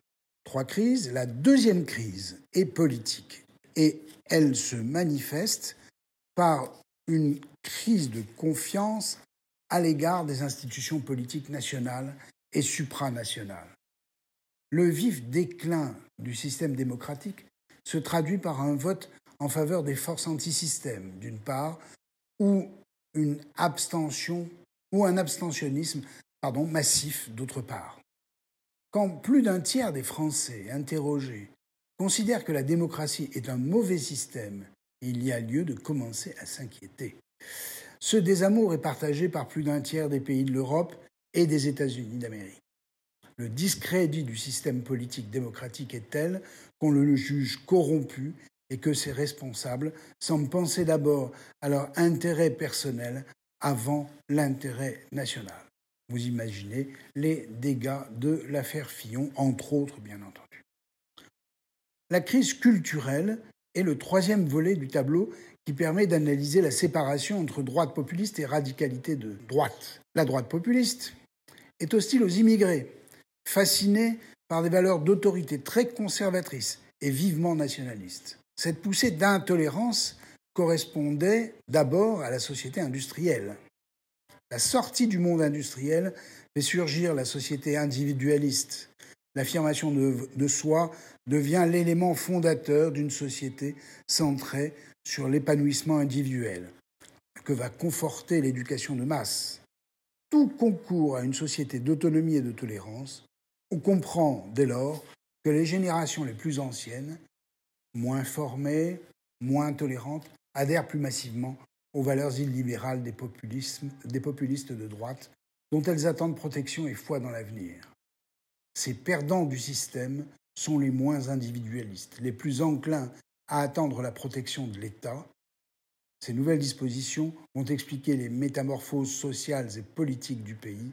Trois crises. La deuxième crise est politique et elle se manifeste par une crise de confiance à l'égard des institutions politiques nationales et supranationales. Le vif déclin du système démocratique se traduit par un vote en faveur des forces antisystèmes, d'une part, ou une abstention ou un abstentionnisme pardon, massif, d'autre part. Quand plus d'un tiers des Français interrogés considèrent que la démocratie est un mauvais système il y a lieu de commencer à s'inquiéter. Ce désamour est partagé par plus d'un tiers des pays de l'Europe et des États-Unis d'Amérique. Le discrédit du système politique démocratique est tel qu'on le juge corrompu et que ses responsables semblent penser d'abord à leur intérêt personnel avant l'intérêt national. Vous imaginez les dégâts de l'affaire Fillon, entre autres, bien entendu. La crise culturelle est le troisième volet du tableau qui permet d'analyser la séparation entre droite populiste et radicalité de droite. La droite populiste est hostile aux immigrés, fascinée par des valeurs d'autorité très conservatrices et vivement nationalistes. Cette poussée d'intolérance correspondait d'abord à la société industrielle. La sortie du monde industriel fait surgir la société individualiste. L'affirmation de, soi devient l'élément fondateur d'une société centrée sur l'épanouissement individuel, que va conforter l'éducation de masse? Tout concourt à une société d'autonomie et de tolérance. On comprend dès lors que les générations les plus anciennes moins formées, moins tolérantes, adhèrent plus massivement aux valeurs illibérales des populistes de droite, dont elles attendent protection et foi dans l'avenir. Ces perdants du système sont les moins individualistes, les plus enclins à attendre la protection de l'État. Ces nouvelles dispositions vont expliquer les métamorphoses sociales et politiques du pays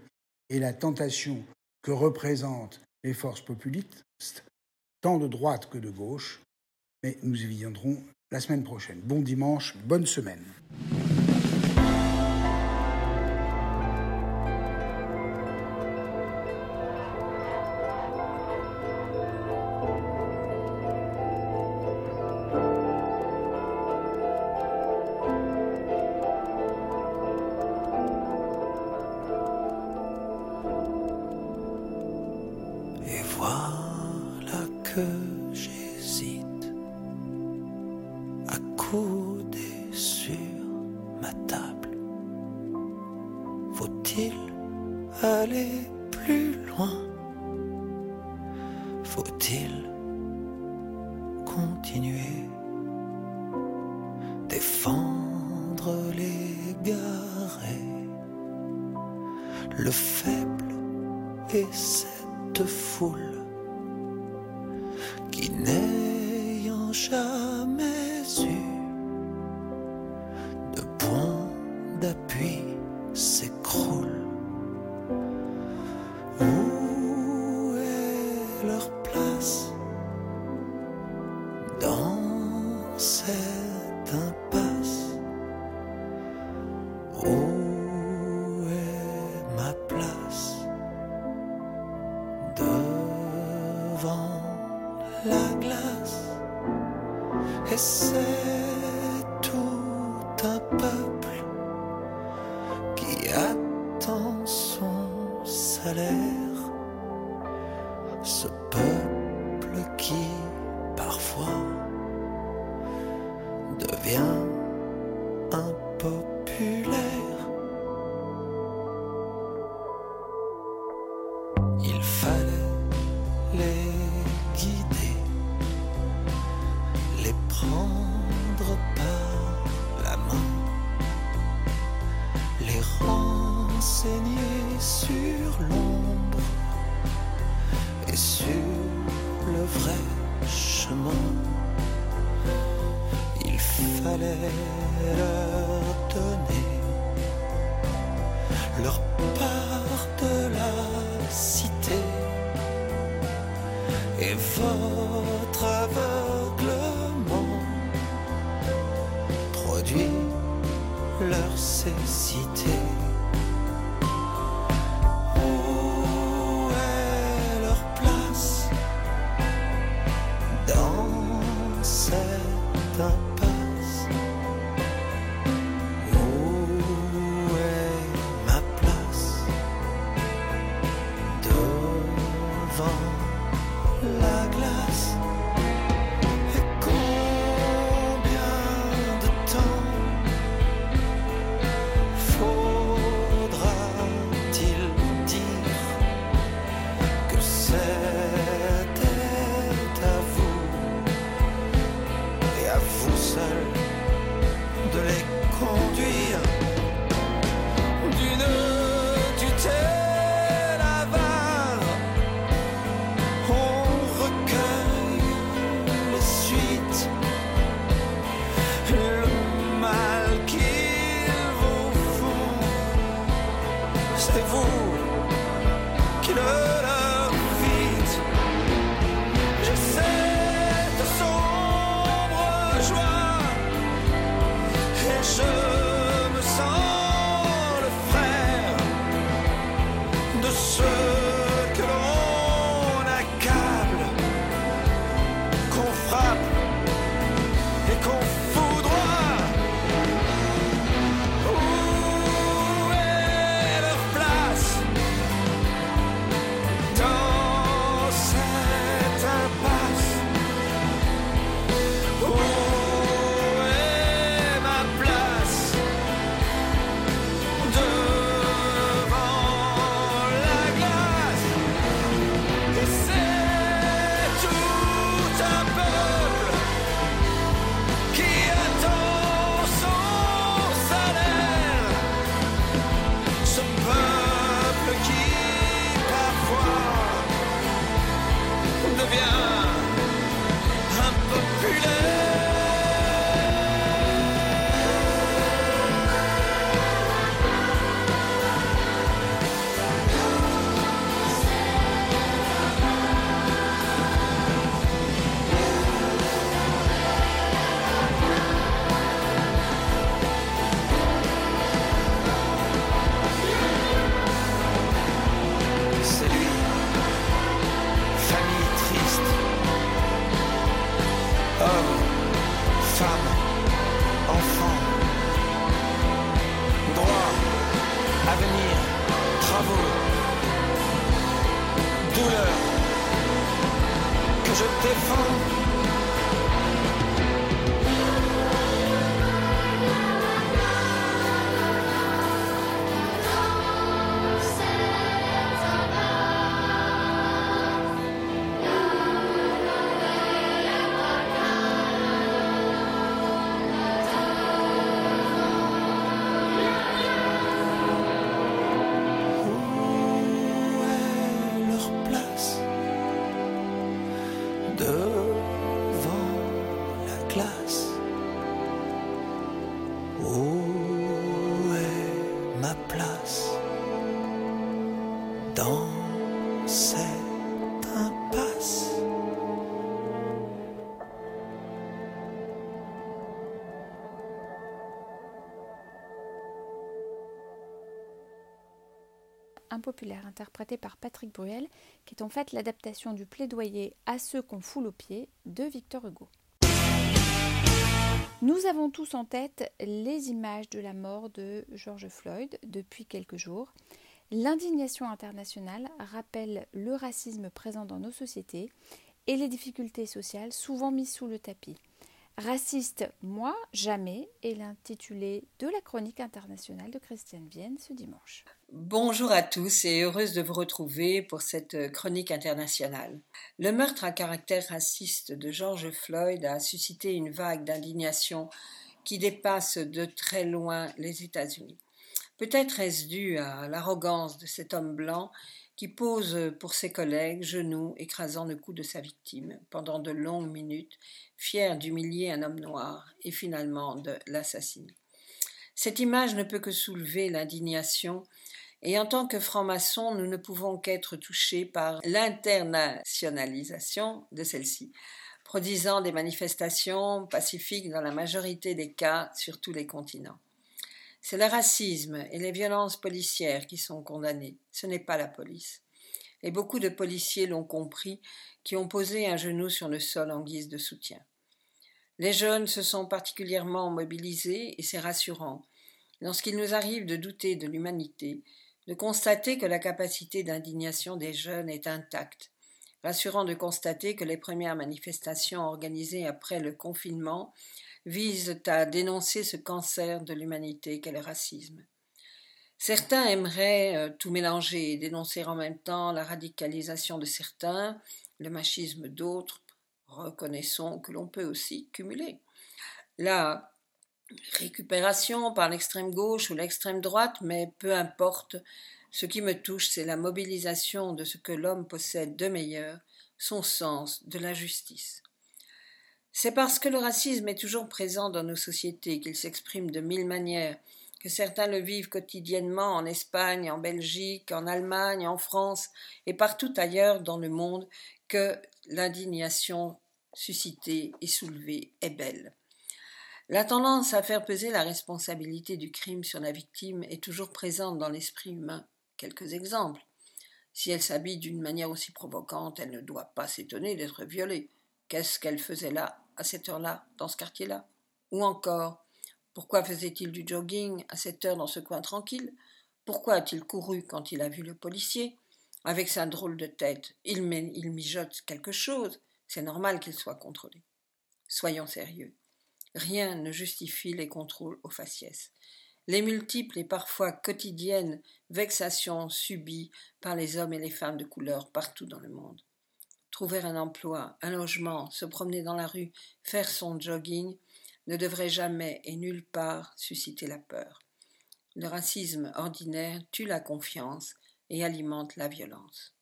et la tentation que représentent les forces populistes, tant de droite que de gauche, mais nous y viendrons la semaine prochaine. Bon dimanche, bonne semaine. Impopulaire interprété par Patrick Bruel, qui est en fait l'adaptation du plaidoyer à ceux qu'on foule aux pieds de Victor Hugo. Nous avons tous en tête les images de la mort de George Floyd depuis quelques jours. L'indignation internationale rappelle le racisme présent dans nos sociétés et les difficultés sociales souvent mises sous le tapis. Raciste, moi, jamais est l'intitulé de la chronique internationale de Christiane Vienne ce dimanche. Bonjour à tous et heureuse de vous retrouver pour cette chronique internationale. Le meurtre à caractère raciste de George Floyd a suscité une vague d'indignation qui dépasse de très loin les États-Unis. Peut-être est-ce dû à l'arrogance de cet homme blanc qui pose pour ses collègues, genoux écrasant le cou de sa victime pendant de longues minutes, fier d'humilier un homme noir et finalement de l'assassiner. Cette image ne peut que soulever l'indignation et en tant que francs-maçons, nous ne pouvons qu'être touchés par l'internationalisation de celle-ci, produisant des manifestations pacifiques dans la majorité des cas sur tous les continents. C'est le racisme et les violences policières qui sont condamnées, ce n'est pas la police. Et beaucoup de policiers l'ont compris, qui ont posé un genou sur le sol en guise de soutien. Les jeunes se sont particulièrement mobilisés et c'est rassurant, lorsqu'il nous arrive de douter de l'humanité, de constater que la capacité d'indignation des jeunes est intacte, rassurant de constater que les premières manifestations organisées après le confinement visent à dénoncer ce cancer de l'humanité qu'est le racisme. Certains aimeraient euh, tout mélanger et dénoncer en même temps la radicalisation de certains, le machisme d'autres. Reconnaissons que l'on peut aussi cumuler. Récupération par l'extrême gauche ou l'extrême droite, mais peu importe, ce qui me touche, c'est la mobilisation de ce que l'homme possède de meilleur, son sens de la justice. C'est parce que le racisme est toujours présent dans nos sociétés, qu'il s'exprime de mille manières, que certains le vivent quotidiennement en Espagne, en Belgique, en Allemagne, en France et partout ailleurs dans le monde, que l'indignation suscitée et soulevée est belle. La tendance à faire peser la responsabilité du crime sur la victime est toujours présente dans l'esprit humain. Quelques exemples. Si elle s'habille d'une manière aussi provocante, elle ne doit pas s'étonner d'être violée. Qu'est-ce qu'elle faisait là, à cette heure-là, dans ce quartier-là? Ou encore, pourquoi faisait-il du jogging à cette heure dans ce coin tranquille? Pourquoi a-t-il couru quand il a vu le policier? Avec sa drôle de tête, il, il mijote quelque chose. C'est normal qu'il soit contrôlé. Soyons sérieux. Rien ne justifie les contrôles aux faciès. Les multiples et parfois quotidiennes vexations subies par les hommes et les femmes de couleur partout dans le monde. Trouver un emploi, un logement, se promener dans la rue, faire son jogging ne devrait jamais et nulle part susciter la peur. Le racisme ordinaire tue la confiance et alimente la violence.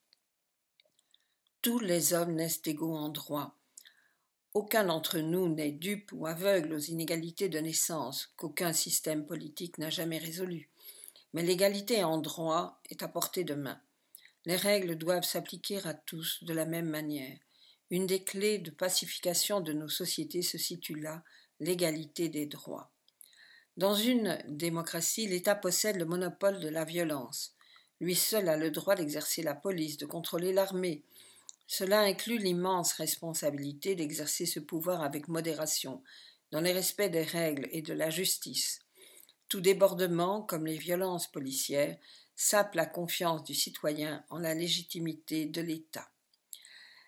Tous les hommes naissent égaux en droit, aucun d'entre nous n'est dupe ou aveugle aux inégalités de naissance qu'aucun système politique n'a jamais résolues. Mais l'égalité en droit est à portée de main. Les règles doivent s'appliquer à tous de la même manière. Une des clés de pacification de nos sociétés se situe là, l'égalité des droits. Dans une démocratie, l'État possède le monopole de la violence. Lui seul a le droit d'exercer la police, de contrôler l'armée, cela inclut l'immense responsabilité d'exercer ce pouvoir avec modération, dans le respect des règles et de la justice. Tout débordement, comme les violences policières, sape la confiance du citoyen en la légitimité de l'État.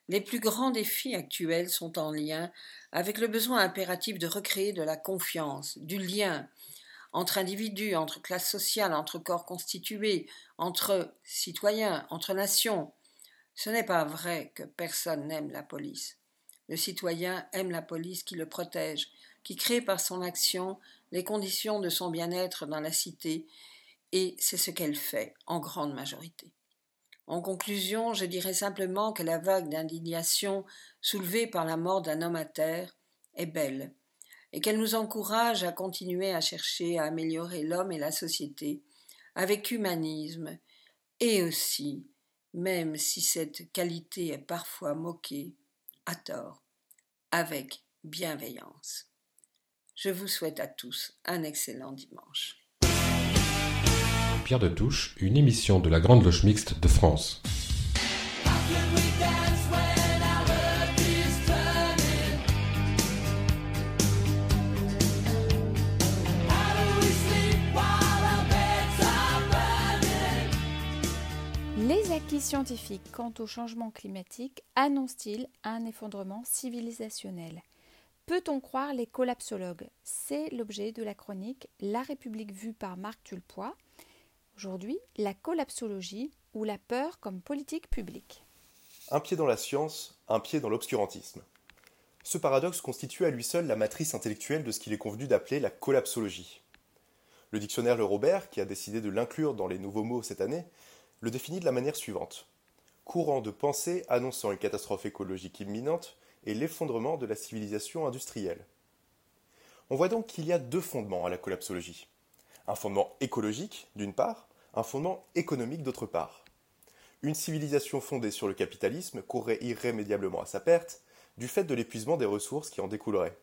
Les plus grands défis actuels sont en lien avec le besoin impératif de recréer de la confiance, du lien entre individus, entre classes sociales, entre corps constitués, entre citoyens, entre nations. Ce n'est pas vrai que personne n'aime la police. Le citoyen aime la police qui le protège, qui crée par son action les conditions de son bien-être dans la cité, et c'est ce qu'elle fait en grande majorité. En conclusion, je dirais simplement que la vague d'indignation soulevée par la mort d'un homme à terre est belle, et qu'elle nous encourage à continuer à chercher à améliorer l'homme et la société avec humanisme, et aussi, même si cette qualité est parfois moquée, à tort, avec bienveillance. Je vous souhaite à tous un excellent dimanche. Pierre de Touche, une émission de la Grande Loge Mixte de France. Scientifiques quant au changement climatique annoncent-ils un effondrement civilisationnel? Peut-on croire les collapsologues? C'est l'objet de la chronique La République vue par Marc Tulpois. Aujourd'hui, la collapsologie ou la peur comme politique publique. Un pied dans la science, un pied dans l'obscurantisme. Ce paradoxe constitue à lui seul la matrice intellectuelle de ce qu'il est convenu d'appeler la collapsologie. Le dictionnaire Le Robert, qui a décidé de l'inclure dans les nouveaux mots cette année, le définit de la manière suivante. Courant de pensée annonçant une catastrophe écologique imminente et l'effondrement de la civilisation industrielle. On voit donc qu'il y a deux fondements à la collapsologie. Un fondement écologique, d'une part, un fondement économique, d'autre part. Une civilisation fondée sur le capitalisme courrait irrémédiablement à sa perte du fait de l'épuisement des ressources qui en découlerait.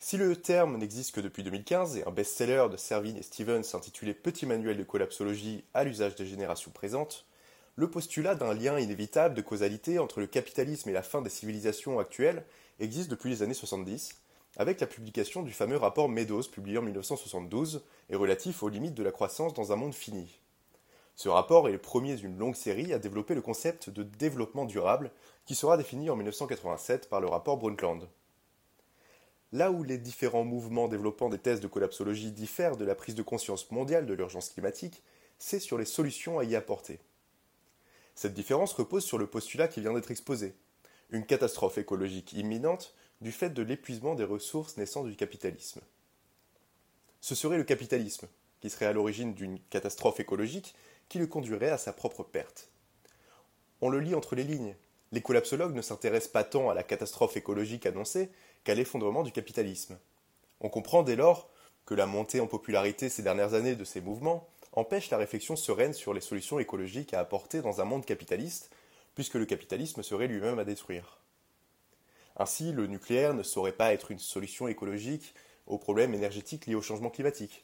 Si le terme n'existe que depuis 2015 et un best-seller de Servine et Stevens intitulé Petit manuel de collapsologie à l'usage des générations présentes, le postulat d'un lien inévitable de causalité entre le capitalisme et la fin des civilisations actuelles existe depuis les années 70, avec la publication du fameux rapport Meadows publié en 1972 et relatif aux limites de la croissance dans un monde fini. Ce rapport est le premier d'une longue série à développer le concept de développement durable qui sera défini en 1987 par le rapport Brundtland. Là où les différents mouvements développant des thèses de collapsologie diffèrent de la prise de conscience mondiale de l'urgence climatique, c'est sur les solutions à y apporter. Cette différence repose sur le postulat qui vient d'être exposé. Une catastrophe écologique imminente du fait de l'épuisement des ressources naissant du capitalisme. Ce serait le capitalisme qui serait à l'origine d'une catastrophe écologique qui le conduirait à sa propre perte. On le lit entre les lignes. Les collapsologues ne s'intéressent pas tant à la catastrophe écologique annoncée l'effondrement du capitalisme. On comprend dès lors que la montée en popularité ces dernières années de ces mouvements empêche la réflexion sereine sur les solutions écologiques à apporter dans un monde capitaliste, puisque le capitalisme serait lui-même à détruire. Ainsi, le nucléaire ne saurait pas être une solution écologique aux problèmes énergétiques liés au changement climatique.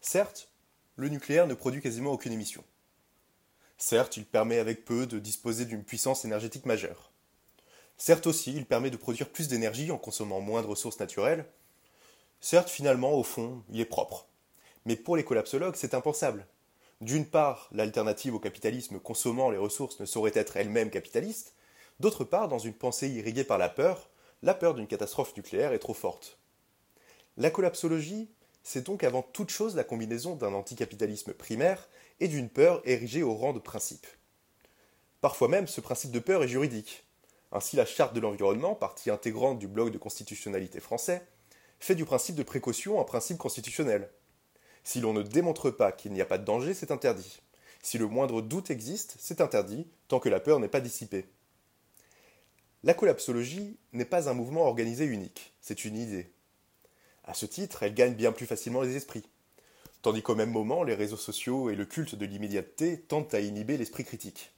Certes, le nucléaire ne produit quasiment aucune émission. Certes, il permet avec peu de disposer d'une puissance énergétique majeure. Certes aussi, il permet de produire plus d'énergie en consommant moins de ressources naturelles. Certes, finalement, au fond, il est propre. Mais pour les collapsologues, c'est impensable. D'une part, l'alternative au capitalisme consommant les ressources ne saurait être elle-même capitaliste. D'autre part, dans une pensée irriguée par la peur, la peur d'une catastrophe nucléaire est trop forte. La collapsologie, c'est donc avant toute chose la combinaison d'un anticapitalisme primaire et d'une peur érigée au rang de principe. Parfois même, ce principe de peur est juridique. Ainsi, la Charte de l'environnement, partie intégrante du bloc de constitutionnalité français, fait du principe de précaution un principe constitutionnel. Si l'on ne démontre pas qu'il n'y a pas de danger, c'est interdit. Si le moindre doute existe, c'est interdit, tant que la peur n'est pas dissipée. La collapsologie n'est pas un mouvement organisé unique, c'est une idée. À ce titre, elle gagne bien plus facilement les esprits. Tandis qu'au même moment, les réseaux sociaux et le culte de l'immédiateté tentent à inhiber l'esprit critique.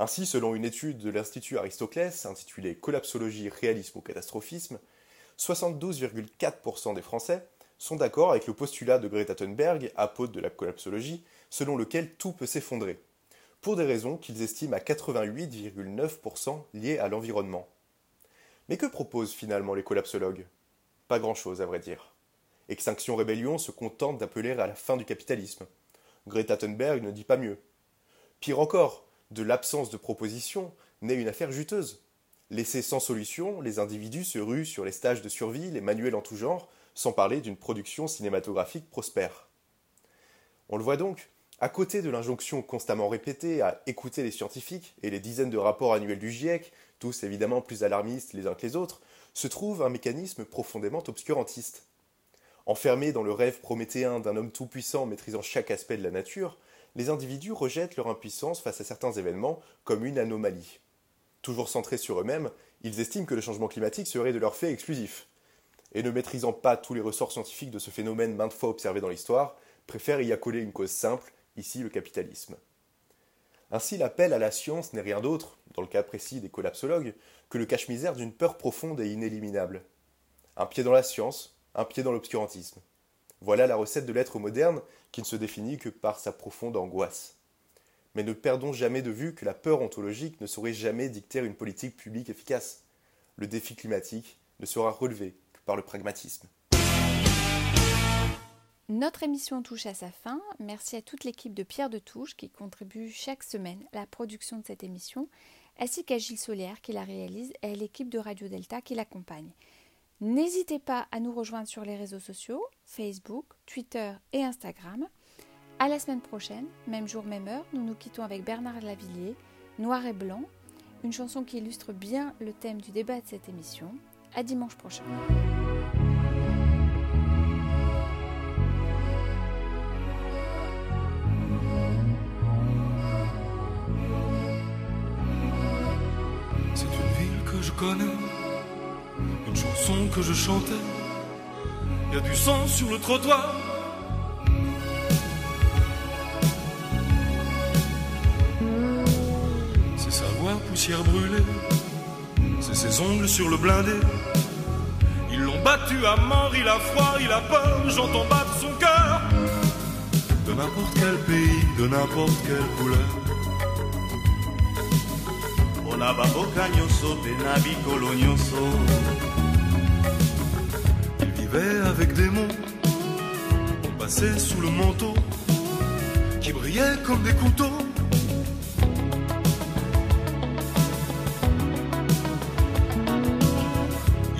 Ainsi, selon une étude de l'Institut Aristoclès intitulée Collapsologie, réalisme ou catastrophisme, 72,4% des Français sont d'accord avec le postulat de Greta Thunberg, apôtre de la collapsologie, selon lequel tout peut s'effondrer, pour des raisons qu'ils estiment à 88,9% liées à l'environnement. Mais que proposent finalement les collapsologues? Pas grand-chose, à vrai dire. Extinction Rébellion se contente d'appeler à la fin du capitalisme. Greta Thunberg ne dit pas mieux. Pire encore, de l'absence de proposition naît une affaire juteuse. Laissés sans solution, les individus se ruent sur les stages de survie, les manuels en tout genre, sans parler d'une production cinématographique prospère. On le voit donc, à côté de l'injonction constamment répétée à écouter les scientifiques et les dizaines de rapports annuels du GIEC, tous évidemment plus alarmistes les uns que les autres, se trouve un mécanisme profondément obscurantiste. Enfermés dans le rêve prométhéen d'un homme tout-puissant maîtrisant chaque aspect de la nature, les individus rejettent leur impuissance face à certains événements comme une anomalie. Toujours centrés sur eux-mêmes, ils estiment que le changement climatique serait de leur fait exclusif. Et ne maîtrisant pas tous les ressorts scientifiques de ce phénomène maintes fois observé dans l'histoire, préfèrent y accoler une cause simple, ici le capitalisme. Ainsi, l'appel à la science n'est rien d'autre, dans le cas précis des collapsologues, que le cache-misère d'une peur profonde et inéliminable. Un pied dans la science, un pied dans l'obscurantisme. Voilà la recette de l'être moderne qui ne se définit que par sa profonde angoisse. Mais ne perdons jamais de vue que la peur ontologique ne saurait jamais dicter une politique publique efficace. Le défi climatique ne sera relevé que par le pragmatisme. Notre émission touche à sa fin. Merci à toute l'équipe de Pierre de Touche qui contribue chaque semaine à la production de cette émission, ainsi qu'à Gilles Solière qui la réalise et à l'équipe de Radio Delta qui l'accompagne. N'hésitez pas à nous rejoindre sur les réseaux sociaux, Facebook, Twitter et Instagram. À la semaine prochaine, même jour, même heure, nous nous quittons avec Bernard Lavillier, Noir et Blanc, une chanson qui illustre bien le thème du débat de cette émission. À dimanche prochain. Je chantais. Il y a du sang sur le trottoir. C'est sa voix poussière brûlée, c'est ses ongles sur le blindé. Ils l'ont battu à mort, il a froid, il a peur, j'entends battre son cœur. De n'importe quel pays, de n'importe quelle couleur. mpona baboka nyonso avec des mots, on passait sous le manteau, qui brillaient comme des couteaux.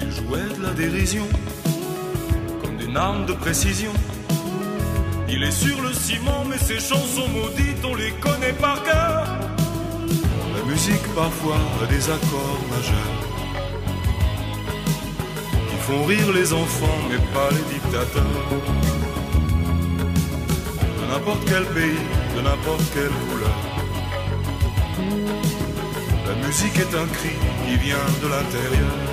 Il jouait de la dérision, comme d'une arme de précision. Il est sur le ciment, mais ses chansons maudites, on les connaît par cœur. La musique parfois a des accords majeurs font rire les enfants mais pas les dictateurs. De n'importe quel pays, de n'importe quelle couleur. La musique est un cri qui vient de l'intérieur.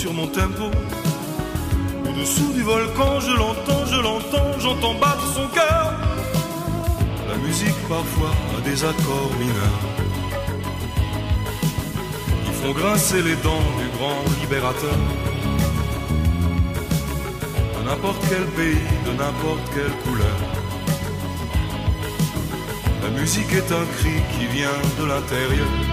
Sur mon tempo. Au-dessous du volcan, je l'entends, je l'entends, j'entends battre son cœur. La musique parfois a des accords mineurs qui font grincer les dents du grand libérateur. De n'importe quel pays, de n'importe quelle couleur. La musique est un cri qui vient de l'intérieur.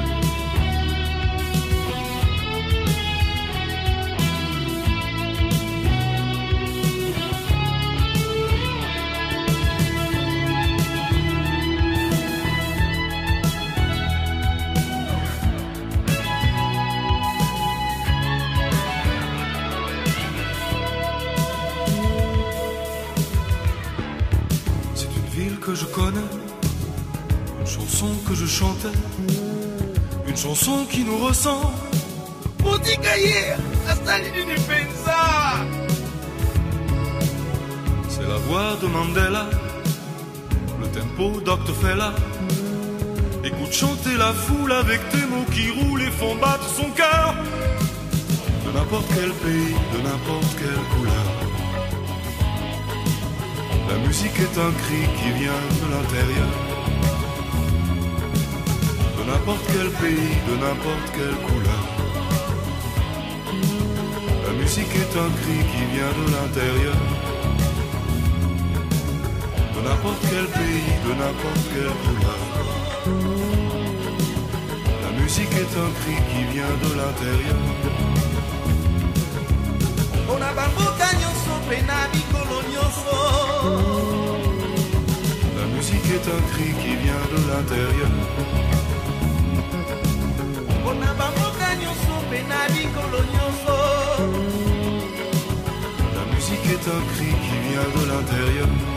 C'est la voix de Mandela, le tempo Dr. Fella. Écoute chanter la foule avec des mots qui roulent et font battre son cœur. De n'importe quel pays, de n'importe quelle couleur. La musique est un cri qui vient de l'intérieur. De n'importe quel pays, de n'importe quelle couleur. La musique est un cri qui vient de l'intérieur. De n'importe quel pays, de n'importe quelle couleur. La musique est un cri qui vient de l'intérieur. mpona bamboka nyonso mpe na mikolo nyonso La musique est un cri qui vient de l'intérieur. mpona bamboka nyonso mpe na mikolo nyonso est un cri qui vient de l'intérieur.